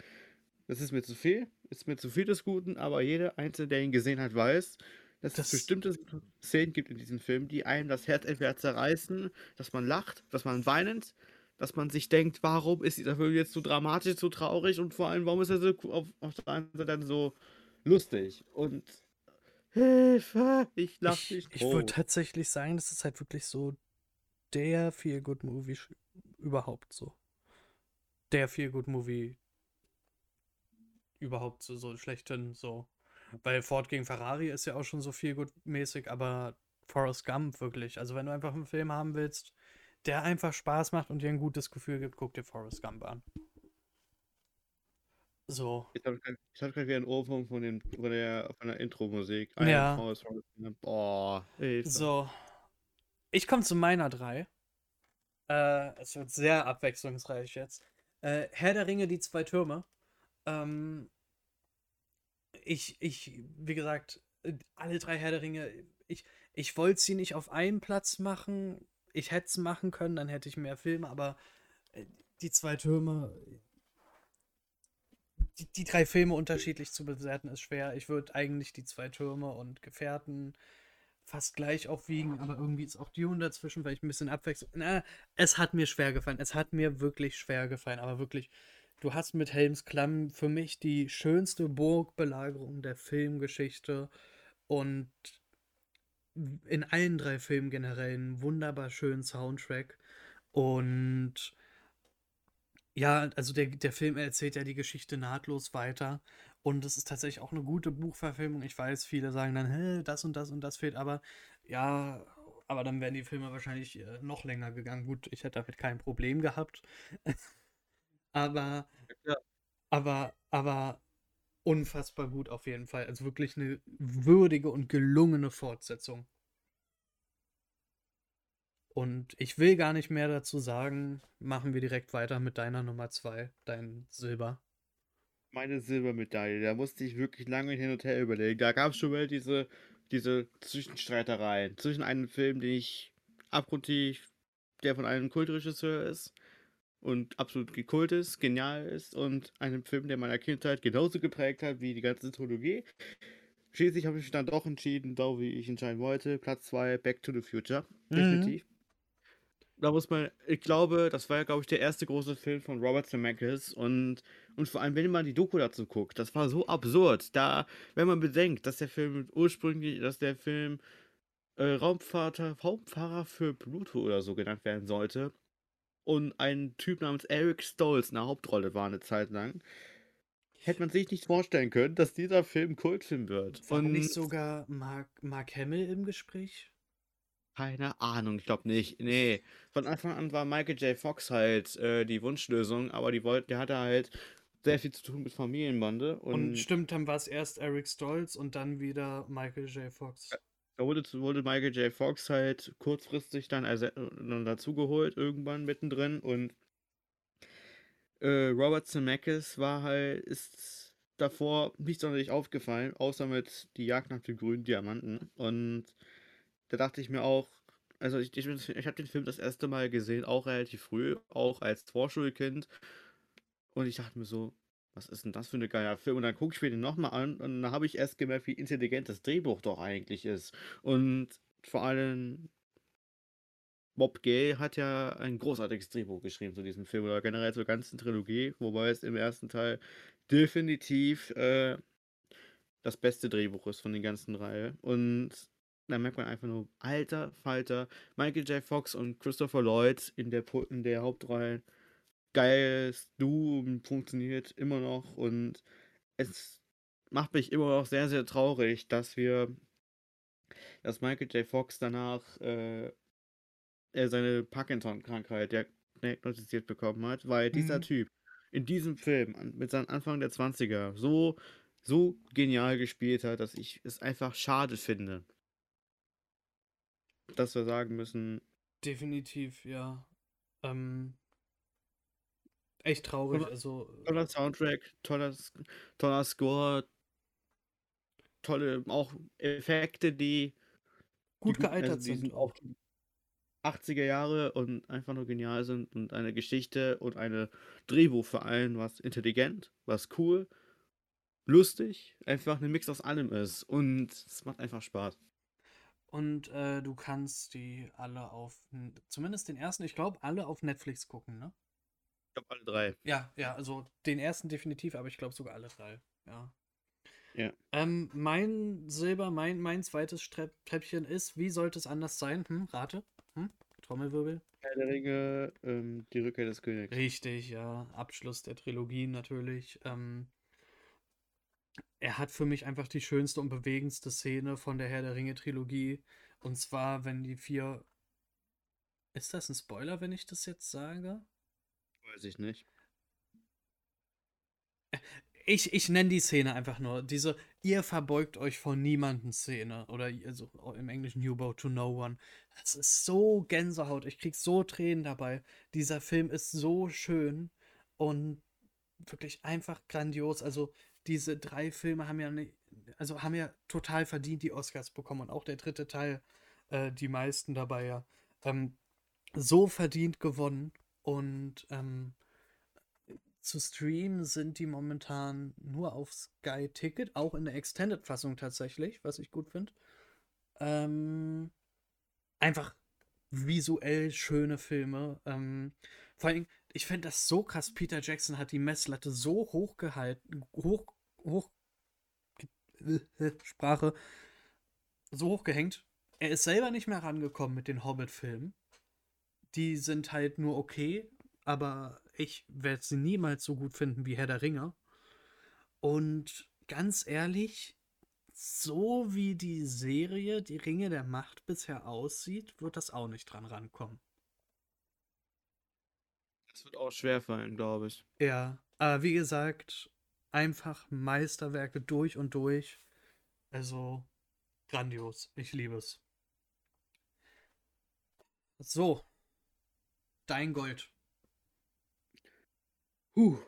das ist mir zu viel, ist mir zu viel des Guten, aber jeder Einzelne, der ihn gesehen hat, weiß, dass Das- es bestimmte Szenen gibt in diesem Film, die einem das Herz entweder zerreißen, dass man lacht, dass man weinend, dass man sich denkt, warum ist dieser Film jetzt so dramatisch, so traurig und vor allem, warum ist er so auf, auf der einen Seite dann so lustig und Hilfe, ich lach Ich, mich ich würde tatsächlich sagen, das ist halt wirklich so der Feel-Good-Movie überhaupt so. Der Feel-Good-Movie überhaupt so, so schlechthin so. Weil Ford gegen Ferrari ist ja auch schon so Feel-Good-mäßig, aber Forrest Gump wirklich. Also wenn du einfach einen Film haben willst, der einfach Spaß macht und dir ein gutes Gefühl gibt, guck dir Forrest Gump an. So. Ich habe gerade hab grad wieder einen Ohrwurm von, dem, von der, von der Intro-Musik. Ja. Boah, Hilfe. So. Ich komme zu meiner drei. Äh, es wird sehr abwechslungsreich jetzt. Äh, Herr der Ringe, die zwei Türme. Ähm, ich, ich, wie gesagt, alle drei Herr der Ringe, ich, ich wollte sie nicht auf einen Platz machen. Ich hätte es machen können, dann hätte ich mehr Filme, aber äh, die zwei Türme, die, die drei Filme unterschiedlich zu bewerten, ist schwer. Ich würde eigentlich die zwei Türme und Gefährten fast gleich aufwiegen, aber irgendwie ist auch Dune dazwischen, weil ich ein bisschen abwechsel. Na, es hat mir schwer gefallen. Es hat mir wirklich schwer gefallen, aber wirklich, du hast mit Helms Klamm für mich die schönste Burgbelagerung der Filmgeschichte und in allen drei Filmen generell einen wunderbar schönen Soundtrack und ja, also der, der Film erzählt ja die Geschichte nahtlos weiter. Und es ist tatsächlich auch eine gute Buchverfilmung. Ich weiß, viele sagen dann, hä, das und das und das fehlt, aber ja, aber dann wären die Filme wahrscheinlich äh, noch länger gegangen. Gut, ich hätte damit kein Problem gehabt. aber, Ja. aber, aber unfassbar gut auf jeden Fall. Also wirklich eine würdige und gelungene Fortsetzung. Und ich will gar nicht mehr dazu sagen. Machen wir direkt weiter mit deiner Nummer zwei, dein Silber. Meine Silbermedaille, da musste ich wirklich lange hin und her überlegen. Da gab es schon mal diese, diese Zwischenstreitereien zwischen einem Film, den ich abgrundtief, der von einem Kultregisseur ist und absolut gekult ist, genial ist und einem Film, der meiner Kindheit genauso geprägt hat wie die ganze Trilogie. Schließlich habe ich mich dann doch entschieden, so wie ich entscheiden wollte. Platz 2, Back to the Future. Mhm. Definitiv. Da muss man, ich glaube, das war ja, glaube ich, der erste große Film von Robert Zemeckis und, und vor allem, wenn man die Doku dazu guckt, das war so absurd. Da, wenn man bedenkt, dass der Film ursprünglich, dass der Film äh, Raumfahrer, Raumfahrer für Pluto oder so genannt werden sollte und ein Typ namens Eric Stolz in der Hauptrolle war eine Zeit lang, hätte man sich nicht vorstellen können, dass dieser Film Kultfilm wird. War und nicht sogar Mark, Mark Hamill im Gespräch? Keine Ahnung, ich glaube nicht. Nee, von Anfang an war Michael J. Fox halt äh, die Wunschlösung, aber die wollte, der hatte halt sehr viel zu tun mit Familienbande Und, und, stimmt, dann war es erst Eric Stolz und dann wieder Michael J. Fox. da wurde, wurde Michael J. Fox halt kurzfristig dann, dann dazugeholt, irgendwann mittendrin und äh, Robert Zemeckis war halt, ist davor nicht sonderlich aufgefallen, außer mit Die Jagd nach den grünen Diamanten. Und da dachte ich mir auch, also ich, ich, ich habe den Film das erste Mal gesehen, auch relativ früh, auch als Vorschulkind. Und ich dachte mir so, was ist denn das für ein geiler Film? Und dann gucke ich mir den nochmal an und dann habe ich erst gemerkt, wie intelligent das Drehbuch doch eigentlich ist. Und vor allem Bob Gay hat ja ein großartiges Drehbuch geschrieben zu diesem Film oder generell zur ganzen Trilogie, wobei es im ersten Teil definitiv äh, das beste Drehbuch ist von den ganzen Reihe. Und da merkt man einfach nur, alter Falter, Michael J. Fox und Christopher Lloyd in der, in der Hauptrolle. Geiles Du funktioniert immer noch und es macht mich immer noch sehr, sehr traurig, dass wir, dass Michael J. Fox danach äh, seine Parkinson-Krankheit diagnostiziert bekommen hat, weil dieser Mhm. Typ in diesem Film mit seinem Anfang der 20er so, so genial gespielt hat, dass ich es einfach schade finde, dass wir sagen müssen, Definitiv, ja. Ähm, echt traurig. toller, Also, toller Soundtrack, toller, toller Score, tolle auch Effekte, die, die gut also gealtert die sind auch 80er Jahre und einfach nur genial sind und eine Geschichte und eine Drehbuch vor allem, was intelligent, was cool, lustig, einfach ein Mix aus allem ist und es macht einfach Spaß. Und äh, du kannst die alle auf, zumindest den ersten, ich glaube, alle auf Netflix gucken, ne? Ich glaube alle drei. Ja, ja, also den ersten definitiv, aber ich glaube sogar alle drei, ja. Ja. Ähm, mein Silber, mein, mein zweites Trepp Treppchen ist, wie sollte es anders sein? Hm, rate? Hm? Trommelwirbel? Herr der Ringe, ähm, die Rückkehr des Königs. Richtig, ja. Abschluss der Trilogie natürlich. Ähm, er hat für mich einfach die schönste und bewegendste Szene von der Herr der Ringe Trilogie. Und zwar, wenn die vier. Ist das ein Spoiler, wenn ich das jetzt sage? Weiß ich nicht. Ich, ich nenne die Szene einfach nur. Diese Ihr verbeugt euch vor niemanden Szene. Oder also im Englischen You bow to no one. Das ist so Gänsehaut. Ich krieg so Tränen dabei. Dieser Film ist so schön und wirklich einfach grandios. Also diese drei Filme haben ja ne, also haben ja total verdient die Oscars bekommen und auch der dritte Teil äh, die meisten dabei ja ähm, so verdient gewonnen und ähm, zu streamen sind die momentan nur auf Sky Ticket, auch in der Extended-Fassung tatsächlich, was ich gut finde. Ähm, einfach visuell schöne Filme. Ähm, vor allem, ich finde das so krass. Peter Jackson hat die Messlatte so hoch gehalten, hoch, hoch, Sprache, so hoch gehängt. Er ist selber nicht mehr rangekommen mit den Hobbit-Filmen. Die sind halt nur okay, aber ich werde sie niemals so gut finden wie Herr der Ringe. Und ganz ehrlich, so wie die Serie Die Ringe der Macht bisher aussieht, wird das auch nicht dran rankommen. Das wird auch schwer fallen, glaube ich. Ja, aber wie gesagt, einfach Meisterwerke durch und durch. Also grandios. Ich liebe es. So, dein Gold. Huh.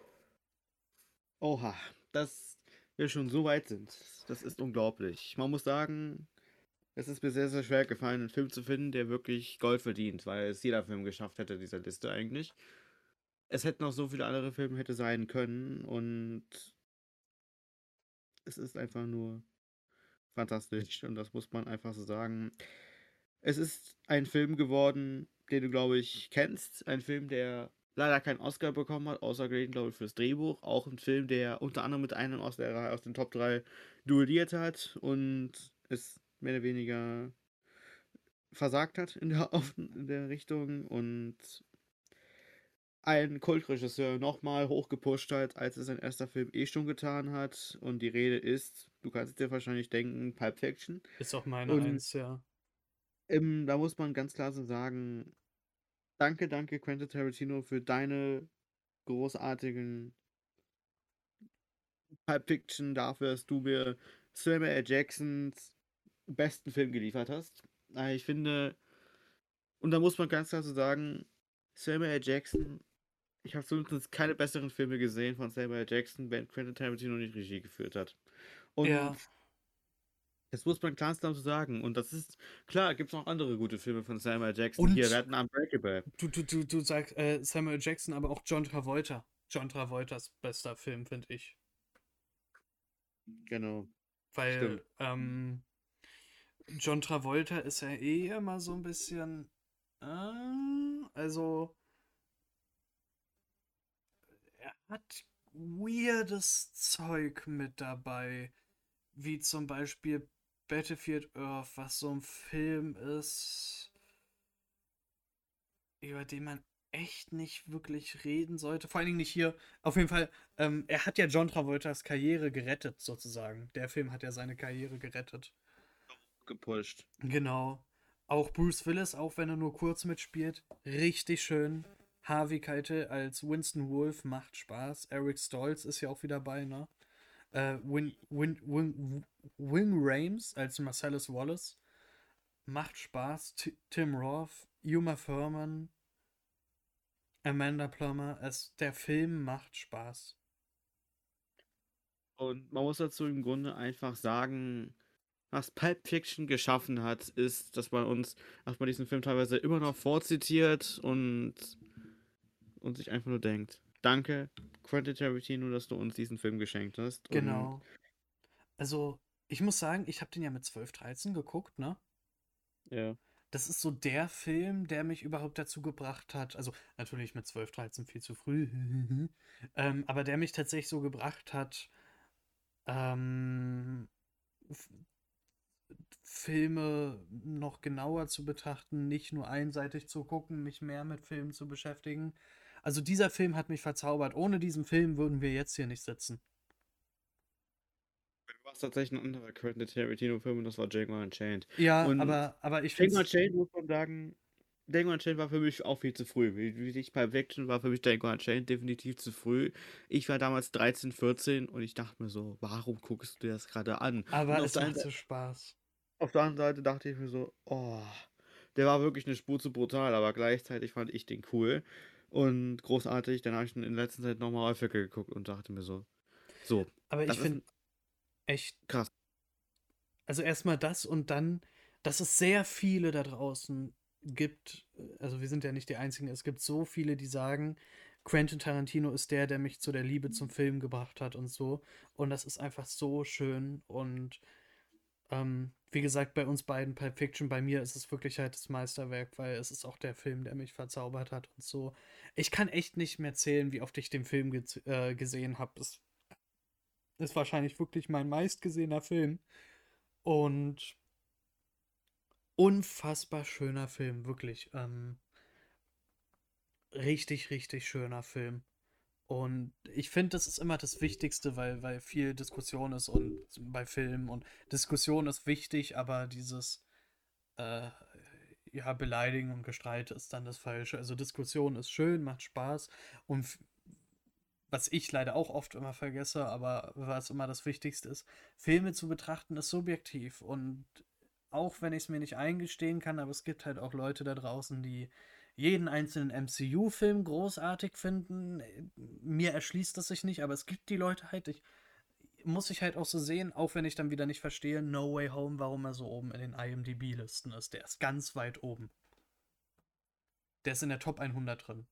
Oha, dass wir schon so weit sind. Das ist unglaublich. Man muss sagen, es ist mir sehr, sehr schwer gefallen, einen Film zu finden, der wirklich Gold verdient, weil es jeder Film geschafft hätte, dieser Liste eigentlich. Es hätten noch so viele andere Filme hätte sein können und es ist einfach nur fantastisch und das muss man einfach so sagen. Es ist ein Film geworden, den du, glaube ich, kennst. Ein Film, der leider keinen Oscar bekommen hat, außer glaube ich, fürs Drehbuch. Auch ein Film, der unter anderem mit einem aus, der, aus den Top 3 duelliert hat und es mehr oder weniger versagt hat in der, in der Richtung und ein Kultregisseur nochmal hochgepusht hat, als es sein erster Film eh schon getan hat. Und die Rede ist, du kannst dir wahrscheinlich denken, Pulp Fiction. Ist auch meine Und Eins, ja. ähm, da muss man ganz klar so sagen, danke, danke Quentin Tarantino für deine großartigen Pulp Fiction, dafür, dass du mir Samuel L. Jacksons besten Film geliefert hast. Äh, Ich finde, und da muss man ganz klar so sagen, Samuel L. Jackson ich habe zumindest keine besseren Filme gesehen von Samuel Jackson, wenn Quentin Tarantino nicht Regie geführt hat. Und Ja. das muss man ganz klar so sagen. Und das ist, klar, gibt es noch andere gute Filme von Samuel Jackson. Hier, Und wir hatten Unbreakable. du, du, du, du sagst äh, Samuel Jackson, aber auch John Travolta. John Travoltas bester Film, finde ich. Genau. Weil ähm, John Travolta ist ja eh immer so ein bisschen. Äh, also. Er hat weirdes Zeug mit dabei. Wie zum Beispiel Battlefield Earth, was so ein Film ist, über den man echt nicht wirklich reden sollte. Vor allen Dingen nicht hier. Auf jeden Fall, ähm, er hat ja John Travoltas Karriere gerettet, sozusagen. Der Film hat ja seine Karriere gerettet. Gepusht. Genau. Auch Bruce Willis, auch wenn er nur kurz mitspielt, richtig schön. Harvey Keitel als Winston Wolf macht Spaß. Eric Stoltz ist ja auch wieder dabei, ne? Äh, Win, Win, Win, Wing Rames als Marcellus Wallace macht Spaß. T Tim Roth, Uma Thurman, Amanda Plummer. Es, der Film macht Spaß. Und man muss dazu im Grunde einfach sagen, was Pulp Fiction geschaffen hat, ist, dass man uns, dass man diesen Film teilweise immer noch vorzitiert und, und sich einfach nur denkt, danke, Quentin Tarantino, dass du uns diesen Film geschenkt hast. Genau. Also, ich muss sagen, ich habe den ja mit 12, 13 geguckt, ne? ja. Das ist so der Film, der mich überhaupt dazu gebracht hat. Also natürlich mit 12, 13 viel zu früh. ähm, aber der mich tatsächlich so gebracht hat, ähm, Filme noch genauer zu betrachten, nicht nur einseitig zu gucken, mich mehr mit Filmen zu beschäftigen. Also dieser Film hat mich verzaubert. Ohne diesen Film würden wir jetzt hier nicht sitzen. Du warst tatsächlich ein anderer Quentin Tarantino-Film und das war Django Unchained. Ja, Und aber, aber ich Django finde Unchained muss man sagen, Django Unchained war für mich auch viel zu früh. Wie, ich bei Fiction war für mich Django Unchained definitiv zu früh. Ich war damals 13, 14 und ich dachte mir so, warum guckst du dir das gerade an? Aber es macht so Spaß. auf der anderen Seite dachte ich mir so, oh, der war wirklich eine Spur zu brutal, aber gleichzeitig fand ich den cool und großartig. Dann habe ich ihn in letzter Zeit nochmal häufiger geguckt und dachte mir so, so, Aber ich finde echt krass. Also erstmal das und dann, dass es sehr viele da draußen gibt. Also wir sind ja nicht die Einzigen. Es gibt so viele, die sagen, Quentin Tarantino ist der, der mich zu der Liebe zum Film gebracht hat und so. Und das ist einfach so schön. Und ähm, wie gesagt, bei uns beiden Pulp Fiction, bei mir ist es wirklich halt das Meisterwerk, weil es ist auch der Film, der mich verzaubert hat und so. Ich kann echt nicht mehr zählen, wie oft ich den Film ge äh, gesehen habe. Es ist wahrscheinlich wirklich mein meistgesehener Film. Und unfassbar schöner Film, wirklich. Ähm, richtig, richtig schöner Film. Und ich finde, das ist immer das Wichtigste, weil, weil viel Diskussion ist und bei Filmen und Diskussion ist wichtig, aber dieses äh, ja, Beleidigen und Gestreit ist dann das Falsche. Also Diskussion ist schön, macht Spaß und was ich leider auch oft immer vergesse, aber was immer das Wichtigste ist, Filme zu betrachten ist subjektiv und auch wenn ich es mir nicht eingestehen kann, aber es gibt halt auch Leute da draußen, die jeden einzelnen MCU-Film großartig finden. Mir erschließt das sich nicht, aber es gibt die Leute halt. Ich muss ich halt auch so sehen, auch wenn ich dann wieder nicht verstehe, No Way Home, warum er so oben in den IMDb-Listen ist. Der ist ganz weit oben. Der ist in der Top 100 drin.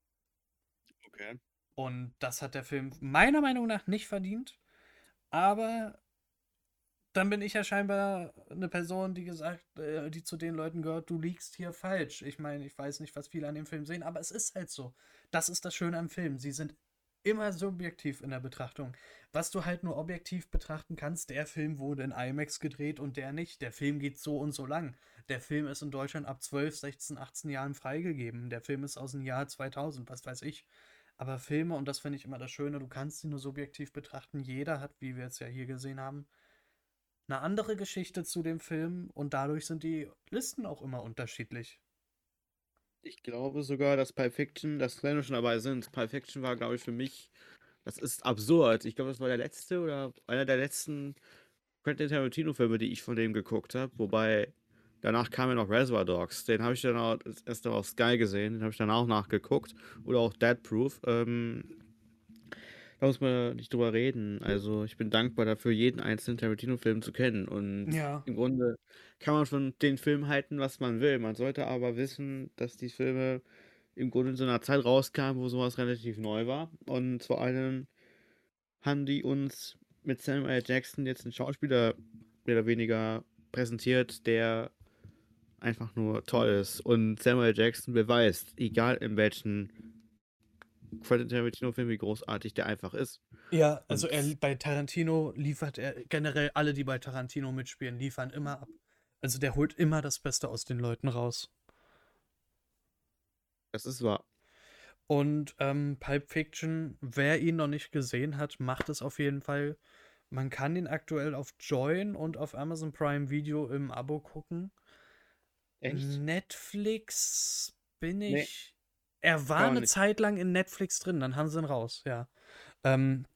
Okay. Und das hat der Film meiner Meinung nach nicht verdient. Aber dann bin ich ja scheinbar eine Person, die gesagt, äh, die zu den Leuten gehört, du liegst hier falsch. Ich meine, ich weiß nicht, was viele an dem Film sehen, aber es ist halt so. Das ist das Schöne am Film. Sie sind immer subjektiv in der Betrachtung. Was du halt nur objektiv betrachten kannst, der Film wurde in IMAX gedreht und der nicht. Der Film geht so und so lang. Der Film ist in Deutschland ab 12, 16, 18 Jahren freigegeben. Der Film ist aus dem Jahr 2000, was weiß ich. Aber Filme, und das finde ich immer das Schöne, du kannst sie nur subjektiv betrachten. Jeder hat, wie wir jetzt ja hier gesehen haben, eine andere Geschichte zu dem Film und dadurch sind die Listen auch immer unterschiedlich. Ich glaube sogar, dass Pulp Fiction, dass wir schon dabei sind, Pulp Fiction war, glaube ich, für mich, das ist absurd. Ich glaube, das war der letzte oder einer der letzten Quentin Tarantino-Filme, die ich von dem geguckt habe. Wobei Danach kam ja noch Reservoir Dogs. Den habe ich dann auch Mal auf Sky gesehen. Den habe ich dann auch nachgeguckt. Oder auch Dead Proof. Ähm, da muss man nicht drüber reden. Also ich bin dankbar dafür, jeden einzelnen Tarantino-Film zu kennen. Und Ja. im Grunde kann man von den Filmen halten, was man will. Man sollte aber wissen, dass die Filme im Grunde in so einer Zeit rauskamen, wo sowas relativ neu war. Und vor allem haben die uns mit Samuel L. Jackson jetzt einen Schauspieler mehr oder weniger präsentiert, der einfach nur toll ist. Und Samuel. Jackson beweist, egal in welchen Quentin Tarantino-Film, wie großartig der einfach ist. Ja, also Und er bei Tarantino liefert er generell alle, die bei Tarantino mitspielen, liefern immer ab. Also der holt immer das Beste aus den Leuten raus. das ist wahr. Und ähm, Pulp Fiction, wer ihn noch nicht gesehen hat, macht es auf jeden Fall. Man kann ihn aktuell auf Join und auf Amazon Prime Video im Abo gucken. Echt? Netflix bin Nee, ich. Er war eine nicht. Zeit lang in Netflix drin, dann haben sie ihn raus, ja. Ähm,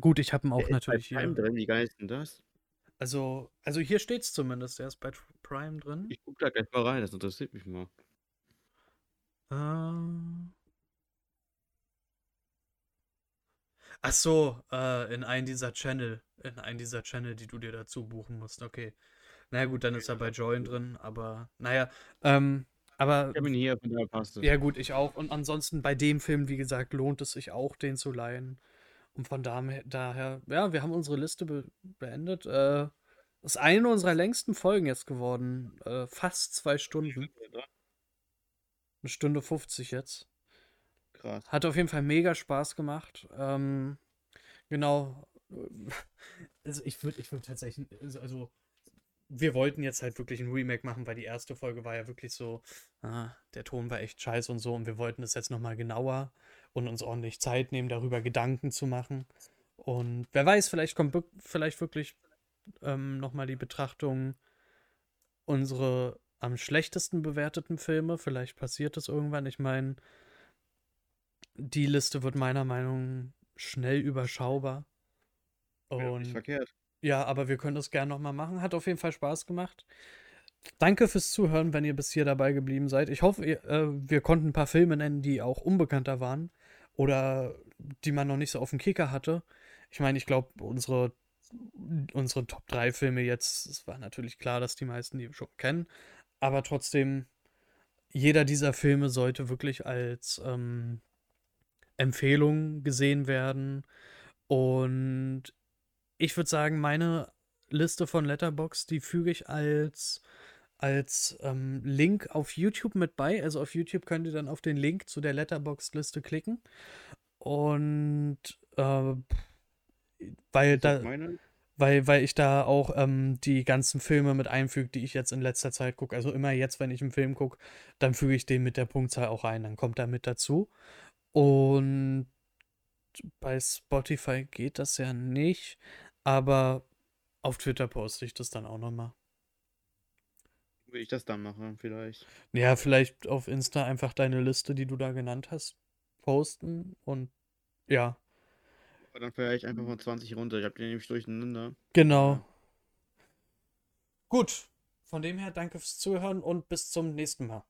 gut, ich habe ihn Der auch ist bei natürlich Prime hier. drin, wie geil ist denn das? Also, also hier steht's zumindest, er ist bei Prime drin. Ich guck da gleich mal rein, das interessiert mich mal. Ähm, ach so, äh, in einen dieser Channel, in einen dieser Channel, die du dir dazu buchen musst. Okay. Na ja, gut, dann ist er bei Join drin, aber naja, ähm, aber Ich habe ihn hier, von daher passt es. ja gut, ich auch. Und ansonsten bei dem Film, wie gesagt, lohnt es sich auch, den zu leihen. Und von daher, ja, wir haben unsere Liste be beendet. Äh, ist eine unserer längsten Folgen jetzt geworden. Äh, fast zwei Stunden. Eine Stunde 50 jetzt. Krass. Hat auf jeden Fall mega Spaß gemacht. Ähm, genau. Also ich würde ich würd tatsächlich, also wir wollten jetzt halt wirklich ein Remake machen, weil die erste Folge war ja wirklich so, ah, der Ton war echt scheiße und so und wir wollten es jetzt nochmal genauer und uns ordentlich Zeit nehmen, darüber Gedanken zu machen. Und wer weiß, vielleicht kommt vielleicht wirklich ähm, nochmal die Betrachtung unsere am schlechtesten bewerteten Filme. Vielleicht passiert das irgendwann. Ich meine, die Liste wird meiner Meinung nach schnell überschaubar. Wäre doch nicht Und verkehrt. Ja, aber wir können das gerne nochmal machen. Hat auf jeden Fall Spaß gemacht. Danke fürs Zuhören, wenn ihr bis hier dabei geblieben seid. Ich hoffe, ihr, äh, wir konnten ein paar Filme nennen, die auch unbekannter waren oder die man noch nicht so auf dem Kicker hatte. Ich meine, ich glaube, unsere, unsere Top 3 Filme jetzt, es war natürlich klar, dass die meisten die schon kennen, aber trotzdem, jeder dieser Filme sollte wirklich als ähm, Empfehlung gesehen werden. Und ich würde sagen, meine Liste von Letterbox, die füge ich als, als ähm, Link auf YouTube mit bei. Also auf YouTube könnt ihr dann auf den Link zu der Letterbox-Liste klicken. Und äh, weil da, meine? weil, weil ich da auch ähm, die ganzen Filme mit einfüge, die ich jetzt in letzter Zeit gucke. Also immer jetzt, wenn ich einen Film gucke, dann füge ich den mit der Punktzahl auch ein. Dann kommt er mit dazu. Und bei Spotify geht das ja nicht, aber auf Twitter poste ich das dann auch nochmal. Will ich das dann machen, vielleicht. Ja, vielleicht auf Insta einfach deine Liste, die du da genannt hast, posten und ja, Aber dann fahre ich einfach von 20 runter. Ich habe die nämlich durcheinander. genau. Ja. Gut, von dem her danke fürs Zuhören und bis zum nächsten Mal.